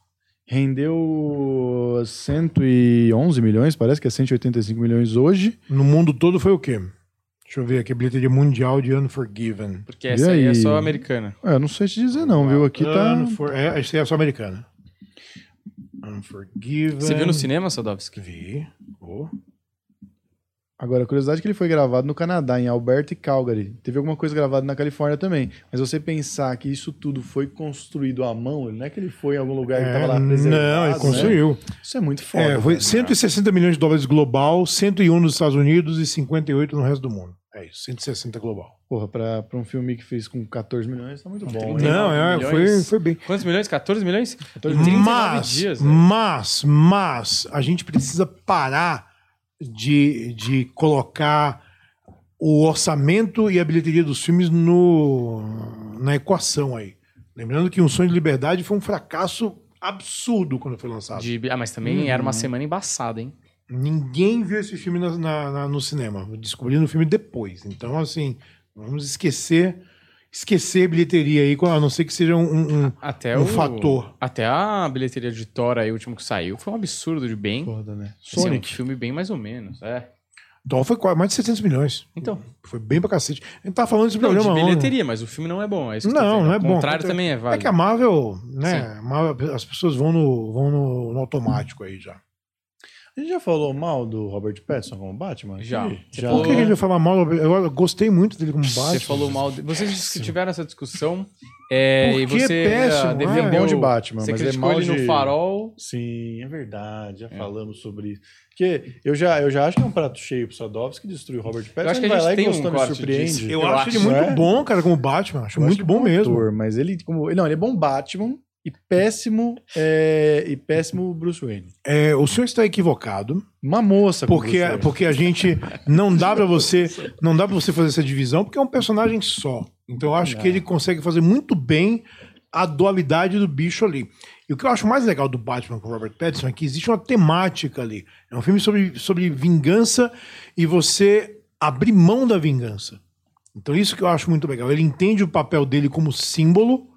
Rendeu 111 milhões, parece que é 185 milhões hoje. No mundo todo foi o quê? Deixa eu ver aqui, bilheteria mundial de Unforgiven. Porque essa aí? aí? é só americana. É, não sei te dizer não, viu? Aqui tá... Unfor... É, essa aí é só americana. Unforgiven... Você viu no cinema, Sadovski? Vi. Oh. Agora, a curiosidade é que ele foi gravado no Canadá, em Alberta e Calgary. Teve alguma coisa gravada na Califórnia também. Mas você pensar que isso tudo foi construído à mão, não é que ele foi em algum lugar é, que estava lá preservado. Não, ele construiu. Né? Isso é muito foda. É, foi 160 milhões de dólares global, 101 nos Estados Unidos e 58 no resto do mundo. É isso, 160 global. Porra, pra, pra um filme que fez com 14 milhões, tá muito bom. Não, é, foi, foi bem. Quantos milhões? 14 milhões? 14 mas, dias, mas, mas, a gente precisa parar de, de colocar o orçamento e a bilheteria dos filmes no, na equação aí. Lembrando que Um Sonho de Liberdade foi um fracasso absurdo quando foi lançado. De, ah, mas também uhum. era uma semana embaçada, hein? Ninguém viu esse filme na, na, na, no cinema. Descobrindo o filme depois. Então, assim, vamos esquecer esquecer bilheteria aí, a não ser que seja um, um, até um o, fator. Até a bilheteria de Thor aí, o último que saiu, foi um absurdo de bem. Foda, né? Assim, Sonic. um filme bem mais ou menos, é. Thor foi mais de 700 milhões. Então. Foi bem pra cacete. A gente tá falando desse não, programa. de bilheteria, mas o filme não é bom. É não, não é bom. O contrário também é válido. É que a Marvel, né? A Marvel, as pessoas vão no, vão no, no automático aí já. A gente já falou mal do Robert Pattinson como Batman? Já. Aqui? Já. Por que que a gente vai falar mal? Eu gostei muito dele como Batman. Você falou mal. De... Vocês que tiveram essa discussão. É, Por e que você péssimo, é? defendeu Bom de Batman, Você mas é criticou mal ele no de- farol. Sim, é verdade. Já falamos sobre isso. Porque eu já, eu já acho que é um prato cheio pro Sadovski destruir o Robert Pattinson. acho que a ele vai lá e tem um gostando e corte surpreende. disso. Eu, Eu acho ele acho, muito é? bom, cara, como Batman. Acho Eu muito acho bom mesmo. ator, mas ele, como. Não, ele é bom Batman e péssimo, é, e péssimo Bruce Wayne. É, o senhor está equivocado, Uma moça porque, Wayne. porque a gente não dá pra você não dá para você fazer essa divisão, porque é um personagem só. Então eu acho que ele consegue fazer muito bem a dualidade do bicho ali. E o que eu acho mais legal do Batman com o Robert Pattinson é que existe uma temática ali. É um filme sobre, sobre vingança e você abrir mão da vingança. Então isso que eu acho muito legal. Ele entende o papel dele como símbolo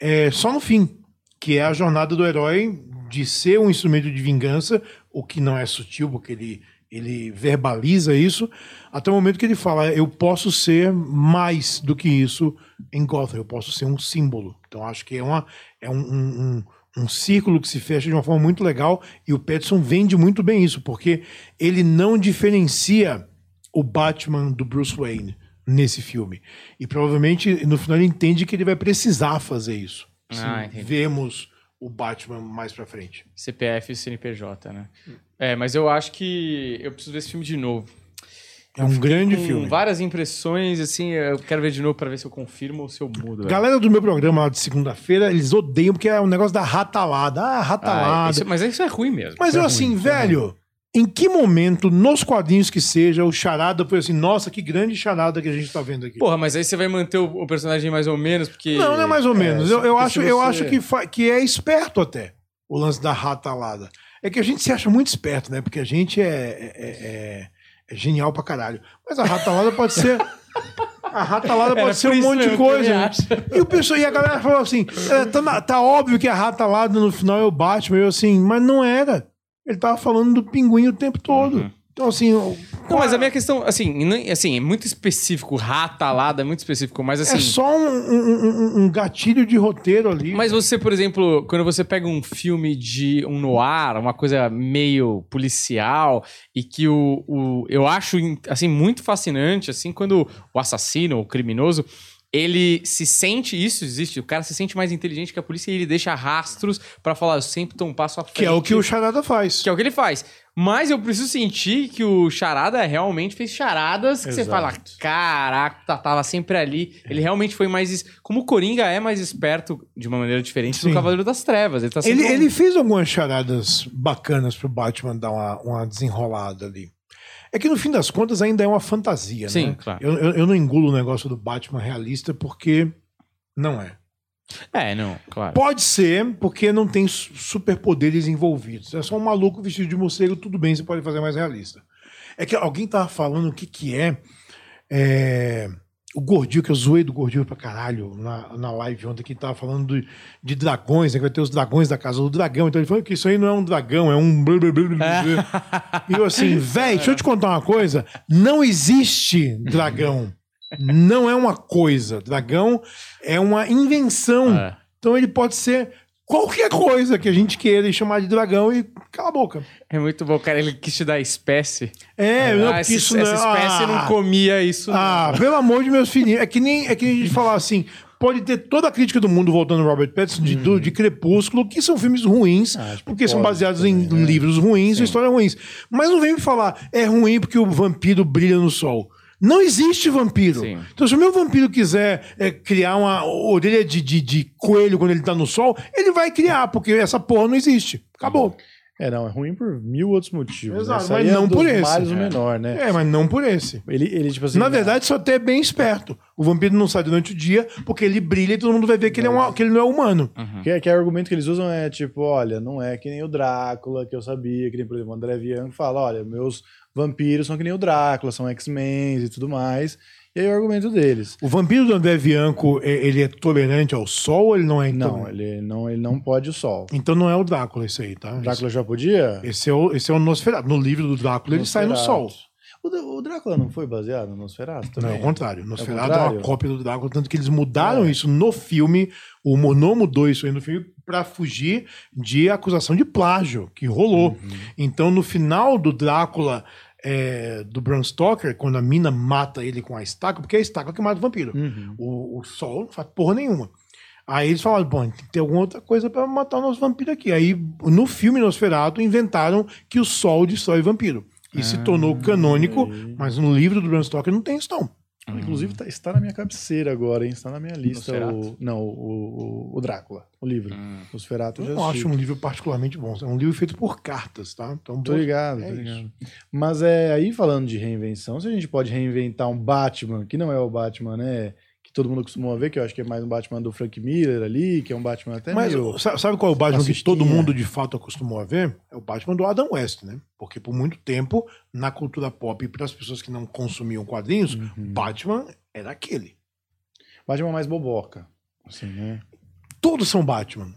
é, só no fim, que é a jornada do herói de ser um instrumento de vingança, o que não é sutil, porque ele, ele verbaliza isso, até o momento que ele fala: eu posso ser mais do que isso em Gotham, eu posso ser um símbolo. Então acho que é, uma, é um, um, um- um círculo que se fecha de uma forma muito legal e o Pattinson vende muito bem isso, porque ele não diferencia o Batman do Bruce Wayne nesse filme. E provavelmente no final ele entende que ele vai precisar fazer isso. Ah, entendi. vemos o Batman mais pra frente. CPF e CNPJ, né? É, mas eu acho que eu preciso ver esse filme de novo. É um grande Com filme. várias impressões, assim, eu quero ver de novo pra ver se eu confirmo ou se eu mudo. velho. Galera do meu programa lá de segunda-feira, eles odeiam porque é um negócio da ratalada. Ah, Ah, ratalada. isso- mas isso é ruim mesmo. Mas Isso eu é assim, ruim. velho, em que momento, nos quadrinhos que seja, o charada foi assim, nossa, que grande charada que a gente tá vendo aqui. Porra, mas aí você vai manter o, o personagem mais ou menos, porque. Não, não é mais ou menos. eu eu porque acho, se eu você- acho que, que é esperto até o lance da ratalada. É que a gente se acha muito esperto, né? Porque a gente é, é- é- é genial pra caralho. Mas a ratalada pode ser. A ratalada Era pode ser por um monte de eu coisa. E, o pessoal, e a galera falou assim: é, tá, tá óbvio que a ratalada no final é o Batman. Eu assim, mas não era. Ele tava falando do pinguim o tempo todo. Uhum. Então, assim. o- Não, mas a minha questão, assim, não- assim, é muito específico, ratalada, é muito específico, mas assim. é só um, um- um- um gatilho de roteiro ali. Mas você, por exemplo, quando você pega um filme de um noir, uma coisa meio policial, e que o, o eu acho assim muito fascinante, assim, quando o assassino, o criminoso, ele se sente, isso existe, o cara se sente mais inteligente que a polícia e ele deixa rastros pra falar, eu sempre tô um passo à frente. que é o que o charada faz. Que é o que ele faz. Mas eu preciso sentir que o Charada realmente fez charadas que você Exato. fala, caraca, tá- tava sempre ali. Ele realmente foi mais. es- Como o Coringa é mais esperto de uma maneira diferente Sim. do Cavaleiro das Trevas. Ele tá Ele, ele fez algumas charadas bacanas pro Batman dar uma, uma desenrolada ali. É que no fim das contas ainda é uma fantasia, Sim, né? claro. Eu, eu, eu não engulo o negócio do Batman realista porque não é. É, não, claro. Pode ser porque não tem su- superpoderes envolvidos. É só um maluco vestido de morcego, tudo bem, você pode fazer mais realista. É que alguém tava falando o que que é, é, o gordinho, que eu zoei do gordinho pra caralho na, na live ontem, que tava falando de, de dragões, né, que vai ter os dragões da casa do dragão. Então ele falou que isso aí não é um dragão, é um... *laughs* E eu assim, velho, deixa eu te contar uma coisa. Não existe dragão. Não é uma coisa. Dragão é uma invenção. É. Então ele pode ser qualquer coisa que a gente queira e chamar de dragão e cala a boca. É muito bom, cara. Ele quis te dar espécie. É, não, ah, porque esse- isso não essa espécie ah, não comia isso. Ah, pelo amor de meus filhinhos. É que nem é que nem a gente falar assim. Pode ter toda a crítica do mundo voltando ao Robert Pattinson de, do- de Crepúsculo, que são filmes ruins, Ah, porque são baseados também, em né? livros ruins e histórias ruins. Mas não vem me falar, é ruim porque o vampiro brilha no sol. Não existe vampiro. Sim. Então, se o meu vampiro quiser é, criar uma orelha de, de, de coelho quando ele tá no sol, ele vai criar, porque essa porra não existe. Acabou. É, não, é ruim por mil outros motivos. Exato, né? Mas é não dos por esse. males o É. menor, né? É, mas não por esse. Ele, ele, tipo assim. Na verdade, isso até é bem esperto. O vampiro não sai durante o dia porque ele brilha e todo mundo vai ver que ele, é um, que ele não é humano. Que, que argumento que eles usam é tipo, olha, não é que nem o Drácula, que eu sabia, que nem, por exemplo, o André Bianco fala, olha, meus vampiros são que nem o Drácula, são X-Men e tudo mais. E aí o argumento deles. O vampiro do André Bianco, é- ele é tolerante ao sol ou ele não é Não, intolerante? ele não, ele não pode o sol. Então não é o Drácula esse aí, tá? O Drácula já podia? Esse é o, esse é o Nosferatu. No livro do Drácula ele sai no sol. Nosferatu. O, o Drácula não foi baseado no Nosferatu também? Não, é o contrário. Nosferatu é, contrário? uma cópia do Drácula, tanto que eles mudaram é. isso no filme, o Monô mudou isso aí no filme para fugir de acusação de plágio que rolou. Uhum. Então, no final do Drácula é, do Bram Stoker, quando a mina mata ele com a estaca, porque é a estaca que mata o vampiro. Uhum. O, o sol não faz porra nenhuma. Aí eles falaram, bom, tem que ter alguma outra coisa para matar o nosso vampiro aqui. Aí, no filme Nosferatu, inventaram que o sol destrói o vampiro. E ah, se tornou canônico, é. mas no livro do Bram Stoker não tem isso não. Hum. Inclusive tá, está na minha cabeceira agora, hein? Está na minha lista. O, não, o, o, o, Drácula, o livro. Hum. Nosferatu Eu não acho um livro particularmente bom. É um livro feito por cartas, tá? Então, tô ligado, é tô ligado. Mas é aí falando de reinvenção, se a gente pode reinventar um Batman, que não é o Batman, né? Que todo mundo costumou ver, que eu acho que é mais um Batman do Frank Miller ali, que é um Batman até Mas meio... sabe qual é o Batman que todo mundo de fato acostumou a ver? É o Batman do Adam West, né? Porque por muito tempo, na cultura pop, para as pessoas que não consumiam quadrinhos, uhum. Batman era aquele. Batman mais boboca, assim, né? Todos são Batman.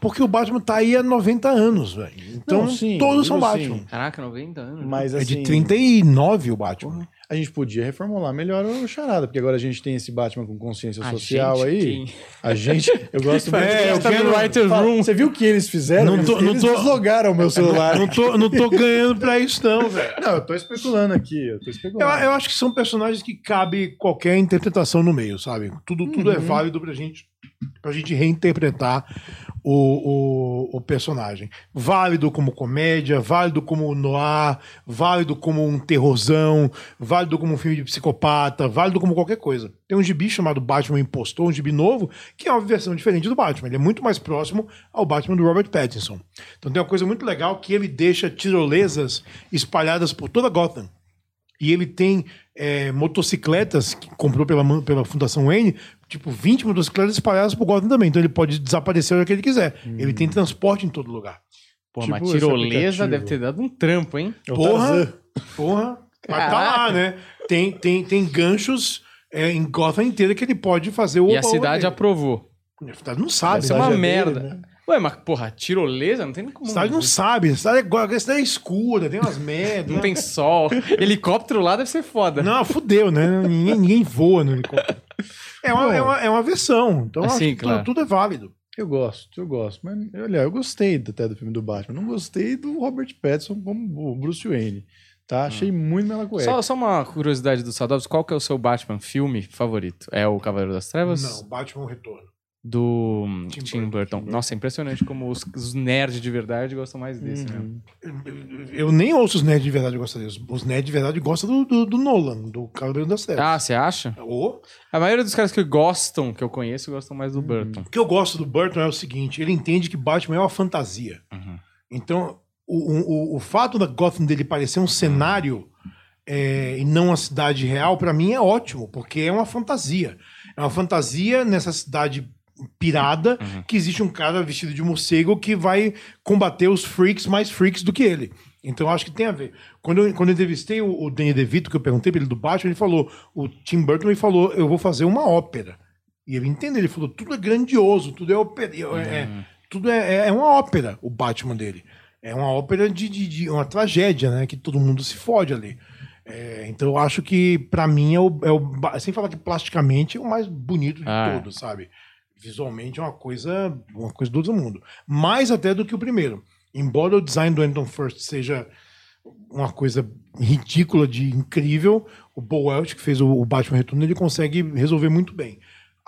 Porque o Batman tá aí há 90 anos, velho. Então, não, sim, todos são Batman. Sim. Caraca, 90 anos. Mas, assim, é de 39 assim, o Batman. Porra a gente podia reformular melhor o Charada, porque agora a gente tem esse Batman com consciência a social aí. Quem? A gente, eu gosto *laughs* muito. É, eu quero writer's room. Você viu o que eles fizeram? Não tô, eles, não tô, deslogaram o meu celular. Não tô, não tô ganhando pra isso não, velho. Não, eu tô especulando aqui, eu tô especulando. Eu, eu, acho que são personagens que cabe qualquer interpretação no meio, sabe? Tudo, tudo é uhum. é válido pra gente pra gente reinterpretar o, o, o, personagem. Válido como comédia, válido como noir, válido como um terrorzão, válido como um filme de psicopata, válido como qualquer coisa. Tem um gibi chamado Batman Impostor, um gibi novo, que é uma versão diferente do Batman. Ele é muito mais próximo ao Batman do Robert Pattinson. Então tem uma coisa muito legal que ele deixa tirolesas espalhadas por toda Gotham. E ele tem é, motocicletas que comprou pela, pela Fundação Wayne tipo, 20 motocicletas espalhadas por Gotham também. Então ele pode desaparecer o que ele quiser. Hum. Ele tem transporte em todo lugar. Pô, tipo, mas tirolesa deve ter dado um trampo, hein? Porra, porra. Mas tá lá, né? Tem, tem, tem ganchos é, em Gotham inteira que ele pode fazer o E a cidade aprovou. A cidade não sabe. Isso é uma é merda. Dele, né? Ué, mas porra, tirolesa não tem nem como. A cidade não sabe. A cidade, é, a cidade é escura, tem umas merdas. não tem sol. Helicóptero lá deve ser foda. Não, fudeu, né? Ninguém, ninguém voa no helicóptero. É uma, é uma, é uma versão. Então, assim, claro. tudo, tudo é válido. Eu gosto, eu gosto. Mas, olha, eu gostei até do filme do Batman. Não gostei do Robert Pattinson como o Bruce Wayne. Tá? Achei ah. muito melacueca. Só, só uma curiosidade do Sadovs. Qual que é o seu Batman filme favorito? É o Cavaleiro das Trevas? Não, Batman Retorno do Tim, Tim Burton. Burton. Nossa, é impressionante como os, os, nerds de verdade gostam mais desse uhum. mesmo. Eu nem ouço os nerds de verdade gostam disso. Os nerds de verdade gostam do, do, do Nolan, do Cavaleiro das Trevas. Ah, você acha? Oh. A maioria dos caras que gostam, que eu conheço, gostam mais do uhum. Burton. O que eu gosto do Burton é o seguinte, ele entende que Batman é uma fantasia. Uhum. Então, o, o, o fato da Gotham dele parecer um cenário é, e não uma cidade real, para mim é ótimo, porque é uma fantasia. É uma fantasia nessa cidade pirada uhum. que existe um cara vestido de morcego que vai combater os freaks mais freaks do que ele. Então acho que tem a ver. Quando eu, quando eu entrevistei o, o Danny DeVito, que eu perguntei pra ele do Batman, ele falou: o Tim Burton me falou, eu vou fazer uma ópera. E ele entendeu, ele falou: tudo é grandioso, tudo é ópera. É, uhum. É, tudo é, é, é, uma ópera, o Batman dele. É uma ópera de, de, de uma tragédia, né? Que todo mundo se fode ali. É, então eu acho que, para mim, é o, é o. Sem falar que plasticamente é o mais bonito de ah, todos, sabe? Visualmente é uma coisa, uma coisa do outro mundo. Mais até do que o primeiro. Embora o design do Anton First seja uma coisa ridícula de incrível, o Bo Welch, que fez o Batman Retorno, ele consegue resolver muito bem.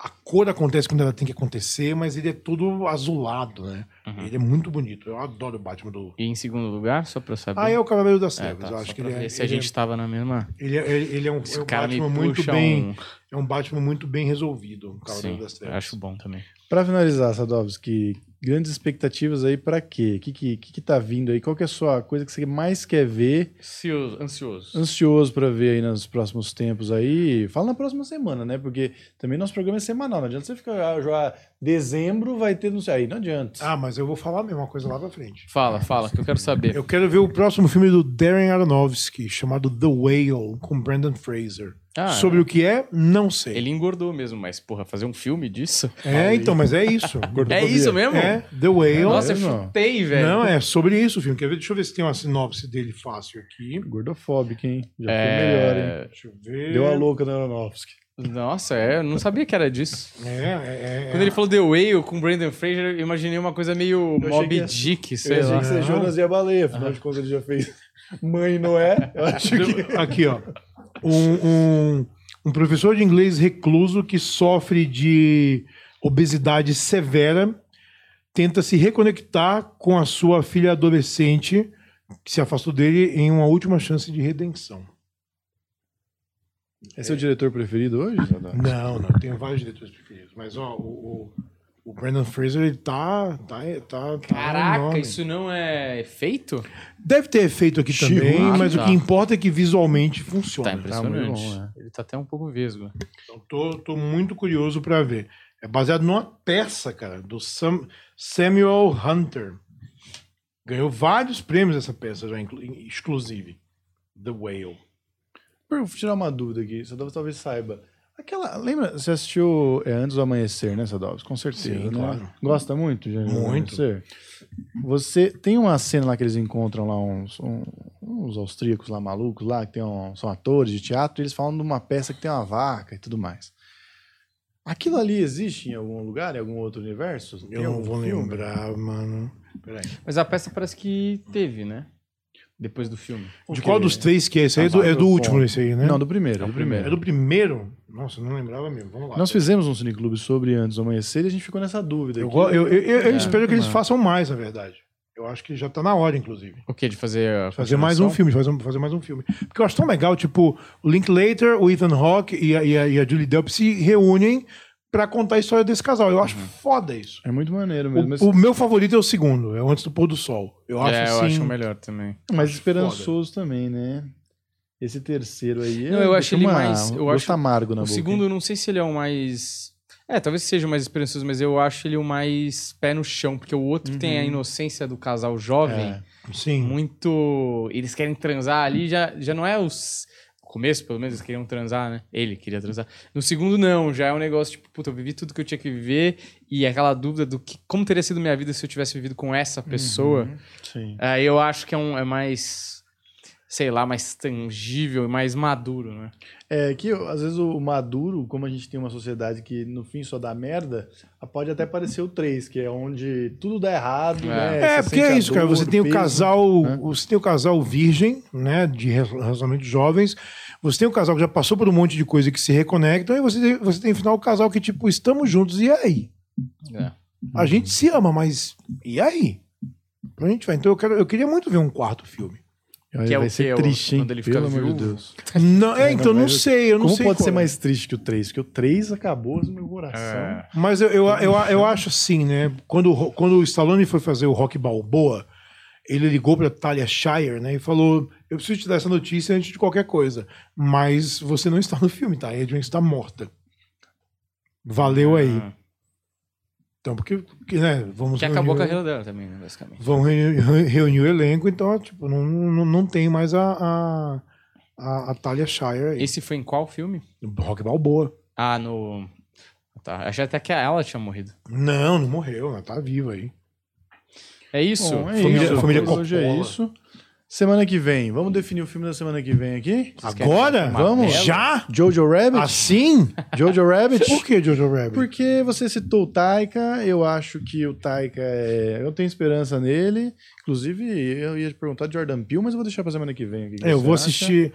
A cor acontece quando ela tem que acontecer, mas ele é todo azulado, né? Uhum. Ele é muito bonito. Eu adoro o Batman do. E em segundo lugar, só pra saber. Ah, é o Cavaleiro das é, Trevas. É, tá, eu acho que ele é. Se a gente é, tava na mesma. Ele é, ele, ele é um, é um Batman muito bem. Um... É um Batman muito bem resolvido, o Cavaleiro Sim, das Trevas. Acho bom também. Pra finalizar, Sadovski, grandes expectativas aí para quê? O que, que, que, tá vindo aí? Qual que é a sua coisa que você mais quer ver? Ansioso. Ansioso, ansioso para ver aí nos próximos tempos aí. Fala na próxima semana, né? Porque também nosso programa é semanal. Não adianta você ficar ah, já dezembro vai ter não sei aí, não adianta. Ah, mas eu vou falar a mesma coisa lá pra frente. Fala, fala, que eu quero saber. Eu quero ver o próximo filme do Darren Aronofsky, chamado The Whale, com Brandon Fraser. Ah, Sobre o que é, não sei. Ele engordou mesmo, mas, porra, fazer um filme disso? É, então, mas é isso. *laughs* É isso mesmo? É, The Whale. Nossa, eu mesmo? chutei, velho. Não, é sobre isso o filme. Quer ver? Deixa eu ver se tem uma sinopse dele fácil aqui. Gordofóbico, hein? Já É, foi melhor, hein? Deixa eu ver. Deu a louca no Aronofsky. Nossa, é, eu não sabia que era disso. É, é, é. Quando ele falou The Whale com Brandon Fraser, eu imaginei uma coisa meio achei Moby que ia- Dick, Eu sei achei lá. que você Jonas e a baleia, afinal de contas ele já fez Mãe Noé. Eu acho que. Aqui, ó. Um, um, um professor de inglês recluso que sofre de obesidade severa tenta se reconectar com a sua filha adolescente que se afastou dele em uma última chance de redenção. É o diretor preferido hoje, Sadar? Não, não, tem vários diretores preferidos. Mas, ó, o, o, o Brandon Fraser, ele tá. tá, tá, tá Caraca, enorme. isso não é feito? Deve ter efeito aqui Chico, também, ah, mas tá. o que importa é que visualmente funciona. Tá impressionante. muito bom, é. Ele tá até um pouco vesgo. Então, tô, tô muito curioso pra ver. É baseado numa peça, cara, do Sam- Samuel Hunter. Ganhou vários prêmios essa peça já, exclusive. The Whale. Vou tirar uma dúvida aqui, Sadovski talvez saiba. Aquela, lembra, você assistiu é, Antes do Amanhecer, né, Sadovski? Com certeza, Sim, né? claro. Gosta muito de Muito. Amanhecer? Você tem uma cena lá que eles encontram lá uns, um- uns austríacos lá malucos lá, que tem um- são atores de teatro, e eles falam de uma peça que tem uma vaca e tudo mais. Aquilo ali existe em algum lugar, em algum outro universo? Tem Eu não vou filme? lembrar, mano. Peraí. Mas a peça parece que teve, né? Depois do filme. De qual dos três que é esse? aí? É do, é do último esse aí, né? Não, do primeiro, do É primeiro. do primeiro? Nossa, eu não lembrava mesmo. Vamos lá. Nós fizemos um cineclube sobre Antes do Amanhecer e a gente ficou nessa dúvida. Eu, aqui. eu, eu, eu- eu É, espero que eles mas- façam mais, na verdade. Eu acho que já tá na hora, inclusive. O quê? De fazer Fazer mais um filme, fazer, fazer mais um filme. Porque eu acho tão legal, tipo, o Linklater, o Ethan Hawke e a, e a, e a Julie Delp se reúnem pra contar a história desse casal. Eu acho foda isso. É muito maneiro mesmo. mas- O, o meu favorito é o segundo, é o Antes do Pôr do Sol. Eu acho é, assim... eu acho o melhor também. Mas esperançoso também, né? Esse terceiro aí. Não, é- eu deixa acho ele uma- mais- eu acho- amargo na o boca. segundo, eu não sei se ele é o mais. É, talvez seja o mais esperançoso, mas eu acho ele o mais pé no chão, porque o outro tem a inocência do casal jovem, É. Sim. muito. Eles querem transar ali, já, já não é os. No começo, pelo menos, eles queriam transar, né? Ele queria transar. No segundo, não, já é um negócio tipo, puta, eu vivi tudo que eu tinha que viver, e aquela dúvida do que como teria sido minha vida se eu tivesse vivido com essa pessoa. Sim. Aí eu acho que é, um, é mais. Sei lá, mais tangível e mais maduro, né? É que às vezes o maduro, como a gente tem uma sociedade que no fim só dá merda, pode até parecer o 3, que é onde tudo dá errado, É. né? É, Você porque é isso, cara. dor, Você tem o peso, casal, né? você tem o casal virgem, né, de relacionamento de jovens. Você tem o casal que já passou por um monte de coisa que se reconectam, e você tem, você tem final o casal que tipo estamos juntos e aí? É. A gente se ama, mas e aí? Pra gente vai. Então eu quero, eu queria muito ver um quarto filme. Que é o vai ser quê? O- triste, hein? quando ele fica Pelo amor de? Deus. *laughs* Não, é, então não, sei, eu não Como sei. pode qual ser é. mais triste que o 3? Porque o 3 acabou no meu coração. É. Mas eu, eu, eu, eu acho assim, né? Quando, o quando o Stallone foi fazer o Rock Balboa, ele ligou pra Talia Shire, né? E falou: Eu preciso te dar essa notícia antes de qualquer coisa. Mas você não está no filme, tá? A Adrian está morta. Valeu aí. Ah. Então, porque, porque, né? Vamos Que acabou a reunir- carreira dela também, né, basicamente. Vão reunir, reunir o elenco, então, tipo, não, não, não tem mais a, a, a, a Talia Shire aí. Esse foi em qual filme? Rock Balboa. Ah, no. Tá, achei até que ela tinha morrido. Não, não morreu, ela tá viva aí. É isso? Bom, é Família- isso. família Por hoje é Coppola. isso. Semana que vem, vamos definir o filme da semana que vem aqui? Agora? uma Vamos? bela? Já? Jojo Rabbit? Assim? *laughs* Jojo Rabbit? Por que Jojo Rabbit? Porque você citou o Taika, eu acho que o Taika é. Eu tenho esperança nele. Inclusive, eu ia te perguntar de Jordan Peele, mas eu vou deixar pra semana que vem. O que É, eu você vou acha? assistir.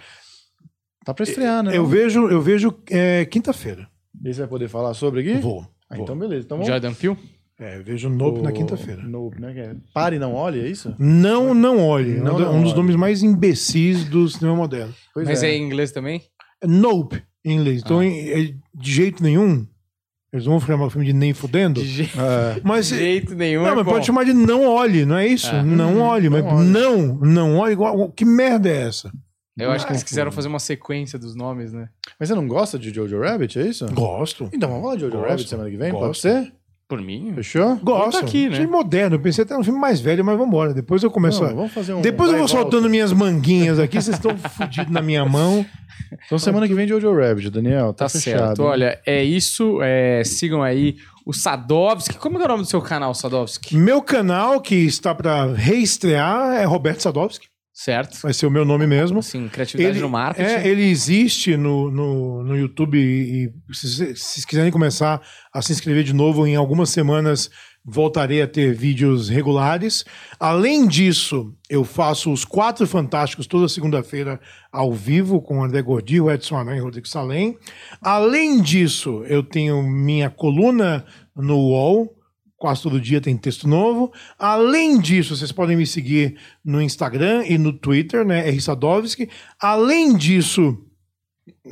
Tá pra estrear, né? Eu vejo, eu vejo é, quinta-feira. E você vai poder falar sobre aqui? Vou. Ah, vou. então, beleza. Então, vamos. Jordan Peele? É, vejo Nope na O- quinta-feira. Nope, né? é Pare e não olhe, é isso? Não, não olhe. Não, um, do- não um dos olhe. nomes mais imbecis do cinema moderno. Pois Mas é. em inglês também? Nope, em inglês. Ah. Então, em- é de jeito nenhum. Eles vão chamar o filme de Nem Fudendo. De, je... É. *laughs* Mas, de jeito nenhum. não, é mas bom. pode chamar de Não Olhe, não é isso? É. Não olhe, mas não olhe. não, não olhe. igual- Que merda é essa? Eu acho que eles Ah, quiseram fazer uma sequência dos nomes, né? Mas você não gosta de Jojo Rabbit, é isso? Gosto. Então vamos falar de Jojo Gosto. Rabbit semana que vem? Pode Gosto. ser? Por mim. Fechou? Gosto. Tá aqui, né? Filme moderno. Eu pensei até um filme mais velho, mas vambora. Depois eu começo Não, a... vamos fazer um. Depois eu vou volta. soltando minhas manguinhas aqui, vocês estão *laughs* fodidos na minha mão. Então semana que vem de Jojo Rabbit, Daniel. Tá, Tá fechado. certo. hein? Olha, é isso. é, sigam aí o Sadovski. Como é, é o nome do seu canal, Sadovski? Meu canal, que está para reestrear, é Roberto Sadovski. Certo. Vai ser o meu nome mesmo. Assim, criatividade Ele, no marketing. é, ele existe no, no, no YouTube e, e se quiserem começar a se inscrever de novo, em algumas semanas voltarei a ter vídeos regulares. Além disso, eu faço os Quatro Fantásticos toda segunda-feira ao vivo com André Gordillo, Edson Aran e Rodrigo Salem. Além disso, eu tenho minha coluna no UOL, Quase todo dia tem texto novo. Além disso, vocês podem me seguir no Instagram e no Twitter, né? R. Sadovski. Além disso,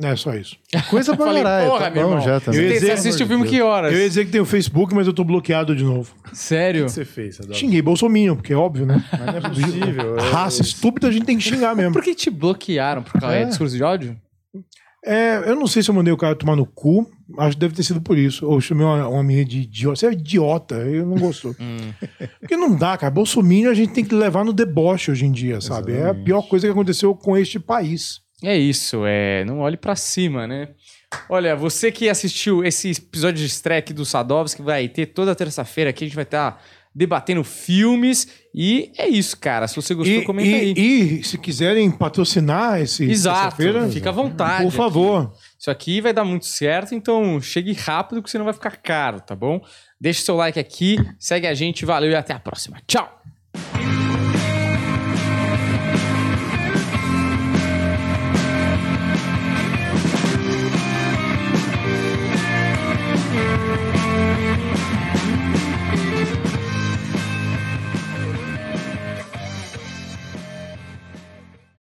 é só isso. Coisa *laughs* pra Falei, caralho. porra, tá meu bom irmão. já também. Eu Você assiste o filme que horas? Eu ia dizer que tem o Facebook, mas eu tô bloqueado de novo. Sério? O que você fez, Sadovski? Xinguei Bolsominion, porque é óbvio, né? Mas não é possível. *laughs* é- Raça estúpida a gente tem que xingar mesmo. Por que te bloquearam? Por causa É. de discurso de ódio? É, eu não sei se eu mandei o cara tomar no cu. Acho que deve ter sido por isso. Ou chamei uma, uma menina de idiota. Você é idiota. Eu não gostou. *laughs* Porque não dá, cara. Bolsonaro a gente tem que levar no deboche hoje em dia, sabe? É a Exatamente. pior coisa que aconteceu com este país. É isso, é. Não olhe pra cima, né? Olha, você que assistiu esse episódio de aqui do Sadovski, vai ter toda terça-feira aqui, a gente vai estar debatendo filmes. E é isso, cara. Se você gostou, E, comenta aí. e, e se quiserem patrocinar esse Exato, fica à vontade. por favor. Isso aqui vai dar muito certo, então chegue rápido que senão vai ficar caro, tá bom? Deixe seu like aqui, segue a gente, valeu e até a próxima. Tchau!